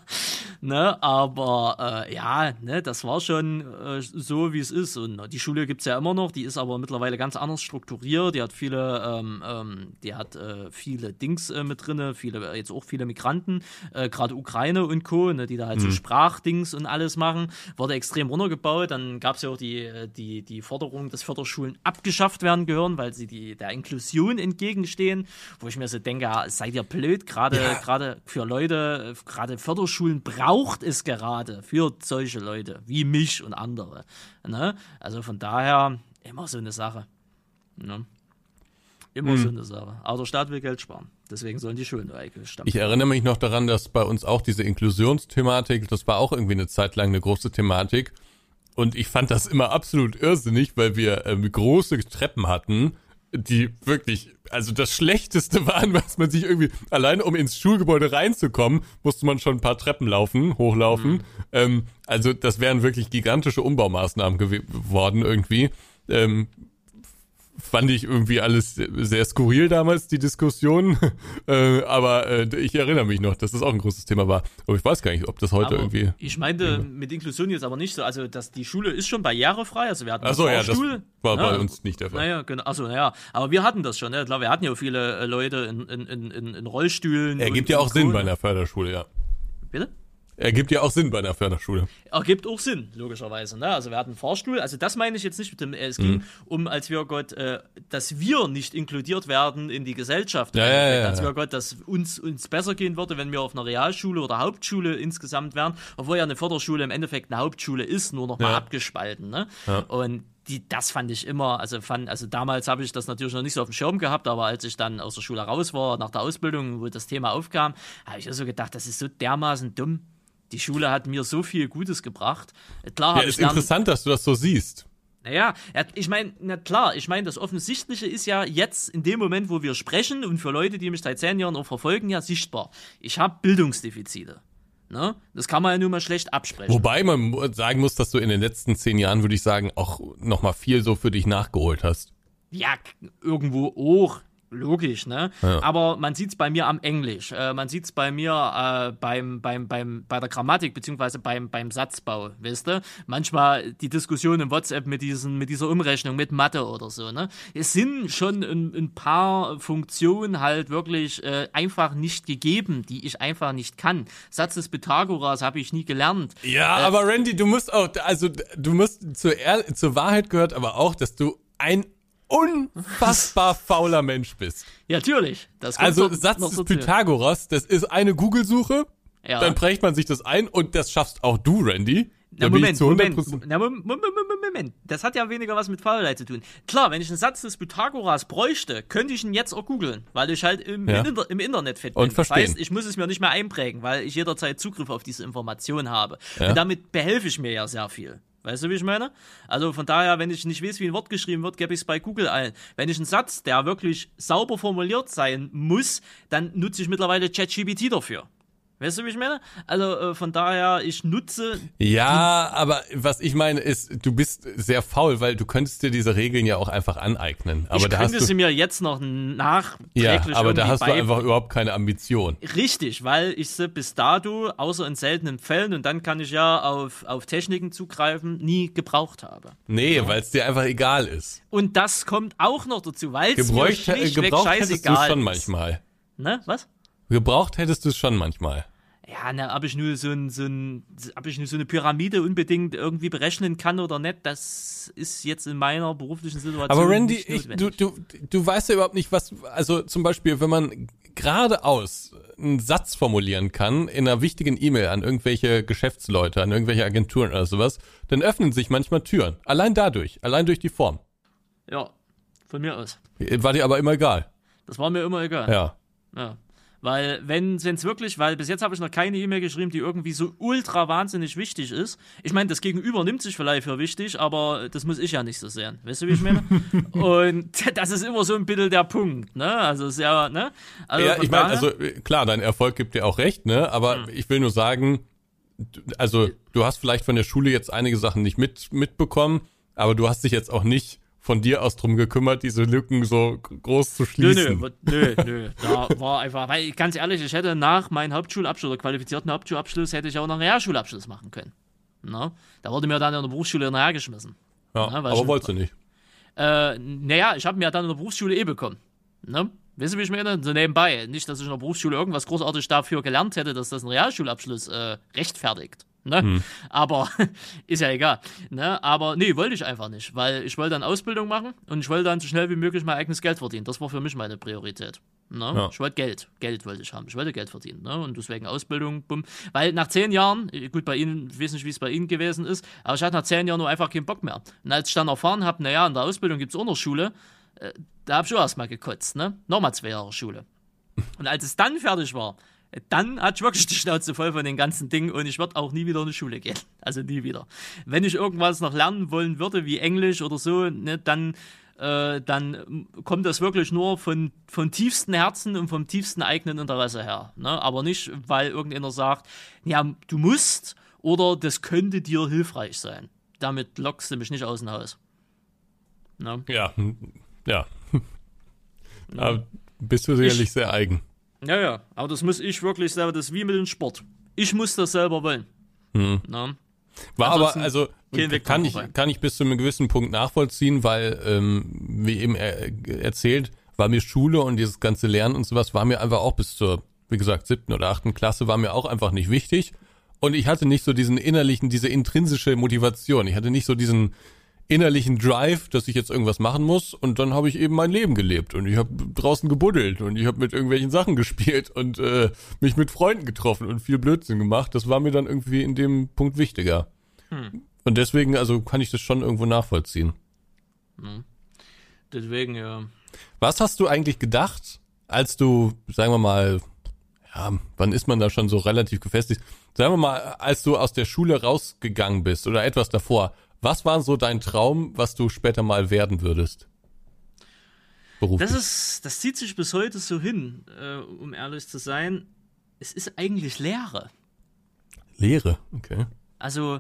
S2: ne, aber äh, ja, ne, das war schon äh, so, wie es ist. Und die Schule gibt's ja immer noch, die ist aber mittlerweile ganz anders strukturiert. Die hat viele, ähm, ähm, die hat äh, viele Dings äh, mit drinne, viele, jetzt auch viele Migranten, äh, gerade Ukraine und Co., ne, die da halt so Sprachdings und alles machen, wurde extrem runtergebaut. Dann gab's ja auch die, äh, die, die Forderung, dass Förderschulen abgeschafft werden gehören, weil sie die, der Inklusion entgegenstehen, wo ich mir so denke, seid ihr blöd, gerade gerade für Leute, gerade Förderschulen braucht es gerade für solche Leute wie mich und andere. Ne? Also von daher immer so eine Sache. Ne? Immer so eine Sache. Aber der Staat will Geld sparen. Deswegen sollen die Schulen eigentlich stammen.
S1: Ich erinnere mich noch daran, dass bei uns auch diese Inklusionsthematik, das war auch irgendwie eine Zeit lang eine große Thematik. Und ich fand das immer absolut irrsinnig, weil wir ähm, große Treppen hatten, die wirklich, also das Schlechteste waren, was man sich irgendwie, alleine um ins Schulgebäude reinzukommen, musste man schon ein paar Treppen laufen, hochlaufen. Ähm, also das wären wirklich gigantische Umbaumaßnahmen geworden irgendwie. Ähm, fand ich irgendwie alles sehr skurril damals, die Diskussion. äh, aber äh, ich erinnere mich noch, dass das auch ein großes Thema war. Aber ich weiß gar nicht, ob das heute
S2: Aber
S1: irgendwie.
S2: Ich meinte mit Inklusion jetzt aber nicht so, also dass die Schule ist schon barrierefrei, also wir hatten
S1: Achso, ja, das war bei
S2: Ja.
S1: uns nicht der Fall.
S2: Naja, genau, achso, naja, aber wir hatten das schon, ne? klar, wir hatten ja viele äh, Leute in, in, in, in, Rollstühlen.
S1: Ergibt
S2: und-
S1: ja auch Sinn bei einer Förderschule, ja.
S2: Bitte?
S1: Ergibt ja auch Sinn bei einer Förderschule.
S2: Ergibt auch Sinn, logischerweise. Ne? Also wir hatten einen Fahrstuhl, also das meine ich jetzt nicht mit dem, äh, es
S1: Mhm.
S2: ging um, als wir Gott, äh, dass wir nicht inkludiert werden in die Gesellschaft.
S1: Ja, ja,
S2: Endeffekt.
S1: ja,
S2: Als
S1: ja.
S2: wir Gott, dass uns, uns besser gehen würde, wenn wir auf einer Realschule oder Hauptschule insgesamt wären, obwohl ja eine Förderschule im Endeffekt eine Hauptschule ist, nur noch mal
S1: Ja.
S2: abgespalten. Ne? Und die, das fand ich immer, also fand, also damals habe ich das natürlich noch nicht so auf dem Schirm gehabt, aber als ich dann aus der Schule raus war, nach der Ausbildung, wo das Thema aufkam, habe ich also gedacht, das ist so dermaßen dumm. Die Schule hat mir so viel Gutes gebracht. Klar
S1: Ja, ist interessant, dass du das so siehst.
S2: naja, ja, ich meine, na klar, ich meine, das Offensichtliche ist ja jetzt in dem Moment, wo wir sprechen und für Leute, die mich seit zehn Jahren auch verfolgen, ja sichtbar. Ich habe Bildungsdefizite. Ne? Das kann man ja nun mal schlecht absprechen.
S1: Wobei man sagen muss, dass du in den letzten zehn Jahren, würde ich sagen, auch nochmal viel so für dich nachgeholt hast.
S2: Ja, irgendwo auch. Logisch, ne?
S1: Ja.
S2: Aber man sieht es bei mir am Englisch. Äh, man sieht es bei mir äh, beim, beim, beim, bei der Grammatik, beziehungsweise beim, beim Satzbau, weißt du? Manchmal die Diskussion im WhatsApp mit, diesen, mit dieser Umrechnung, mit Mathe oder so, ne? Es sind schon ein, ein paar Funktionen halt wirklich äh, einfach nicht gegeben, die ich einfach nicht kann. Satz des Pythagoras habe ich nie gelernt.
S1: Ja, aber Randy, du musst auch, also du musst zur, zur Wahrheit gehört aber auch, dass du ein unfassbar fauler Mensch bist.
S2: Ja, natürlich.
S1: Also
S2: noch-
S1: Satz
S2: noch
S1: des. Pythagoras, das ist eine Google-Suche,
S2: Ja.
S1: dann prägt man sich das ein und das schaffst auch du, Randy.
S2: Na, Moment,
S1: zu 100%.
S2: Moment, na, Moment, Moment. Das hat ja weniger was mit Faulheit zu tun. Klar, wenn ich einen Satz des Pythagoras bräuchte, könnte ich ihn jetzt auch googeln, weil ich halt im,
S1: Ja.
S2: Inter im Internet fit
S1: Und
S2: bin.
S1: verstehen.
S2: Das heißt, ich muss es mir nicht mehr einprägen, weil ich jederzeit Zugriff auf diese Information habe.
S1: Ja.
S2: Und damit behelfe ich mir ja sehr viel. Weißt du, wie ich meine? Also von daher, wenn ich nicht weiß, wie ein Wort geschrieben wird, gebe ich es bei Google ein. Wenn ich einen Satz, der wirklich sauber formuliert sein muss, dann nutze ich mittlerweile ChatGPT dafür. Weißt du, wie ich meine? Also äh, von daher, ich nutze
S1: Ja, aber was ich meine ist, du bist sehr faul, weil du könntest dir diese Regeln ja auch einfach aneignen. Aber
S2: ich
S1: da hast
S2: könnte
S1: du,
S2: sie mir jetzt noch nachträglich
S1: ja, aber da hast du einfach überhaupt keine Ambition.
S2: Richtig, weil ich sie bis dato, außer in seltenen Fällen, und dann kann ich ja auf, auf Techniken zugreifen, nie gebraucht habe.
S1: Nee, weil es dir einfach egal ist.
S2: Und das kommt auch noch dazu, weil es mir schlichtweg
S1: gebraucht
S2: scheißegal
S1: schon
S2: ist.
S1: manchmal.
S2: Ne, was?
S1: Gebraucht hättest du es schon manchmal.
S2: Ja, na, ob ich nur so ein, so ein, ob ich nur so eine Pyramide unbedingt irgendwie berechnen kann oder nicht, das ist jetzt in meiner beruflichen Situation
S1: Aber Randy, ich, du, du, du weißt ja überhaupt nicht, was, also zum Beispiel, wenn man geradeaus einen Satz formulieren kann in einer wichtigen E-Mail an irgendwelche Geschäftsleute, an irgendwelche Agenturen oder sowas, dann öffnen sich manchmal Türen. Allein dadurch, allein durch die Form.
S2: Ja, von mir aus.
S1: War dir aber immer egal.
S2: Das war mir immer egal.
S1: Ja.
S2: Ja. Weil, wenn es wirklich, weil bis jetzt habe ich noch keine E-Mail geschrieben, die irgendwie so ultra wahnsinnig wichtig ist. Ich meine, das Gegenüber nimmt sich vielleicht für wichtig, aber das muss ich ja nicht so sehen. Weißt du, wie ich meine? Und das ist immer so ein bisschen der Punkt, ne? Also, ist ja, ne? Also,
S1: ja, ich meine, also klar, dein Erfolg gibt dir auch recht, ne? Aber ich will nur sagen, also du hast vielleicht von der Schule jetzt einige Sachen nicht mit, mitbekommen, aber du hast dich jetzt auch nicht von dir aus drum gekümmert, diese Lücken so groß zu
S2: Nö,
S1: schließen.
S2: nö, nö, nö. Da war einfach, weil ganz ehrlich, ich hätte nach meinem Hauptschulabschluss oder qualifizierten Hauptschulabschluss, hätte ich auch noch einen Realschulabschluss machen können. Ne? Da wurde mir dann in der Berufsschule hinterhergeschmissen.
S1: Ja,
S2: Ja, weil
S1: aber wolltest du nicht.
S2: Äh, naja, ich habe mir dann in der Berufsschule eh bekommen. Ne? Wissen Sie, wie ich meine? So nebenbei. Nicht, dass ich in der Berufsschule irgendwas großartig dafür gelernt hätte, dass das ein Realschulabschluss äh, rechtfertigt. Ne? Aber ist ja egal. Ne? Aber nee, wollte ich einfach nicht, weil ich wollte dann Ausbildung machen und ich wollte dann so schnell wie möglich mein eigenes Geld verdienen. Das war für mich meine Priorität. Ne?
S1: Ja.
S2: Ich wollte Geld. Geld wollte ich haben. Ich wollte Geld verdienen. Ne? Und deswegen Ausbildung, bumm. Weil nach zehn Jahren, äh, gut, bei Ihnen, ich weiß nicht, wie es bei Ihnen gewesen ist, aber ich hatte nach zehn Jahren nur einfach keinen Bock mehr. Und als ich dann erfahren habe, naja, in der Ausbildung gibt es auch noch Schule, äh, da habe ich auch erstmal gekotzt. Ne? Nochmal zwei Jahre Schule. Und als es dann fertig war, dann hatte ich wirklich die Schnauze voll von den ganzen Dingen und ich würde auch nie wieder in die Schule gehen. Also nie wieder. Wenn ich irgendwas noch lernen wollen würde, wie Englisch oder so, ne, dann, äh, dann kommt das wirklich nur von, von tiefstem Herzen und vom tiefsten eigenen Interesse her. Ne? Aber nicht, weil irgendjemand sagt, ja, du musst oder das könnte dir hilfreich sein. Damit lockst du mich nicht aus dem Haus. Ne?
S1: Ja, hm, ja. Aber bist du sicherlich sehr eigen.
S2: Ja, ja, aber das muss ich wirklich selber, das ist wie mit dem Sport. Ich muss das selber wollen. Ne?
S1: War aber,
S2: Ansonsten
S1: also,
S2: kein Weg
S1: kann ich, kann ich bis zu einem gewissen Punkt nachvollziehen, weil, ähm, wie eben er, erzählt, war mir Schule und dieses ganze Lernen und sowas war mir einfach auch bis zur, wie gesagt, siebten oder achten Klasse war mir auch einfach nicht wichtig. Und ich hatte nicht so diesen innerlichen, diese intrinsische Motivation. Ich hatte nicht so diesen innerlichen Drive, dass ich jetzt irgendwas machen muss. Und dann habe ich eben mein Leben gelebt und ich habe draußen gebuddelt und ich habe mit irgendwelchen Sachen gespielt und äh, mich mit Freunden getroffen und viel Blödsinn gemacht. Das war mir dann irgendwie in dem Punkt wichtiger. Und deswegen, also kann ich das schon irgendwo nachvollziehen.
S2: Deswegen, ja.
S1: Was hast du eigentlich gedacht, als du, sagen wir mal, ja, wann ist man da schon so relativ gefestigt? Sagen wir mal, als du aus der Schule rausgegangen bist oder etwas davor, was war so dein Traum, was du später mal werden würdest? Beruflich.
S2: Das ist, das zieht sich bis heute so hin, äh, um ehrlich zu sein. Es ist eigentlich Lehre.
S1: Lehre, okay.
S2: Also,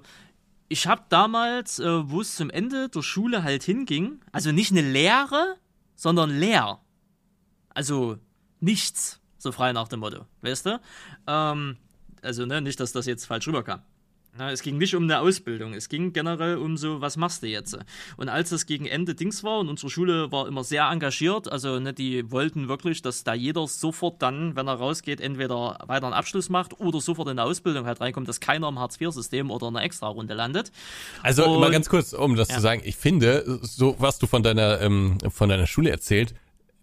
S2: ich habe damals, äh, wo es zum Ende der Schule halt hinging, also nicht eine Lehre, sondern leer. Also nichts, so frei nach dem Motto, weißt du? Ähm, also, ne, nicht, dass das jetzt falsch rüberkam. Na, es ging nicht um eine Ausbildung, es ging generell um so, was machst du jetzt? Und als das gegen Ende Dings war und unsere Schule war immer sehr engagiert, also ne, die wollten wirklich, dass da jeder sofort dann, wenn er rausgeht, entweder weiter einen Abschluss macht oder sofort in eine Ausbildung halt reinkommt, dass keiner im Hartz-IV-System oder in einer Extra-Runde landet.
S1: Also
S2: Und-
S1: mal ganz kurz, um das
S2: Ja.
S1: zu sagen, ich finde, so was du von deiner ähm, von deiner Schule erzählt,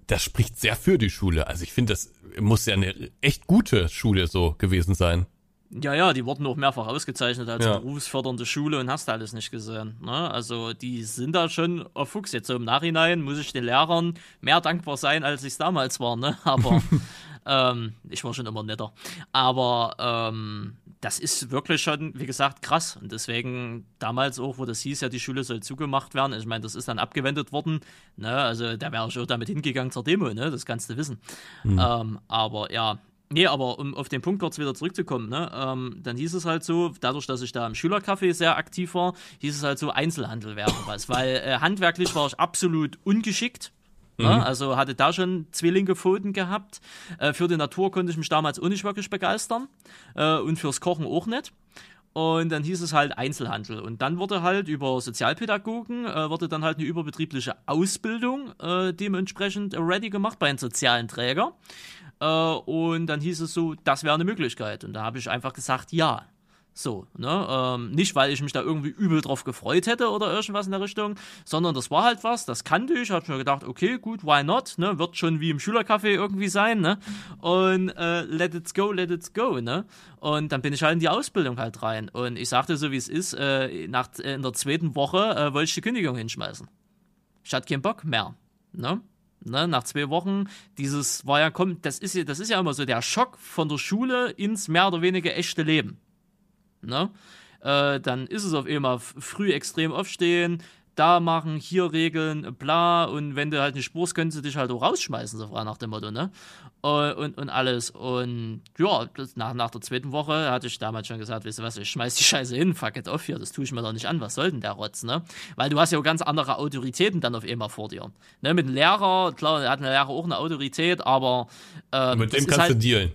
S1: das spricht sehr für die Schule. Also ich finde, das muss ja eine echt gute Schule so gewesen sein.
S2: Ja, ja, die wurden auch mehrfach ausgezeichnet als
S1: Ja.
S2: berufsfördernde Schule und hast alles nicht gesehen. Ne? Also die sind da schon auf Fuchs. Jetzt so im Nachhinein muss ich den Lehrern mehr dankbar sein, als ich es damals war. Ne? Aber ähm, ich war schon immer netter. Aber ähm, das ist wirklich schon, wie gesagt, krass. Und deswegen damals auch, wo das hieß, ja, die Schule soll zugemacht werden. Ich meine, das ist dann abgewendet worden. Ne? Also da wäre ich auch damit hingegangen zur Demo, ne? das kannst du wissen. Ähm, aber ja, Nee, aber um auf den Punkt kurz wieder zurückzukommen, ne, ähm, dann hieß es halt so, dadurch, dass ich da im Schülercafé sehr aktiv war, hieß es halt so, Einzelhandel wäre was, weil äh, handwerklich war ich absolut ungeschickt. Ne? Also hatte da schon zwei linke Pfoten gehabt. Äh, für die Natur konnte ich mich damals auch nicht wirklich begeistern äh, und fürs Kochen auch nicht. Und dann hieß es halt Einzelhandel. Und dann wurde halt über Sozialpädagogen, äh, wurde dann halt eine überbetriebliche Ausbildung äh, dementsprechend ready gemacht bei einem sozialen Träger. Äh, und dann hieß es so, das wäre eine Möglichkeit. Und da habe ich einfach gesagt, ja. So, ne? Ähm, nicht, weil ich mich da irgendwie übel drauf gefreut hätte oder irgendwas in der Richtung, sondern das war halt was, das kannte ich, hab mir gedacht, okay, gut, why not, ne? Wird schon wie im Schülercafé irgendwie sein, ne? Und äh, let it go, let it go, ne? Und dann bin ich halt in die Ausbildung halt rein. Und ich sagte so, wie es ist, äh, nach, äh, in der zweiten Woche äh, wollte ich die Kündigung hinschmeißen. Ich hatte keinen Bock mehr, ne? Ne, nach zwei Wochen, dieses war ja, komm, das ist ja, das ist ja immer so der Schock von der Schule ins mehr oder weniger echte Leben. Ne? Äh, dann ist es auf einmal früh extrem aufstehen, da machen, hier regeln, bla, und wenn du halt nicht spurst, können sie dich halt auch rausschmeißen, so nach dem Motto, ne? Äh, Und, und alles. Und ja, nach, nach der zweiten Woche hatte ich damals schon gesagt, weißt du was, ich schmeiß die Scheiße hin, fuck it off hier, das tue ich mir doch nicht an, was soll denn der Rotz, ne? Weil du hast ja auch ganz andere Autoritäten dann auf einmal vor dir. Ne, mit dem Lehrer, klar, der hat ein Lehrer auch eine Autorität, aber äh,
S1: Mit dem kannst
S2: halt,
S1: du dealen.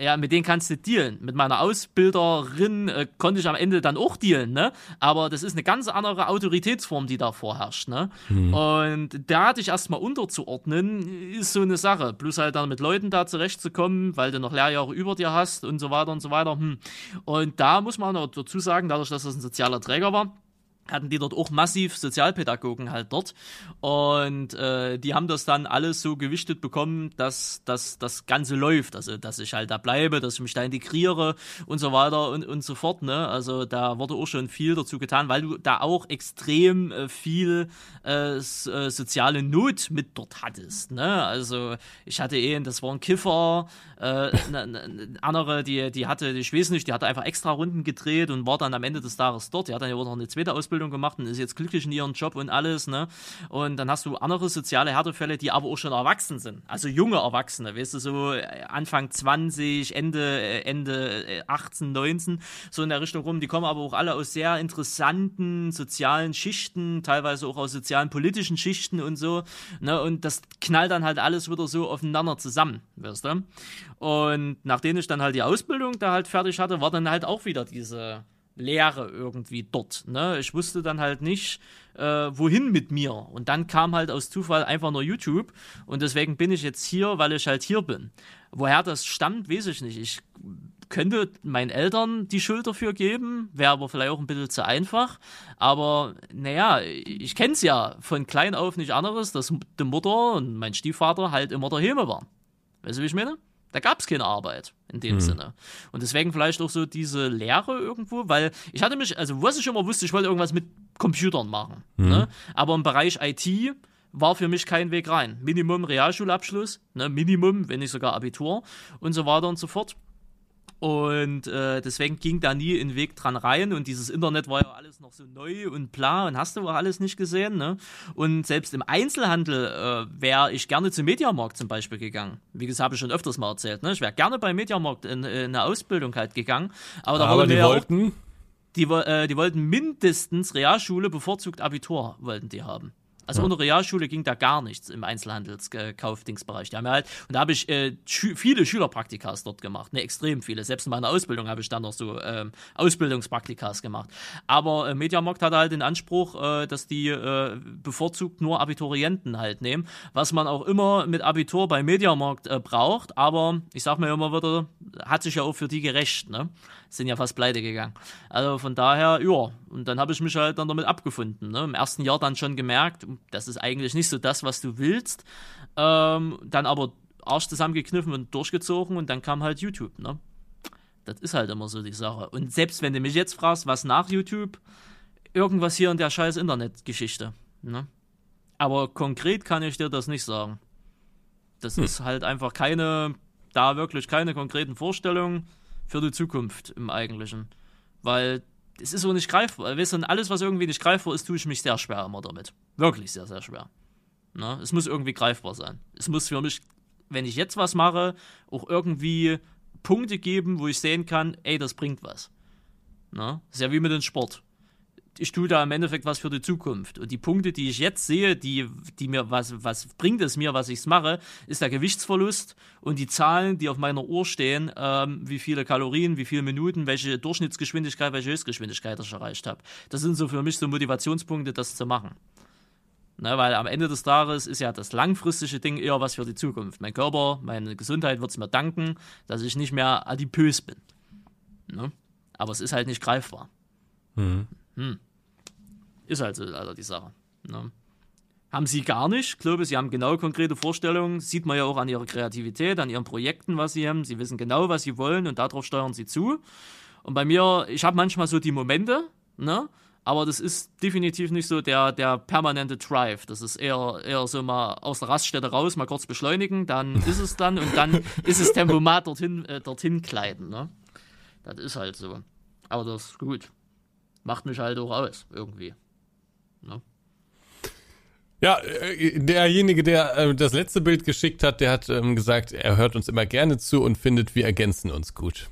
S2: Ja, mit denen kannst du dealen. Mit meiner Ausbilderin äh, konnte ich am Ende dann auch dealen, ne? Aber das ist eine ganz andere Autoritätsform, die da vorherrscht, ne? Und da dich erstmal unterzuordnen, ist so eine Sache. Plus halt dann mit Leuten da zurechtzukommen, weil du noch Lehrjahre über dir hast und so weiter und so weiter. Hm. Und da muss man auch dazu sagen, dadurch, dass das ein sozialer Träger war, hatten die dort auch massiv Sozialpädagogen halt dort. Und äh, die haben das dann alles so gewichtet bekommen, dass, dass das Ganze läuft. Also, dass ich halt da bleibe, dass ich mich da integriere und so weiter und, und so fort. Ne? Also, da wurde auch schon viel dazu getan, weil du da auch extrem äh, viel äh, äh, soziale Not mit dort hattest. Ne? Also, ich hatte eh, das war ein Kiffer, äh, ne, ne, andere, die, die hatte, ich weiß nicht, die hatte einfach extra Runden gedreht und war dann am Ende des Tages dort. Die hat dann ja auch noch eine zweite Ausbildung gemacht und ist jetzt glücklich in ihrem Job und alles, ne? Und dann hast du andere soziale Härtefälle, die aber auch schon erwachsen sind. Also junge Erwachsene, weißt du, so äh, Anfang 20, Ende, äh, Ende äh, 18, 19, so in der Richtung rum. Die kommen aber auch alle aus sehr interessanten sozialen Schichten, teilweise auch aus sozialen politischen Schichten und so, ne? Und das knallt dann halt alles wieder so aufeinander zusammen, weißt du? Und nachdem ich dann halt die Ausbildung da halt fertig hatte, war dann halt auch wieder diese Lehre irgendwie dort. Ne? Ich wusste dann halt nicht, äh, wohin mit mir. Und dann kam halt aus Zufall einfach nur YouTube. Und deswegen bin ich jetzt hier, weil ich halt hier bin. Woher das stammt, weiß ich nicht. Ich könnte meinen Eltern die Schuld dafür geben, wäre aber vielleicht auch ein bisschen zu einfach. Aber naja, ich kenne es ja von klein auf nicht anderes, dass die Mutter und mein Stiefvater halt immer daheim waren. Weißt du, wie ich meine? Da gab es keine Arbeit in dem Sinne. Und deswegen vielleicht auch so diese Lehre irgendwo, weil ich hatte mich, also was ich immer wusste, ich wollte irgendwas mit Computern machen. Ne? Aber im Bereich IT war für mich kein Weg rein. Minimum Realschulabschluss, ne? Minimum, wenn nicht sogar Abitur und so weiter und so fort. Und äh, deswegen ging da nie ein Weg dran rein und dieses Internet war ja alles noch so neu und bla und hast du auch alles nicht gesehen, ne? Und selbst im Einzelhandel äh, wäre ich gerne zum Mediamarkt zum Beispiel gegangen. Wie gesagt, habe ich schon öfters mal erzählt, ne? Ich wäre gerne beim Mediamarkt in, in eine Ausbildung halt gegangen. Aber da
S1: Aber die
S2: ja auch,
S1: wollten,
S2: die, äh, die wollten mindestens Realschule, bevorzugt Abitur wollten die haben. Also ohne Realschule ging da gar nichts im Einzelhandelskaufdingsbereich. Die haben ja halt, und da habe ich äh, schü viele Schülerpraktikas dort gemacht, ne, extrem viele. Selbst in meiner Ausbildung habe ich dann noch so ähm, Ausbildungspraktikas gemacht. Aber äh, Mediamarkt hatte halt den Anspruch, äh, dass die äh, bevorzugt nur Abiturienten halt nehmen, was man auch immer mit Abitur bei Mediamarkt äh, braucht. Aber ich sag mir immer wieder, hat sich ja auch für die gerecht, ne? Sind ja fast pleite gegangen. Also von daher, ja, und dann habe ich mich halt dann damit abgefunden. Ne? Im ersten Jahr dann schon gemerkt, das ist eigentlich nicht so das, was du willst. Ähm, dann aber Arsch zusammengekniffen und durchgezogen und dann kam halt YouTube, ne? Das ist halt immer so die Sache. Und selbst wenn du mich jetzt fragst, was nach YouTube, irgendwas hier in der scheiß Internetgeschichte. Ne? Aber konkret kann ich dir das nicht sagen. Das hm. ist halt einfach keine, da wirklich keine konkreten Vorstellungen für die Zukunft im Eigentlichen. Weil es ist so nicht greifbar. Weißt du, alles, was irgendwie nicht greifbar ist, tue ich mich sehr schwer immer damit. Wirklich sehr, sehr schwer. Ne? Es muss irgendwie greifbar sein. Es muss für mich, wenn ich jetzt was mache, auch irgendwie Punkte geben, wo ich sehen kann, ey, das bringt was. Ne? Ist ja wie mit dem Sport ich tue da im Endeffekt was für die Zukunft. Und die Punkte, die ich jetzt sehe, die, die mir, was, was bringt es mir, was ich mache, ist der Gewichtsverlust und die Zahlen, die auf meiner Uhr stehen, ähm, wie viele Kalorien, wie viele Minuten, welche Durchschnittsgeschwindigkeit, welche Höchstgeschwindigkeit ich erreicht habe. Das sind so für mich so Motivationspunkte, das zu machen. Ne, weil am Ende des Tages ist ja das langfristige Ding eher was für die Zukunft. Mein Körper, meine Gesundheit wird es mir danken, dass ich nicht mehr adipös bin. Ne? Aber es ist halt nicht greifbar. Mhm. Hm. Ist halt so leider die Sache. Ne? Haben sie gar nicht. Ich glaube, sie haben genau konkrete Vorstellungen. Sieht man ja auch an ihrer Kreativität, an ihren Projekten, was sie haben. Sie wissen genau, was sie wollen und darauf steuern sie zu. Und bei mir, ich habe manchmal so die Momente, ne? aber das ist definitiv nicht so der, der permanente Drive. Das ist eher, eher so mal aus der Raststätte raus, mal kurz beschleunigen, dann ist es dann und dann ist es Tempomat dorthin, äh, dorthin gleiten. Ne? Das ist halt so. Aber das ist gut. Macht mich halt auch aus, irgendwie. Ne?
S1: Ja, äh, derjenige, der äh, das letzte Bild geschickt hat, der hat ähm, gesagt, er hört uns immer gerne zu und findet, wir ergänzen uns gut.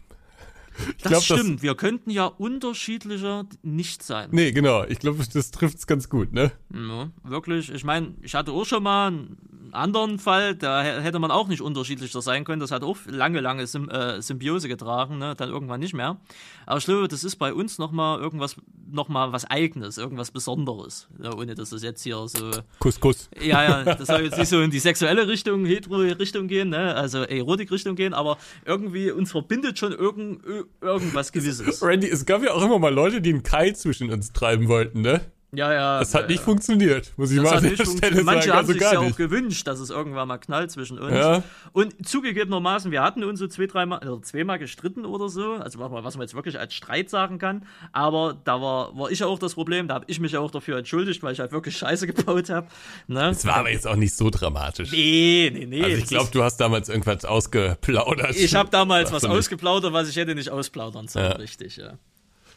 S2: Das glaub, stimmt, das, wir könnten ja unterschiedlicher nicht sein.
S1: Nee, genau. Ich glaube, das trifft es ganz gut, ne?
S2: Ja, wirklich. Ich meine, ich hatte auch schon mal einen anderen Fall, da hätte man auch nicht unterschiedlicher sein können. Das hat auch lange, lange Sym äh, Symbiose getragen, ne? dann irgendwann nicht mehr. Aber ich glaube, das ist bei uns nochmal irgendwas, nochmal was Eigenes, irgendwas Besonderes. Ja, ohne dass das jetzt hier so.
S1: Kuss, Kuss.
S2: Ja, ja, das soll jetzt nicht so in die sexuelle Richtung, hetero-Richtung gehen, ne? also Erotik-Richtung gehen, aber irgendwie uns verbindet schon irgend, irgendwas Gewisses.
S1: Randy, es gab ja auch immer mal Leute, die einen Kai zwischen uns treiben wollten, ne?
S2: Ja, ja.
S1: Das hat ja, nicht funktioniert, muss ich mal an der Stelle
S2: Manche
S1: sagen.
S2: haben also sich ja auch gewünscht, dass es irgendwann mal knallt zwischen uns. Ja. Und zugegebenermaßen, wir hatten uns so zwei, dreimal, oder zweimal gestritten oder so. Also was man jetzt wirklich als Streit sagen kann. Aber da war, war ich ja auch das Problem. Da habe ich mich ja auch dafür entschuldigt, weil ich halt wirklich Scheiße gebaut habe.
S1: Ne? Es war aber jetzt auch nicht so dramatisch.
S2: Nee, nee, nee.
S1: Also ich glaube, du hast damals irgendwas ausgeplaudert.
S2: Ich habe damals was ausgeplaudert, was ich hätte nicht ausplaudern sollen, richtig, ja.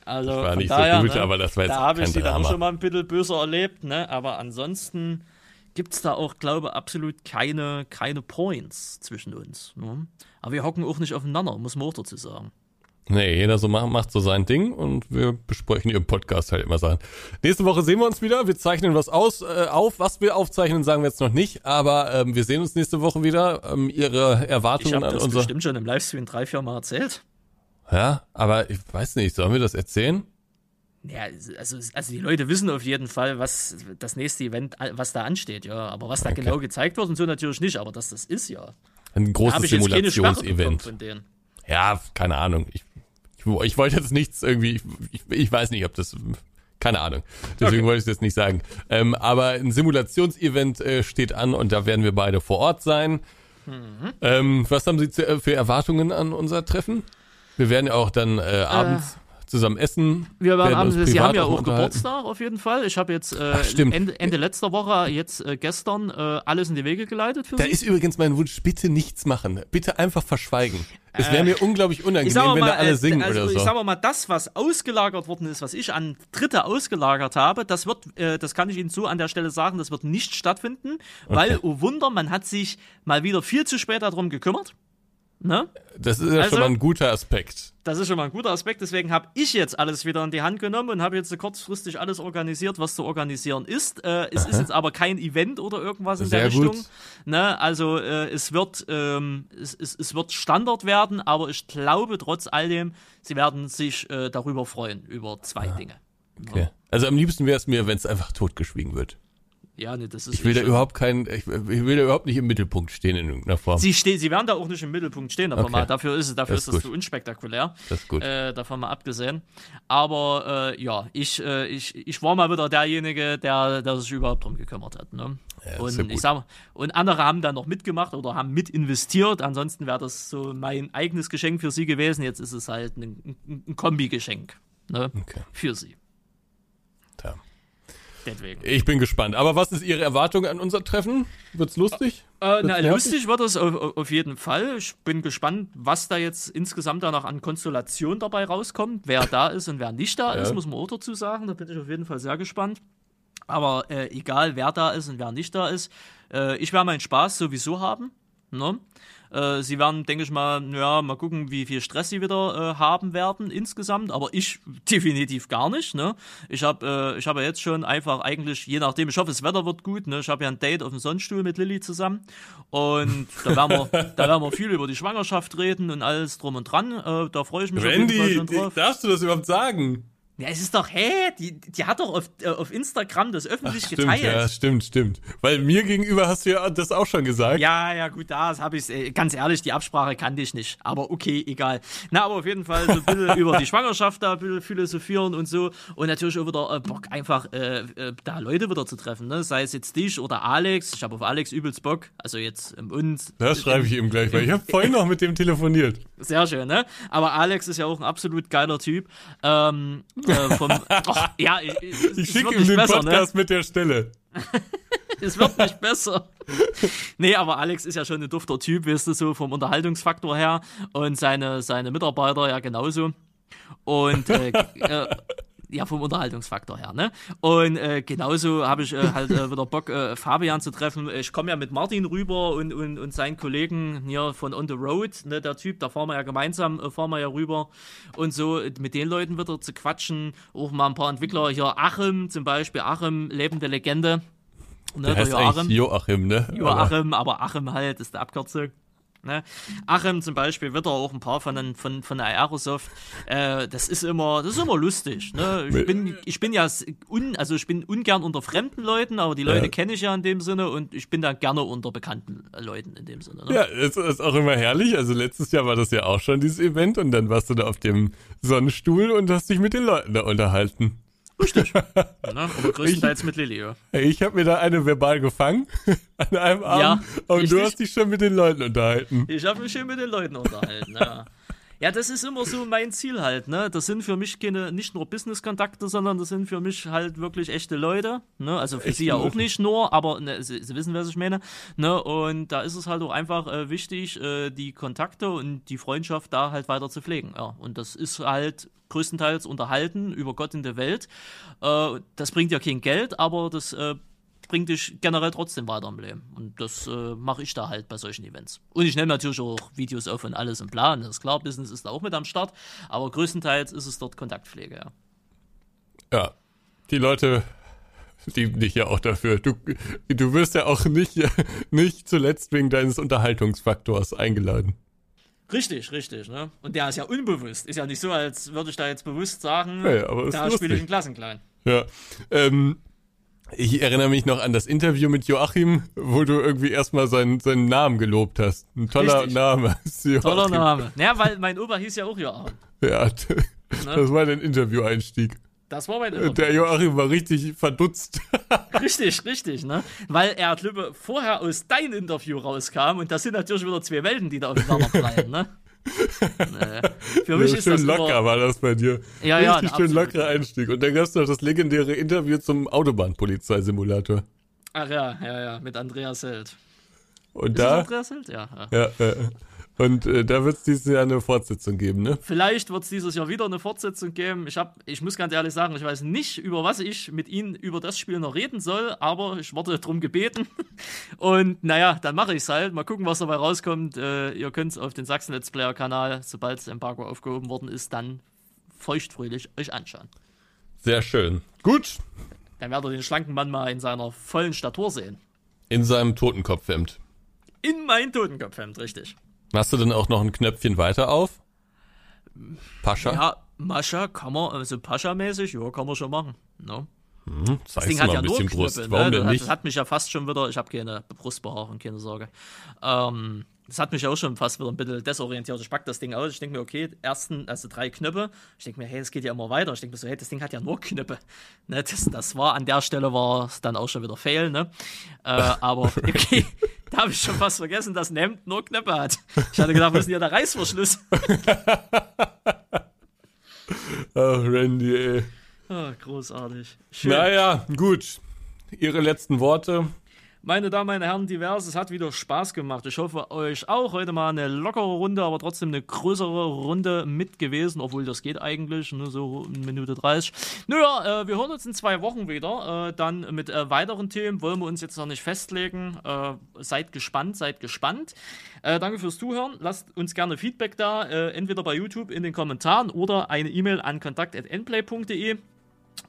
S2: Also
S1: ich war nicht daher, so gut, ne, aber das war jetzt
S2: Da habe ich sie dann auch schon mal ein bisschen böser erlebt, ne? Aber ansonsten gibt es da auch, glaube ich, absolut keine, keine Points zwischen uns. Ne? Aber wir hocken auch nicht aufeinander, muss man auch dazu sagen.
S1: Nee, jeder so macht, macht so sein Ding und wir besprechen im Podcast halt immer Sachen. Nächste Woche sehen wir uns wieder. Wir zeichnen was aus, äh, auf. Was wir aufzeichnen, sagen wir jetzt noch nicht. Aber ähm, wir sehen uns nächste Woche wieder. Ähm, ihre Erwartungen ich
S2: an das unser. bestimmt schon im Livestream drei, vier Mal erzählt.
S1: Ja, aber ich weiß nicht, sollen wir das erzählen?
S2: Ja, also, also die Leute wissen auf jeden Fall, was das nächste Event, was da ansteht, ja. Aber was da okay. genau gezeigt wird und so natürlich nicht, aber dass das ist ja.
S1: Ein großes Simulationsevent. Ja, keine Ahnung. Ich, ich, ich, wollte jetzt nichts irgendwie, ich, ich, weiß nicht, ob das, keine Ahnung. Deswegen okay. wollte ich das nicht sagen. Ähm, aber ein Simulationsevent äh, steht an und da werden wir beide vor Ort sein. Mhm. Ähm, was haben Sie zu, für Erwartungen an unser Treffen? Wir werden ja auch dann äh, abends äh, zusammen essen.
S2: Wir werden abends, Sie haben ja auch Geburtstag auf jeden Fall. Ich habe jetzt äh, Ach, Ende, Ende, letzter Woche, jetzt äh, gestern, äh, alles in die Wege geleitet
S1: für da Sie. Da ist übrigens mein Wunsch, bitte nichts machen. Bitte einfach verschweigen. Es wäre mir äh, unglaublich unangenehm, mal, wenn da alle singen also, oder so.
S2: Ich sag mal, das, was ausgelagert worden ist, was ich an Dritte ausgelagert habe, das wird, äh, das kann ich Ihnen so an der Stelle sagen, das wird nicht stattfinden, okay. weil, oh Wunder, man hat sich mal wieder viel zu spät darum gekümmert. Ne?
S1: Das ist ja also, schon mal ein guter Aspekt.
S2: Das ist schon mal ein guter Aspekt. Deswegen habe ich jetzt alles wieder in die Hand genommen und habe jetzt kurzfristig alles organisiert, was zu organisieren ist. Äh, es Aha. ist jetzt aber kein Event oder irgendwas in Sehr der Richtung. Ne? Also äh, es, wird, ähm, es, es, es, wird Standard werden, aber ich glaube trotz all dem, sie werden sich äh, darüber freuen, über zwei ah. Dinge.
S1: Okay. Ja. Also am liebsten wäre es mir, wenn es einfach totgeschwiegen wird.
S2: Ja, nee, das ist
S1: Ich will da
S2: schon-
S1: überhaupt keinen, ich, will da überhaupt nicht im Mittelpunkt stehen in irgendeiner Form.
S2: Sie, ste sie werden da auch nicht im Mittelpunkt stehen, aber
S1: Okay.
S2: mal, dafür ist es, dafür
S1: Das
S2: ist
S1: ist
S2: das zu unspektakulär.
S1: Das ist gut.
S2: Äh, davon mal abgesehen. Aber äh, ja, ich, äh, ich, ich war mal wieder derjenige, der, der sich überhaupt drum gekümmert hat. Ne?
S1: Ja,
S2: und
S1: ja
S2: ich sag und andere haben dann noch mitgemacht oder haben mit investiert. Ansonsten wäre das so mein eigenes Geschenk für sie gewesen. Jetzt ist es halt ein, ein, ein Kombi-Geschenk ne?
S1: Okay.
S2: für sie. Deswegen.
S1: Ich bin gespannt. Aber was ist Ihre Erwartung an unser Treffen? Wird's lustig?
S2: Äh, na,
S1: Wird's nervig?
S2: lustig wird es auf, auf jeden Fall. Ich bin gespannt, was da jetzt insgesamt danach an Konstellation dabei rauskommt. Wer da ist und wer nicht da
S1: Ja.
S2: ist, muss man auch dazu sagen. Da bin ich auf jeden Fall sehr gespannt. Aber äh, egal, wer da ist und wer nicht da ist, äh, ich werde meinen Spaß sowieso haben. Ne? Äh, sie werden, denke ich mal, ja, mal gucken, wie viel Stress sie wieder äh, haben werden insgesamt. Aber ich definitiv gar nicht. Ne? Ich habe äh, ich hab ja jetzt schon einfach eigentlich, je nachdem, ich hoffe, das Wetter wird gut. Ne? Ich habe ja ein Date auf dem Sonnenstuhl mit Lilly zusammen. Und da werden, wir, da werden wir viel über die Schwangerschaft reden und alles drum und dran. Äh, da freue ich mich auf jeden Fall
S1: Randy,
S2: schon drauf.
S1: darfst du das überhaupt sagen?
S2: Ja, es ist doch, hä? Die, die hat doch auf, äh, auf Instagram das öffentlich
S1: Stimmt,
S2: geteilt.
S1: ja, stimmt, stimmt. Weil mir gegenüber hast du ja das auch schon gesagt.
S2: Ja, ja, gut, da habe ich äh, ganz ehrlich, die Absprache kannte ich nicht. Aber okay, egal. Na, aber auf jeden Fall so ein bisschen über die Schwangerschaft da ein bisschen philosophieren und so. Und natürlich auch wieder äh, Bock, einfach äh, äh, da Leute wieder zu treffen. Ne? Sei es jetzt dich oder Alex. Ich habe auf Alex übelst Bock. Also jetzt im uns.
S1: Das schreibe ich ihm gleich, weil ich habe vorhin noch mit dem telefoniert.
S2: Sehr schön, ne? Aber Alex ist ja auch ein absolut geiler Typ. Ähm, äh, vom, ach, ja, ich,
S1: Ich schicke ihm den Podcast mit der Stelle.
S2: Es wird nicht besser. Nee, aber Alex ist ja schon ein dufter Typ, weißt du, so vom Unterhaltungsfaktor her. Und seine, seine Mitarbeiter ja genauso. Und äh, äh, ja, vom Unterhaltungsfaktor her, ne? Und äh, genauso habe ich äh, halt äh, wieder Bock, äh, Fabian zu treffen. Ich komme ja mit Martin rüber und, und, und seinen Kollegen hier von On the Road, ne, der Typ, da fahren wir ja gemeinsam, äh, fahren wir ja rüber und so mit den Leuten wieder zu quatschen. Auch mal ein paar Entwickler hier, Achim zum Beispiel, Achim, lebende Legende. Ne,
S1: Der heißt eigentlich Joachim, ne?
S2: Joachim, aber Achim halt ist der Abkürzung. Ne? Achim zum Beispiel wird auch ein paar von, den- von, von der Aerosoft. Äh, das ist immer, das ist immer lustig. Ne? Ich, bin, ich bin ja un, also ich bin ungern unter fremden Leuten, aber die Leute
S1: Ja.
S2: kenne ich ja in dem Sinne und ich bin da gerne unter bekannten äh, Leuten in dem Sinne. Ne?
S1: Ja, es ist auch immer herrlich. Also letztes Jahr war das ja auch schon dieses Event und dann warst du da auf dem Sonnenstuhl und hast dich mit den Leuten da unterhalten.
S2: Ne? Aber größtenteils mit Lilly. ja.
S1: Ich habe mir da eine verbal gefangen an einem Abend und du
S2: richtig.
S1: hast dich schon mit den Leuten unterhalten.
S2: Ich habe mich schön mit den Leuten unterhalten, ja. Ja, das ist immer so mein Ziel halt, ne? Das sind für mich keine, nicht nur Business-Kontakte, sondern das sind für mich halt wirklich echte Leute, ne? Also für
S1: Echte
S2: sie ja auch nicht nur, aber ne, sie, sie wissen, was ich meine, ne? Und da ist es halt auch einfach äh, wichtig, äh, die Kontakte und die Freundschaft da halt weiter zu pflegen, ja. Und das ist halt größtenteils unterhalten über Gott in der Welt. Äh, das bringt ja kein Geld, aber das äh, bringt dich generell trotzdem weiter im Leben. Und das äh, mache ich da halt bei solchen Events. Und ich nehme natürlich auch Videos auf und alles im Plan. Das ist klar, Business ist da auch mit am Start. Aber größtenteils ist es dort Kontaktpflege, ja.
S1: Ja, die Leute lieben dich ja auch dafür. Du, du wirst ja auch nicht, nicht zuletzt wegen deines Unterhaltungsfaktors eingeladen.
S2: Richtig, richtig, ne? Und der ist ja unbewusst. Ist ja nicht so, als würde ich da jetzt bewusst sagen,
S1: Ja,
S2: da spiele ich einen Klassenklein.
S1: Ja. Ähm, ich erinnere mich noch an das Interview mit Joachim, wo du irgendwie erstmal seinen, seinen Namen gelobt hast. Ein toller
S2: Richtig.
S1: Name.
S2: Toller Name. Ja, weil mein Opa hieß ja auch Joachim.
S1: Ja, das war dein Interview-Einstieg.
S2: Das war mein Opa.
S1: Der Joachim war richtig verdutzt.
S2: Richtig, richtig, ne? Weil er, glaube vorher aus deinem Interview rauskam und das sind natürlich wieder zwei Welten, die da aufeinander prallen, ne? nee. Für mich ist
S1: schön
S2: das
S1: locker
S2: immer,
S1: war das bei dir.
S2: Ja, ja,
S1: Richtig schön lockerer Einstieg. Und dann gab es noch das legendäre Interview zum Autobahnpolizeisimulator.
S2: Ach ja, ja, ja, mit Andreas Held.
S1: Und
S2: Ist
S1: da,
S2: Andreas Held? Ja. ja.
S1: ja, äh, und äh, da wird es dieses Jahr eine Fortsetzung geben, ne?
S2: Vielleicht wird es dieses Jahr wieder eine Fortsetzung geben. Ich, hab, ich muss ganz ehrlich sagen, ich weiß nicht, über was ich mit Ihnen über das Spiel noch reden soll, aber ich wurde darum gebeten. Und naja, dann mache ich es halt. Mal gucken, was dabei rauskommt. Äh, ihr könnt es auf den Sachsen Let's Player Kanal, sobald das Embargo aufgehoben worden ist, dann feuchtfröhlich euch anschauen.
S1: Sehr schön. Gut.
S2: Dann werdet ihr den schlanken Mann mal in seiner vollen Statur sehen.
S1: In seinem Totenkopfhemd.
S2: In mein Totenkopfhemd, richtig.
S1: Machst du denn auch noch ein Knöpfchen weiter auf? Pascha?
S2: Ja, Mascha kann man, also Pascha-mäßig, ja, kann man schon machen. No?
S1: Hm,
S2: das Ding hat ja nur Brust. Knüppel. Warum ne? denn nicht? Das hat mich ja fast schon wieder, ich habe keine Brustbehaarung, keine Sorge. Ähm, das hat mich auch schon fast wieder ein bisschen desorientiert. Ich pack das Ding aus. Ich denke mir, okay, ersten, also drei Knöpfe. Ich denke mir, hey, es geht ja immer weiter. Ich denke mir so, hey, das Ding hat ja nur Knöpfe. Ne, das, das war an der Stelle war es dann auch schon wieder fail, ne? Äh, aber okay, da habe ich schon fast vergessen, dass ein Hemd nur Knöpfe hat. Ich hatte gedacht, was ist denn hier der Reißverschluss?
S1: Ach, Randy, ey.
S2: Oh, großartig. Schön.
S1: Naja, gut. Ihre letzten Worte.
S2: Meine Damen, meine Herren, divers, es hat wieder Spaß gemacht. Ich hoffe, euch auch heute mal eine lockere Runde, aber trotzdem eine größere Runde mit gewesen, obwohl das geht eigentlich, nur so eine Minute 30. Naja, äh, wir hören uns in zwei Wochen wieder. Äh, dann mit äh, weiteren Themen wollen wir uns jetzt noch nicht festlegen. Äh, seid gespannt, seid gespannt. Äh, danke fürs Zuhören. Lasst uns gerne Feedback da, äh, entweder bei YouTube in den Kommentaren oder eine E-Mail an kontakt.nplay.de.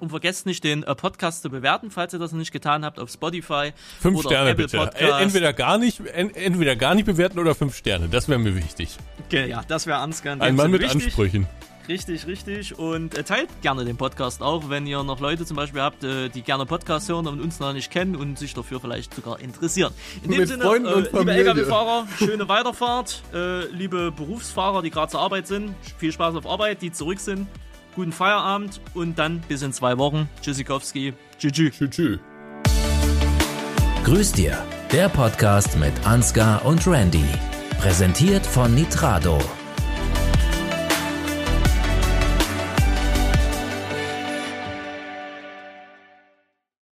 S2: Und vergesst nicht, den äh, Podcast zu bewerten, falls ihr das noch nicht getan habt, auf Spotify.
S1: Fünf oder Sterne Apple bitte. Podcast. Entweder gar, nicht, entweder gar nicht bewerten oder fünf Sterne. Das wäre mir wichtig.
S2: Okay, ja, das wäre Ansgar.
S1: Ein Mann mit wichtig. Ansprüchen.
S2: Richtig, richtig. Und äh, teilt gerne den Podcast auch, wenn ihr noch Leute zum Beispiel habt, äh, die gerne Podcast hören und uns noch nicht kennen und sich dafür vielleicht sogar interessieren. In dem Mit Sinne, Freunden äh, liebe Lkw-Fahrer, schöne Weiterfahrt. Äh, liebe Berufsfahrer, die gerade zur Arbeit sind, viel Spaß auf Arbeit, die zurück sind guten Feierabend und dann bis in zwei Wochen. Tschüssikowski.
S1: Tschüss. Tschüss.
S3: Grüß dir, der Podcast mit Ansgar und Randy. Präsentiert von Nitrado.